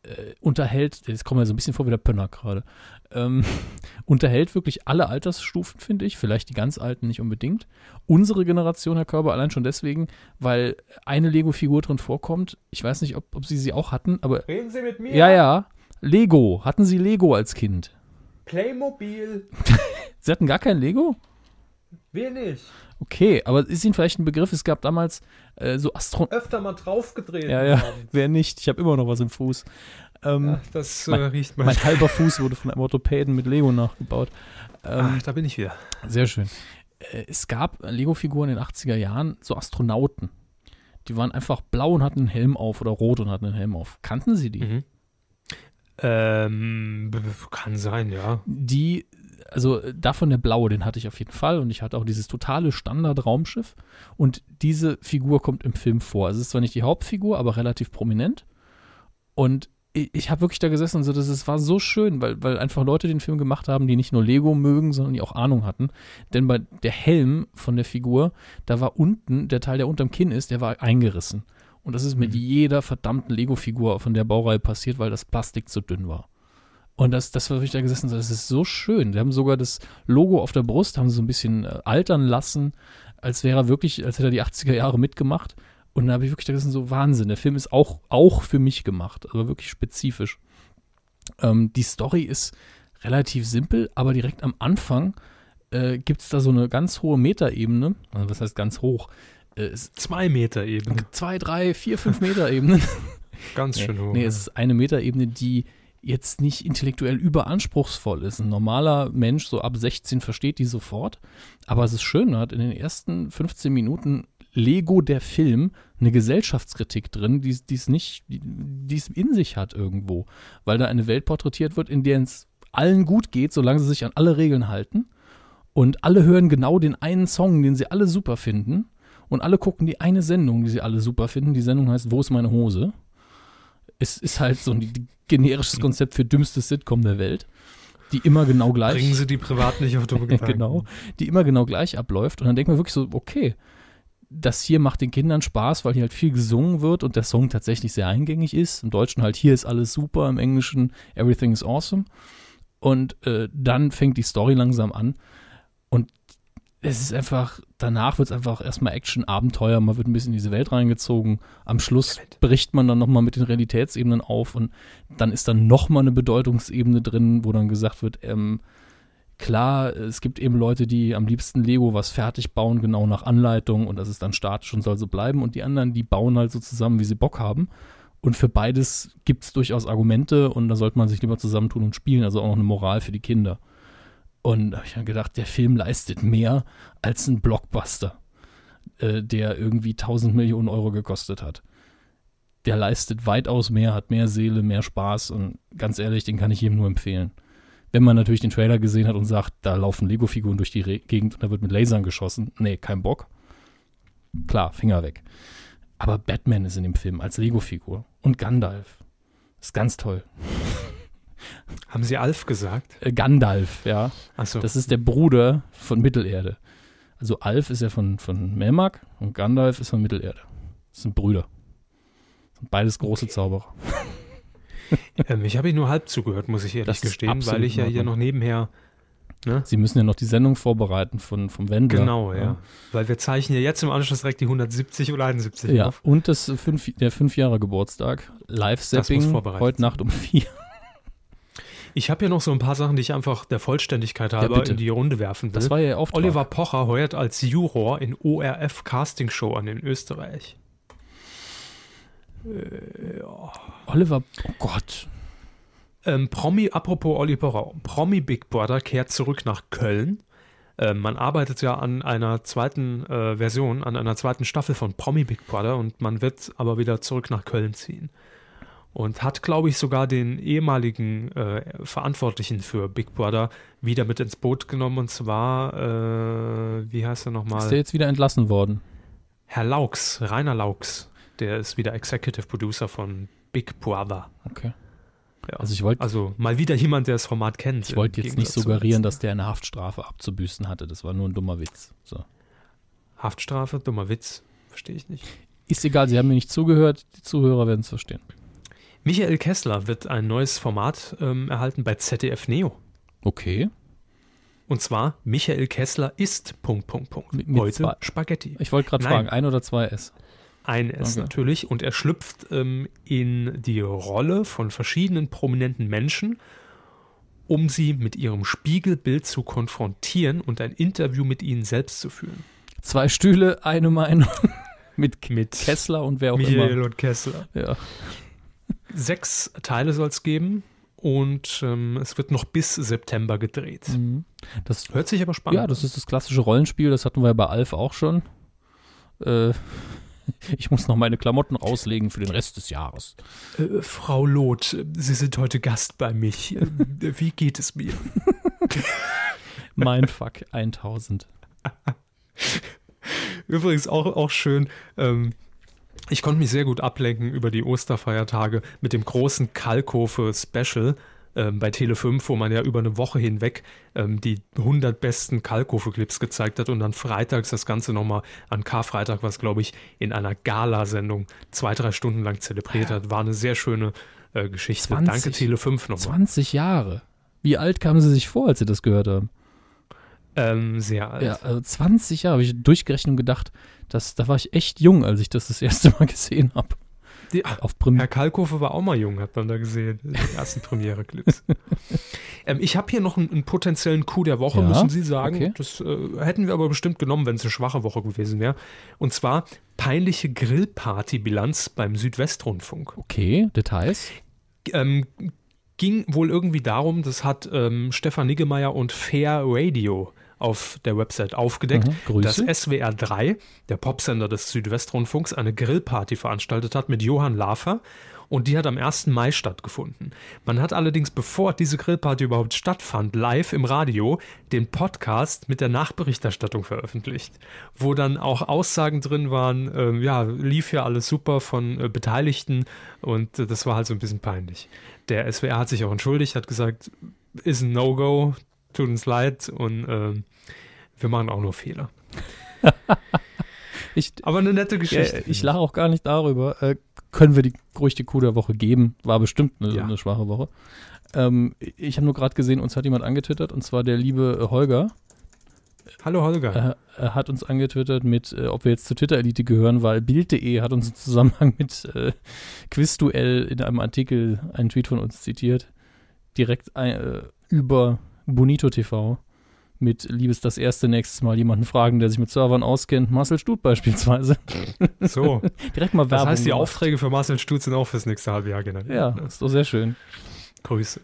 Äh, unterhält, jetzt kommen wir so ein bisschen vor wie der Pönner gerade, ähm, (laughs) unterhält wirklich alle Altersstufen, finde ich. Vielleicht die ganz Alten nicht unbedingt. Unsere Generation, Herr Körber, allein schon deswegen, weil eine Lego-Figur drin vorkommt. Ich weiß nicht, ob, ob Sie sie auch hatten, aber Reden Sie mit mir. ja, ja. Lego. Hatten Sie Lego als Kind? Playmobil. (laughs) Sie hatten gar kein Lego? Wir nicht. Okay, aber ist Ihnen vielleicht ein Begriff? Es gab damals äh, so Astro... Öfter mal draufgedreht. Ja, ja, wer nicht? Ich habe immer noch was im Fuß. Ähm, Ja, das äh, Mein- riecht mal. mein halber Fuß wurde von einem Orthopäden mit Lego nachgebaut. Ähm, Ach, da bin ich wieder. Sehr schön. Äh, es gab Lego-Figuren in den 80er Jahren, so Astronauten. Die waren einfach blau und hatten einen Helm auf oder rot und hatten einen Helm auf. Kannten Sie die? Mhm. Ähm, kann sein, ja. Die, also äh, davon der blaue, den hatte ich auf jeden Fall und ich hatte auch dieses totale Standard-Raumschiff und diese Figur kommt im Film vor. Also es ist zwar nicht die Hauptfigur, aber relativ prominent und ich, ich habe wirklich da gesessen und so, das ist, war so schön, weil, weil einfach Leute den Film gemacht haben, die nicht nur Lego mögen, sondern die auch Ahnung hatten. Denn bei der Helm von der Figur, da war unten, der Teil, der unterm Kinn ist, der war eingerissen. Und das ist mit Mhm. jeder verdammten Lego-Figur von der Baureihe passiert, weil das Plastik zu dünn war. Und das, das war wirklich da gesessen, so, das ist so schön. Die haben sogar das Logo auf der Brust, haben sie so ein bisschen äh, altern lassen, als wäre er wirklich, als hätte er die 80er Jahre mitgemacht. Und da habe ich wirklich da gesessen, so Wahnsinn. Der Film ist auch, auch für mich gemacht, aber wirklich spezifisch. Ähm, die Story ist relativ simpel, aber direkt am Anfang äh, gibt es da so eine ganz hohe Metaebene. Also was heißt ganz hoch? Äh, Zwei Meter eben. zwei, drei, vier, fünf Meter Ebenen. Ganz (laughs) schön hoch. Nee, es ist eine Metaebene, die jetzt nicht intellektuell überanspruchsvoll ist. Ein normaler Mensch, so ab 16, versteht die sofort. Aber es ist schön, hat in den ersten 15 Minuten Lego der Film eine Gesellschaftskritik drin, die es nicht, die es in sich hat irgendwo. Weil da eine Welt porträtiert wird, in der es allen gut geht, solange sie sich an alle Regeln halten. Und alle hören genau den einen Song, den sie alle super finden. Und alle gucken die eine Sendung, die sie alle super finden. Die Sendung heißt Wo ist meine Hose? Es ist halt so ein generisches Konzept für dümmstes Sitcom der Welt, die immer genau gleich Bringen Sie die privat nicht auf dumme (laughs) Gedanken. genau, die immer genau gleich abläuft. Und dann denkt man wirklich so, okay, das hier macht den Kindern Spaß, weil hier halt viel gesungen wird und der Song tatsächlich sehr eingängig ist. Im Deutschen halt hier ist alles super, im Englischen everything is awesome. Und äh, dann fängt die Story langsam an und es ist einfach, danach wird es einfach erstmal Action, Abenteuer, man wird ein bisschen in diese Welt reingezogen. Am Schluss bricht man dann nochmal mit den Realitätsebenen auf und dann ist dann nochmal eine Bedeutungsebene drin, wo dann gesagt wird, ähm, klar, es gibt eben Leute, die am liebsten Lego was fertig bauen, genau nach Anleitung und das ist dann statisch und soll so bleiben und die anderen, die bauen halt so zusammen, wie sie Bock haben. Und für beides gibt es durchaus Argumente und da sollte man sich lieber zusammentun und spielen, also auch noch eine Moral für die Kinder. Und da habe ich mir gedacht, der Film leistet mehr als ein Blockbuster, äh, der irgendwie 1000 Millionen Euro gekostet hat. Der leistet weitaus mehr, hat mehr Seele, mehr Spaß und ganz ehrlich, den kann ich jedem nur empfehlen. Wenn man natürlich den Trailer gesehen hat und sagt, da laufen Lego-Figuren durch die Re Gegend und da wird mit Lasern geschossen, nee, kein Bock. Klar, Finger weg. Aber Batman ist in dem Film als Lego-Figur und Gandalf. Ist ganz toll. Haben Sie Alf gesagt? Äh, Gandalf, ja. Achso. Das ist der Bruder von Mittelerde. Also Alf ist ja von, von Melmark und Gandalf ist von Mittelerde. Das sind Brüder. Das sind beides große Zauberer. (laughs) Ähm, ich habe Ihnen nur halb zugehört, muss ich ehrlich gestehen, weil ich ja hier noch nebenher. Ne? Sie müssen ja noch die Sendung vorbereiten von, vom Wendler. Genau, ja. Weil wir zeichnen ja jetzt im Anschluss direkt die 170 oder 71 Ja, auf. und das fünf, der fünf Jahre Geburtstag. Das muss Live-Zapping vorbereitet heute sein. Nacht um vier. Ich habe hier noch so ein paar Sachen, die ich einfach der Vollständigkeit halber bitte. in die Runde werfen will. Das war ja Auftrag. Oliver Pocher heuert als Juror in ORF Casting Show an in Österreich. Oliver, oh Gott. Ähm, Promi, apropos Oliver Pocher, Promi Big Brother kehrt zurück nach Köln. Ähm, man arbeitet ja an einer zweiten äh, Version, an einer zweiten Staffel von Promi Big Brother und man wird aber wieder zurück nach Köln ziehen. Und hat, glaube ich, sogar den ehemaligen äh, Verantwortlichen für Big Brother wieder mit ins Boot genommen und zwar, äh, wie heißt er nochmal? Ist der jetzt wieder entlassen worden? Herr Laux, Rainer Laux, der ist wieder Executive Producer von Big Brother. Okay. Ja. Also ich wollte Also mal wieder jemand, der das Format kennt. ich wollte jetzt nicht suggerieren, dass der eine Haftstrafe abzubüßen hatte. Das war nur ein dummer Witz. So. Haftstrafe, dummer Witz, verstehe ich nicht. Ist egal, Sie haben mir nicht zugehört. Die Zuhörer werden es verstehen. Michael Kessler wird ein neues Format ähm, erhalten bei ZDF Neo. Okay. Und zwar Michael Kessler isst Punkt Punkt Punkt. Mit- mit Heute zwei- Spaghetti. Ich wollte gerade fragen, ein oder zwei S? Ein S Okay. natürlich und er schlüpft ähm, in die Rolle von verschiedenen prominenten Menschen, um sie mit ihrem Spiegelbild zu konfrontieren und ein Interview mit ihnen selbst zu führen. Zwei Stühle, eine Meinung. (laughs) mit Mit Kessler und wer auch Michael immer. und Kessler. Ja. Sechs Teile soll es geben und ähm, es wird noch bis September gedreht. Mhm. Das, Hört sich aber spannend ja, das ist das klassische Rollenspiel. Das hatten wir ja bei Alf auch schon. Äh, (laughs) ich muss noch meine Klamotten rauslegen für den Rest des Jahres. an. Äh, Frau Loth, Sie sind heute Gast bei mich. Äh, Wie geht es mir? (laughs) Mein Fuck 1000. (laughs) Übrigens auch, auch schön, ähm, ich konnte mich sehr gut ablenken über die Osterfeiertage mit dem großen Kalkofe-Special ähm, bei Tele5, wo man ja über eine Woche hinweg ähm, die 100 besten Kalkofe-Clips gezeigt hat und dann freitags das Ganze nochmal an Karfreitag, was glaube ich in einer Gala-Sendung zwei, drei Stunden lang zelebriert hat. War eine sehr schöne äh, Geschichte. 20. Danke Tele5 nochmal. 20 Jahre. Wie alt kamen Sie sich vor, als Sie das gehört haben? Ähm, sehr alt. Ja, also 20 Jahre habe ich durchgerechnet und gedacht, dass, da war ich echt jung, als ich das das erste Mal (laughs) gesehen habe. Auf Prim Herr Kalkofe war auch mal jung, hat man da gesehen, in den ersten Premiere-Clips. (laughs) ähm, ich habe hier noch einen, einen potenziellen Coup der Woche, Ja? müssen Sie sagen. Okay. Das äh, hätten wir aber bestimmt genommen, wenn es eine schwache Woche gewesen wäre. Und zwar peinliche Grillparty-Bilanz beim Südwestrundfunk. Okay, Details. Ähm, ging wohl irgendwie darum, das hat ähm, Stefan Niggemeier und Fair Radio auf der Website aufgedeckt, Mhm, dass. SWR 3, der Popsender des Südwestrundfunks, eine Grillparty veranstaltet hat mit Johann Lafer und die hat am 1. Mai stattgefunden. Man hat allerdings, bevor diese Grillparty überhaupt stattfand, live im Radio den Podcast mit der Nachberichterstattung veröffentlicht, wo dann auch Aussagen drin waren, ähm, ja, lief ja alles super von äh, Beteiligten und äh, das war halt so ein bisschen peinlich. Der SWR hat sich auch entschuldigt, hat gesagt, ist ein No-Go, tut uns leid und ähm, wir machen auch nur Fehler. (laughs) Ich, Aber eine nette Geschichte. ich lache auch gar nicht darüber. Äh, können wir die ruhig die Coup der Woche geben? War bestimmt eine, Ja. eine schwache Woche. Ähm, ich habe nur gerade gesehen, uns hat jemand angetwittert, und zwar der liebe äh, Holger. Hallo Holger. äh, er hat uns angetwittert mit, äh, ob wir jetzt zur Twitter-Elite gehören, weil Bild.de hat uns im Zusammenhang mit äh, Quizduell in einem Artikel einen Tweet von uns zitiert. Direkt ein, äh, über Bonito TV mit Liebes das erste nächstes Mal jemanden fragen, der sich mit Servern auskennt. Marcel Stut beispielsweise. (laughs) So, Direkt mal das Werbung. heißt, die gemacht. Aufträge für Marcel Stutz sind auch fürs nächste halbe Jahr genannt. Ja, ist doch sehr schön. Grüße.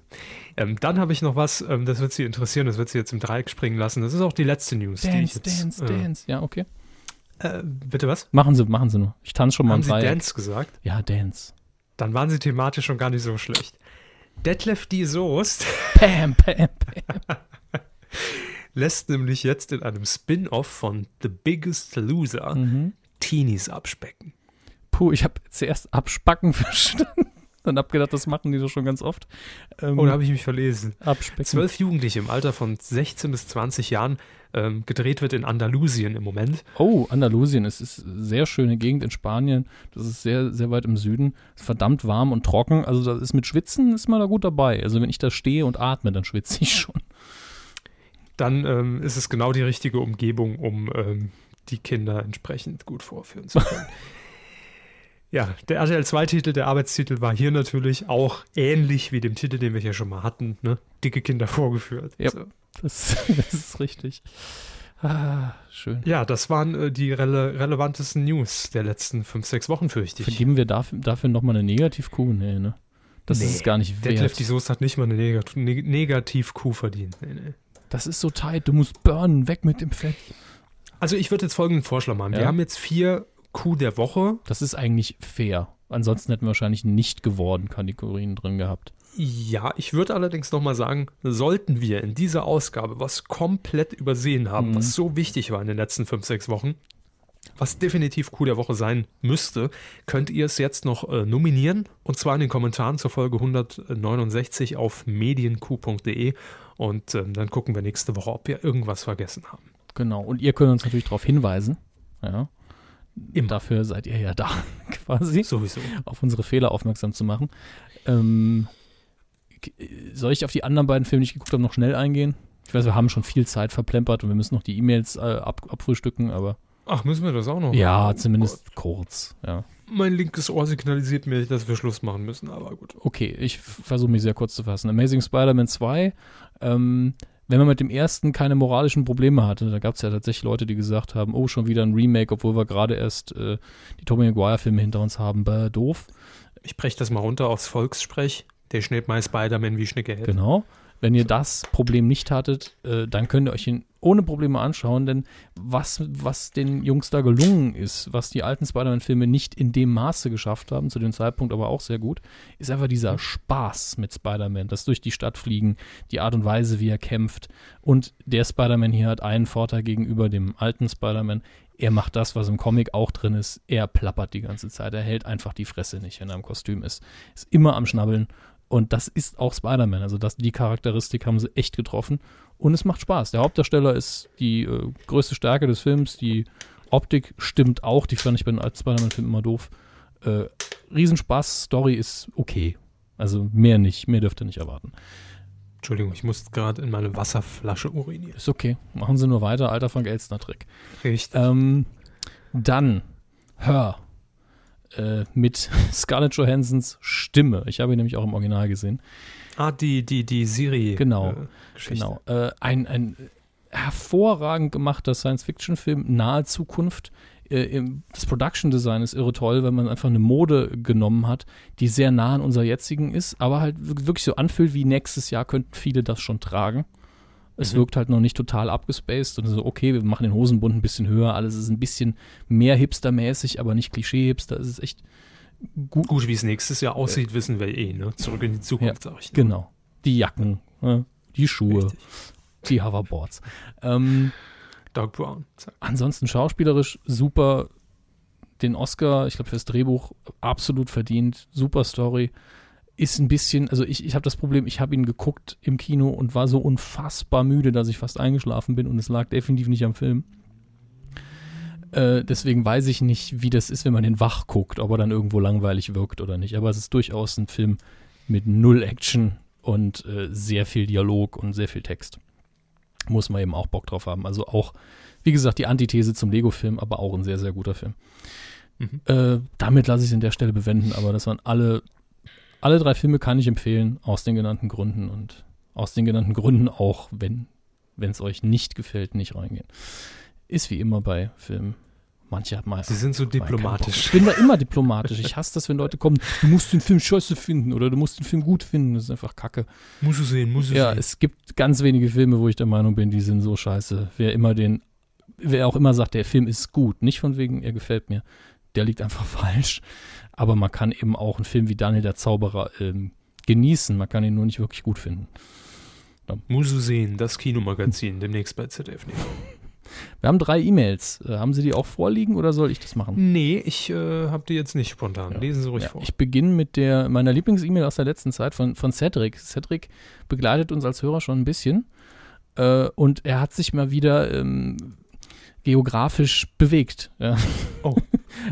Ähm, dann habe ich noch was, ähm, das wird Sie interessieren, das wird Sie jetzt im Dreieck springen lassen. Das ist auch die letzte News, die ich Dance, jetzt. dance, äh, dance. Ja, okay. Äh, bitte was? Machen Sie, machen Sie nur. Ich tanze schon mal Haben im Sie Dreieck. Dance gesagt? Ja, Dance. Dann waren Sie thematisch schon gar nicht so schlecht. Detlef D. Soest (laughs) Pam, pam, pam. lässt nämlich jetzt in einem Spin-off von The Biggest Loser Mhm. Teenies abspecken. Puh, ich habe zuerst abspacken (laughs) verstanden. Dann hab gedacht, das machen die doch schon ganz oft. Ähm, Oh, da habe ich mich verlesen. abspecken. Zwölf Jugendliche im Alter von 16 bis 20 Jahren ähm, gedreht wird in Andalusien im Moment. Oh, Andalusien. Es ist eine sehr schöne Gegend in Spanien. Das ist sehr, sehr weit im Süden. Ist verdammt warm und trocken. Also das ist mit Schwitzen ist man da gut dabei. Also wenn ich da stehe und atme, dann schwitze ich schon. Dann ähm, ist es genau die richtige Umgebung, um ähm, die Kinder entsprechend gut vorführen zu können. (laughs) ja, der RTL 2-Titel, der Arbeitstitel war hier natürlich auch ähnlich wie dem Titel, den wir hier schon mal hatten, ne? Dicke Kinder vorgeführt. Ja. So. Das, (laughs) das ist richtig. Ah, schön. Ja, das waren äh, die rele relevantesten News der letzten fünf, sechs Wochen, fürchte ich. Vergeben wir dafür, dafür nochmal eine Negativ-Kuh? Nee, ne? Das Nee. ist es gar nicht Detlef wert. die Soße hat nicht mal eine Negat Neg Negativ-Kuh verdient. Nee, nee. Das ist so tight. Du musst burnen. Weg mit dem Fett. Also ich würde jetzt folgenden Vorschlag machen. Wir Ja. haben jetzt vier Kuh der Woche. Das ist eigentlich fair. Ansonsten hätten wir wahrscheinlich nicht geworden Kategorien drin gehabt. Ja, ich würde allerdings nochmal sagen, sollten wir in dieser Ausgabe was komplett übersehen haben, Mhm. was so wichtig war in den letzten fünf, sechs Wochen, was definitiv Kuh der Woche sein müsste, könnt ihr es jetzt noch äh, nominieren und zwar in den Kommentaren zur Folge 169 auf medienq.de und ähm, dann gucken wir nächste Woche, ob wir irgendwas vergessen haben. Genau. Und ihr könnt uns natürlich darauf hinweisen. Ja. Immer. Dafür seid ihr ja da, (laughs) quasi, Sowieso. auf unsere Fehler aufmerksam zu machen. Ähm, soll ich auf die anderen beiden Filme, die ich geguckt habe, noch schnell eingehen? Ich weiß, wir haben schon viel Zeit verplempert und wir müssen noch die E-Mails äh, ab, abfrühstücken, aber Ach, müssen wir das auch noch? ja, Oh zumindest kurz. Ja. Gott. Mein linkes Ohr signalisiert mir, dass wir Schluss machen müssen, aber gut. Okay, ich versuche mich sehr kurz zu fassen. Amazing Spider-Man 2, ähm, wenn man mit dem ersten keine moralischen Probleme hatte, da gab es ja tatsächlich Leute, die gesagt haben, oh, schon wieder ein Remake, obwohl wir gerade erst äh, die Tobey Maguire-Filme hinter uns haben, bäh, doof. Ich breche das mal runter aufs Volkssprech. Der schnellt mal Spider-Man wie Schnicke hält. Genau. Wenn ihr das Problem nicht hattet, äh, dann könnt ihr euch ihn ohne Probleme anschauen, denn was, was den Jungs da gelungen ist, was die alten Spider-Man-Filme nicht in dem Maße geschafft haben, zu dem Zeitpunkt aber auch sehr gut, ist einfach dieser Spaß mit Spider-Man, das durch die Stadt fliegen, die Art und Weise, wie er kämpft. Und der Spider-Man hier hat einen Vorteil gegenüber dem alten Spider-Man. Er macht das, was im Comic auch drin ist. Er plappert die ganze Zeit. Er hält einfach die Fresse nicht, wenn er im Kostüm ist. Ist immer am Schnabbeln. Und das ist auch Spider-Man. Also das, die Charakteristik haben sie echt getroffen. Und es macht Spaß. Der Hauptdarsteller ist die äh, größte Stärke des Films. Die Optik stimmt auch. Die fand ich bei den alten Spider-Man-Filmen immer doof. Äh, Riesenspaß. Story ist okay. Also mehr nicht. Mehr dürft ihr nicht erwarten. Entschuldigung, ich muss gerade in meine Wasserflasche urinieren. Ist okay. Machen Sie nur weiter. Alter Frank Elstner-Trick. Richtig. Ähm, dann Hör äh, mit (laughs) Scarlett Johansons Stimme. Ich habe ihn nämlich auch im Original gesehen. ah, die, die, die Siri. Genau. Äh. Genau. Äh, ein, ein hervorragend gemachter Science-Fiction-Film, nahe Zukunft. Äh, das Production Design ist irre toll, wenn man einfach eine Mode genommen hat, die sehr nah an unserer jetzigen ist, aber halt wir- wirklich so anfühlt, wie nächstes Jahr könnten viele das schon tragen. Es Mhm. wirkt halt noch nicht total abgespaced und so, okay, wir machen den Hosenbund ein bisschen höher, alles ist ein bisschen mehr hipstermäßig, aber nicht Klischee-Hipster. Es ist echt gut. Gut, wie es nächstes Jahr aussieht, wissen wir eh, ne? Zurück in die Zukunft, sag ich. nur. Genau. Die Jacken, ne? die Schuhe, Richtig. die Hoverboards. Ähm, Doug Brown. Zack. Ansonsten schauspielerisch super. Den Oscar, ich glaube, fürs Drehbuch absolut verdient. Super Story. Ist ein bisschen, also ich, ich habe das Problem, ich habe ihn geguckt im Kino und war so unfassbar müde, dass ich fast eingeschlafen bin und es lag definitiv nicht am Film. Äh, deswegen weiß ich nicht, wie das ist, wenn man den wach guckt, ob er dann irgendwo langweilig wirkt oder nicht. Aber es ist durchaus ein Film mit null Action und äh, sehr viel Dialog und sehr viel Text. muss man eben auch Bock drauf haben. Also auch, wie gesagt, die Antithese zum Lego-Film, aber auch ein sehr, sehr guter Film. Mhm. Äh, damit lasse ich es in der Stelle bewenden, aber das waren alle, alle drei Filme kann ich empfehlen, aus den genannten Gründen und aus den genannten Gründen auch, wenn es euch nicht gefällt, nicht reingehen. Ist wie immer bei Filmen. Manche hat mal. Sie sind so diplomatisch. Ich bin da immer diplomatisch. Ich hasse das, wenn Leute kommen, du musst den Film scheiße finden oder du musst den Film gut finden. Das ist einfach Kacke. Muss du sehen, muss du Ja, sehen. es gibt ganz wenige Filme, wo ich der Meinung bin, die sind so scheiße. Wer immer den, wer auch immer sagt, der Film ist gut, nicht von wegen, er gefällt mir, der liegt einfach (laughs) falsch. Aber man kann eben auch einen Film wie Daniel der Zauberer ähm, genießen. Man kann ihn nur nicht wirklich gut finden. Muss du sehen, das Kinomagazin, demnächst bei ZDF. Neo. Wir haben drei E-Mails. Äh, haben Sie die auch vorliegen oder soll ich das machen? Nee, ich äh, habe die jetzt nicht spontan. Ja. Lesen Sie ruhig Ja, vor. ich beginne mit der meiner Lieblings-E-Mail aus der letzten Zeit von, von Cedric. Cedric begleitet uns als Hörer schon ein bisschen äh, und er hat sich mal wieder ähm, geografisch bewegt. Ja. Oh. (laughs)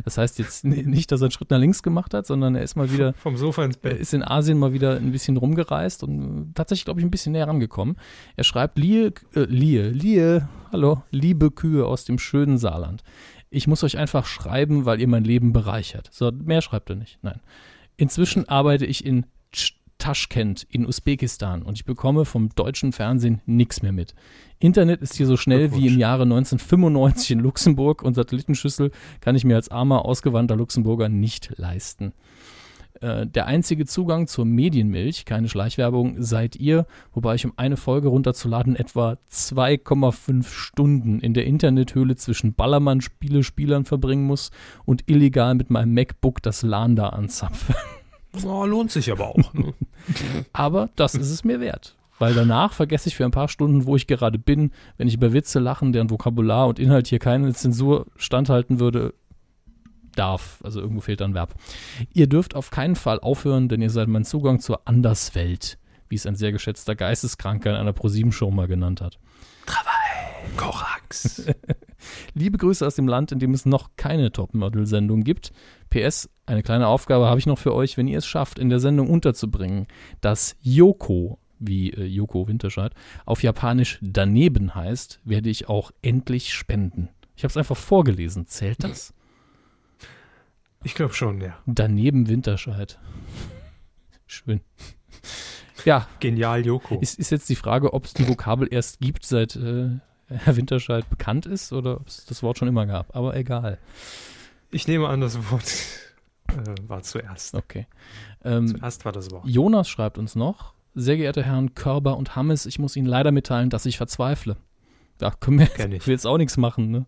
Das heißt jetzt nicht, dass er einen Schritt nach links gemacht hat, sondern er ist mal wieder Vom Sofa ins Bett. ist in Asien mal wieder ein bisschen rumgereist und tatsächlich, glaube ich, ein bisschen näher rangekommen. Er schreibt, Lie, äh, Lie, Lie, hallo, liebe Kühe aus dem schönen Saarland. Ich muss euch einfach schreiben, weil ihr mein Leben bereichert. So, mehr schreibt er nicht, nein. Inzwischen arbeite ich in Taschkent in Usbekistan und ich bekomme vom deutschen Fernsehen nichts mehr mit. Internet ist hier so schnell wie im Jahre 1995 in Luxemburg und Satellitenschüssel kann ich mir als armer, ausgewandter Luxemburger nicht leisten. Äh, der einzige Zugang zur Medienmilch, keine Schleichwerbung, seid ihr, wobei ich um eine Folge runterzuladen etwa 2,5 Stunden in der Internethöhle zwischen Ballermann-Spiele-Spielern verbringen muss und illegal mit meinem MacBook das LAN da anzapfe. Oh, lohnt sich aber auch. Ne? (laughs) Aber das ist es mir wert. Weil danach vergesse ich für ein paar Stunden, wo ich gerade bin, wenn ich über Witze lachen, deren Vokabular und Inhalt hier keine Zensur standhalten würde, darf. Also irgendwo fehlt ein Verb. Ihr dürft auf keinen Fall aufhören, denn ihr seid mein Zugang zur Anderswelt, wie es ein sehr geschätzter Geisteskranker in einer ProSieben-Show mal genannt hat. Korax. (laughs) Liebe Grüße aus dem Land, in dem es noch keine Topmodel-Sendung gibt. PS, eine kleine Aufgabe habe ich noch für euch, wenn ihr es schafft, in der Sendung unterzubringen, dass Yoko, wie äh, Yoko Winterscheid, auf Japanisch daneben heißt, werde ich auch endlich spenden. Ich habe es einfach vorgelesen. Zählt das? Ich glaube schon, ja. Daneben Winterscheid. Schön. Ja, Genial, Joko. ist, ist jetzt die Frage, ob es die Vokabel erst gibt, seit äh, Herr Winterscheid bekannt ist oder ob es das Wort schon immer gab. Aber egal. Ich nehme an, das Wort äh, war zuerst. Okay. Ähm, Zuerst war das Wort. Jonas schreibt uns noch, sehr geehrte Herren Körber und Hammes, ich muss Ihnen leider mitteilen, dass ich verzweifle. Da können wir will (laughs) jetzt auch nichts machen. Ne?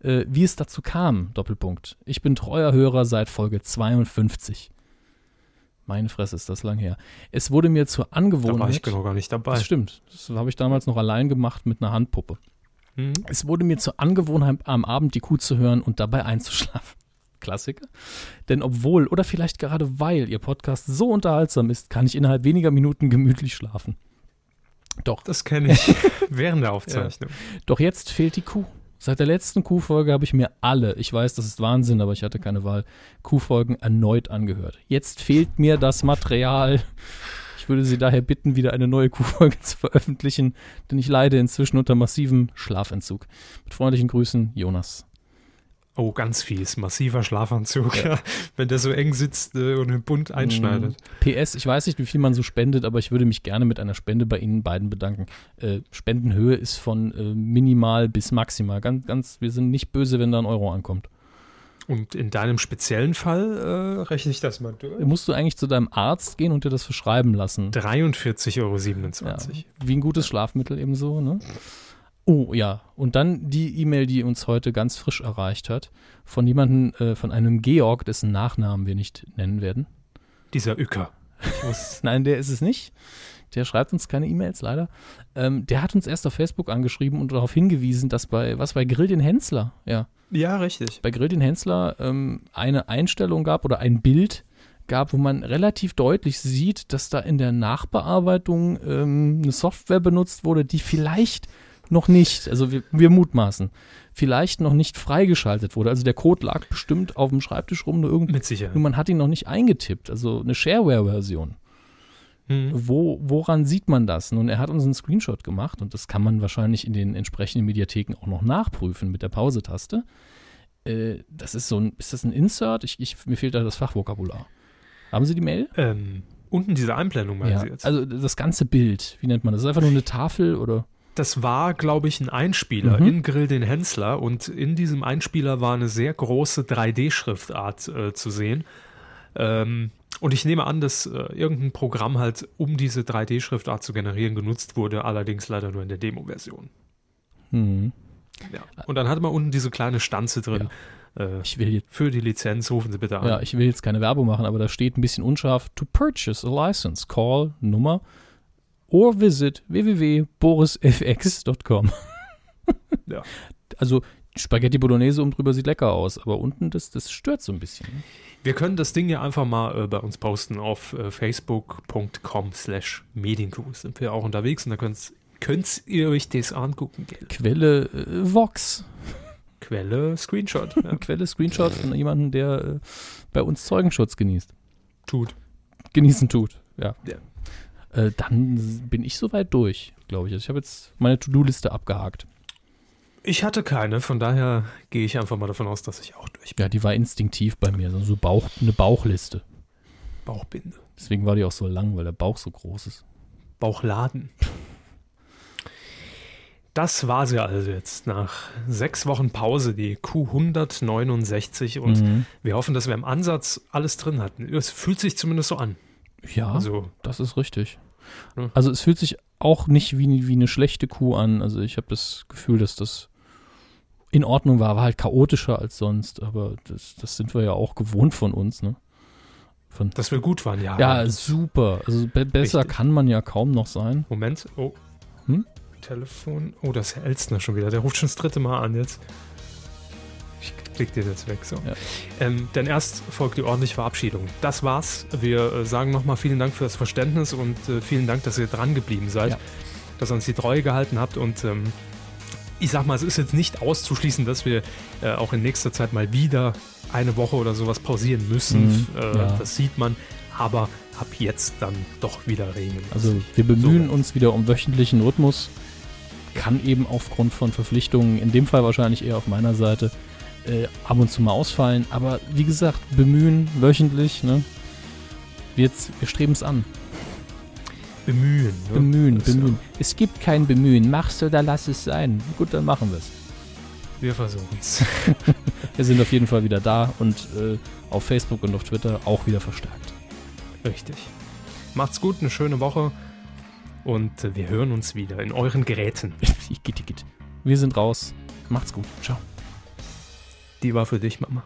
Äh, wie es dazu kam, Doppelpunkt. Ich bin treuer Hörer seit Folge 52. Meine Fresse, ist das lang her. Es wurde mir zur Da war Angewohnheit. ich genau gar nicht dabei. das stimmt. Das habe ich damals noch allein gemacht mit einer Handpuppe. Hm? Es wurde mir zur Angewohnheit, am Abend die Kuh zu hören und dabei einzuschlafen. (laughs) Klassiker. Denn obwohl oder vielleicht gerade weil Ihr Podcast so unterhaltsam ist, kann ich innerhalb weniger Minuten gemütlich schlafen. Doch, Das kenne ich (laughs) während der Aufzeichnung. doch jetzt fehlt die Kuh. Seit der letzten Kuhfolge habe ich mir alle, ich weiß, das ist Wahnsinn, aber ich hatte keine Wahl, Kuhfolgen erneut angehört. Jetzt fehlt mir das Material. Ich würde Sie daher bitten, wieder eine neue Kuhfolge (laughs) zu veröffentlichen, denn ich leide inzwischen unter massivem Schlafentzug. Mit freundlichen Grüßen, Jonas. Oh, ganz fies. Massiver Schlafanzug. (laughs) Wenn der so eng sitzt äh, und den bunt einschneidet. PS, ich weiß nicht, wie viel man so spendet, aber ich würde mich gerne mit einer Spende bei Ihnen beiden bedanken. Äh, Spendenhöhe ist von äh, minimal bis maximal. Ganz, ganz, wir sind nicht böse, wenn da ein Euro ankommt. Und in deinem speziellen Fall äh, rechne ich das mal durch. Musst du eigentlich zu deinem Arzt gehen und dir das verschreiben lassen? 43,27 Euro. Ja, wie ein gutes Schlafmittel ebenso, ne? Oh ja, und dann die E-Mail, die uns heute ganz frisch erreicht hat, von jemandem, äh, von einem Georg, dessen Nachnamen wir nicht nennen werden. Dieser Ücker. (laughs) Nein, der ist es nicht. Der schreibt uns keine E-Mails, leider. Ähm, der hat uns erst auf Facebook angeschrieben und darauf hingewiesen, dass bei, was bei Grill den Hensler, ja, ja, richtig. bei Grill den Hensler ähm, eine Einstellung gab oder ein Bild gab, wo man relativ deutlich sieht, dass da in der Nachbearbeitung ähm, eine Software benutzt wurde, die vielleicht noch nicht, also wir, wir mutmaßen, vielleicht noch nicht freigeschaltet wurde. Also der Code lag bestimmt auf dem Schreibtisch rum, nur irgendwie Mit Sicherheit. nur man hat ihn noch nicht eingetippt, also eine Shareware-Version. Hm. Wo, woran sieht man das? Nun, er hat uns einen Screenshot gemacht und das kann man wahrscheinlich in den entsprechenden Mediatheken auch noch nachprüfen mit der Pause-Taste. Äh, das ist so ein, ist das ein Insert? Ich, ich, mir fehlt da das Fachvokabular. Haben Sie die Mail? Ähm, unten diese Einblendung meinen Ja, Sie jetzt? also das ganze Bild, wie nennt man das? Ist das einfach nur eine Tafel oder? Das war, glaube ich, ein Einspieler Mhm. in Grill den Hensler und in diesem Einspieler war eine sehr große 3D-Schriftart äh, zu sehen. Ähm, und ich nehme an, dass äh, irgendein Programm halt, um diese 3D-Schriftart zu generieren, genutzt wurde, allerdings leider nur in der Demo-Version. Hm. Ja. Und dann hatte man unten diese kleine Stanze drin. Äh, Ich will jetzt, für die Lizenz rufen Sie bitte an. ja, ich will jetzt keine Werbung machen, aber da steht ein bisschen unscharf. To purchase a license, call Nummer or visit www.borisfx.com. Ja. (laughs) Also Spaghetti Bolognese um drüber sieht lecker aus, aber unten das, das stört so ein bisschen. Wir können das Ding ja einfach mal äh, bei uns posten auf äh, facebook.com slash medienkuh. Sind wir auch unterwegs und da könnt, könnt ihr euch das angucken. Gell? Quelle äh, Vox. Quelle Screenshot. (laughs) Ja. Quelle Screenshot von jemandem, der äh, bei uns Zeugenschutz genießt. Tut. Genießen tut, ja. Ja. Äh, dann bin ich soweit durch, glaube ich. Also ich habe jetzt meine To-Do-Liste abgehakt. Ich hatte keine, von daher gehe ich einfach mal davon aus, dass ich auch durch bin. Ja, die war instinktiv bei mir, so so Bauch, eine Bauchliste. Bauchbinde. Deswegen war die auch so lang, weil der Bauch so groß ist. Bauchladen. Das war sie also jetzt nach sechs Wochen Pause, die Q169 und Mhm. wir hoffen, dass wir im Ansatz alles drin hatten. Es fühlt sich zumindest so an. Ja, Also, das ist richtig. Ja. Also es fühlt sich auch nicht wie, wie eine schlechte Kuh an. Also ich habe das Gefühl, dass das in Ordnung war, war halt chaotischer als sonst, aber das, das sind wir ja auch gewohnt von uns, ne? Von, dass wir gut waren, ja. ja, super. Also be besser Richtig. kann man ja kaum noch sein. Moment. Oh. Hm? Telefon. Oh, das ist Herr Elstner schon wieder. Der ruft schon das dritte Mal an jetzt. Ich klick den jetzt weg. So. Ja. Ähm, denn erst folgt die ordentliche Verabschiedung. Das war's. Wir äh, sagen nochmal vielen Dank für das Verständnis und äh, vielen Dank, dass ihr dran geblieben seid, Ja. dass ihr uns die Treue gehalten habt und ähm, ich sag mal, es ist jetzt nicht auszuschließen, dass wir äh, auch in nächster Zeit mal wieder eine Woche oder sowas pausieren müssen. Mhm, äh, ja. Das sieht man. Aber ab jetzt dann doch wieder regelmäßig. Also wir bemühen So. uns wieder um wöchentlichen Rhythmus. Kann eben aufgrund von Verpflichtungen, in dem Fall wahrscheinlich eher auf meiner Seite, äh, ab und zu mal ausfallen. Aber wie gesagt, bemühen wöchentlich. Ne? Wir, wir streben es an. Bemühen. Ne? Bemühen, Das, bemühen. Es gibt kein Bemühen. Mach's oder lass es sein. Gut, dann machen wir es. äh, Wir versuchen es. (laughs) Wir sind auf jeden Fall wieder da und äh, auf Facebook und auf Twitter auch wieder verstärkt. Richtig. Macht's gut, eine schöne Woche und äh, wir hören uns wieder in euren Geräten. (laughs) Wir sind raus. Macht's gut. Ciao. Die war für dich, Mama.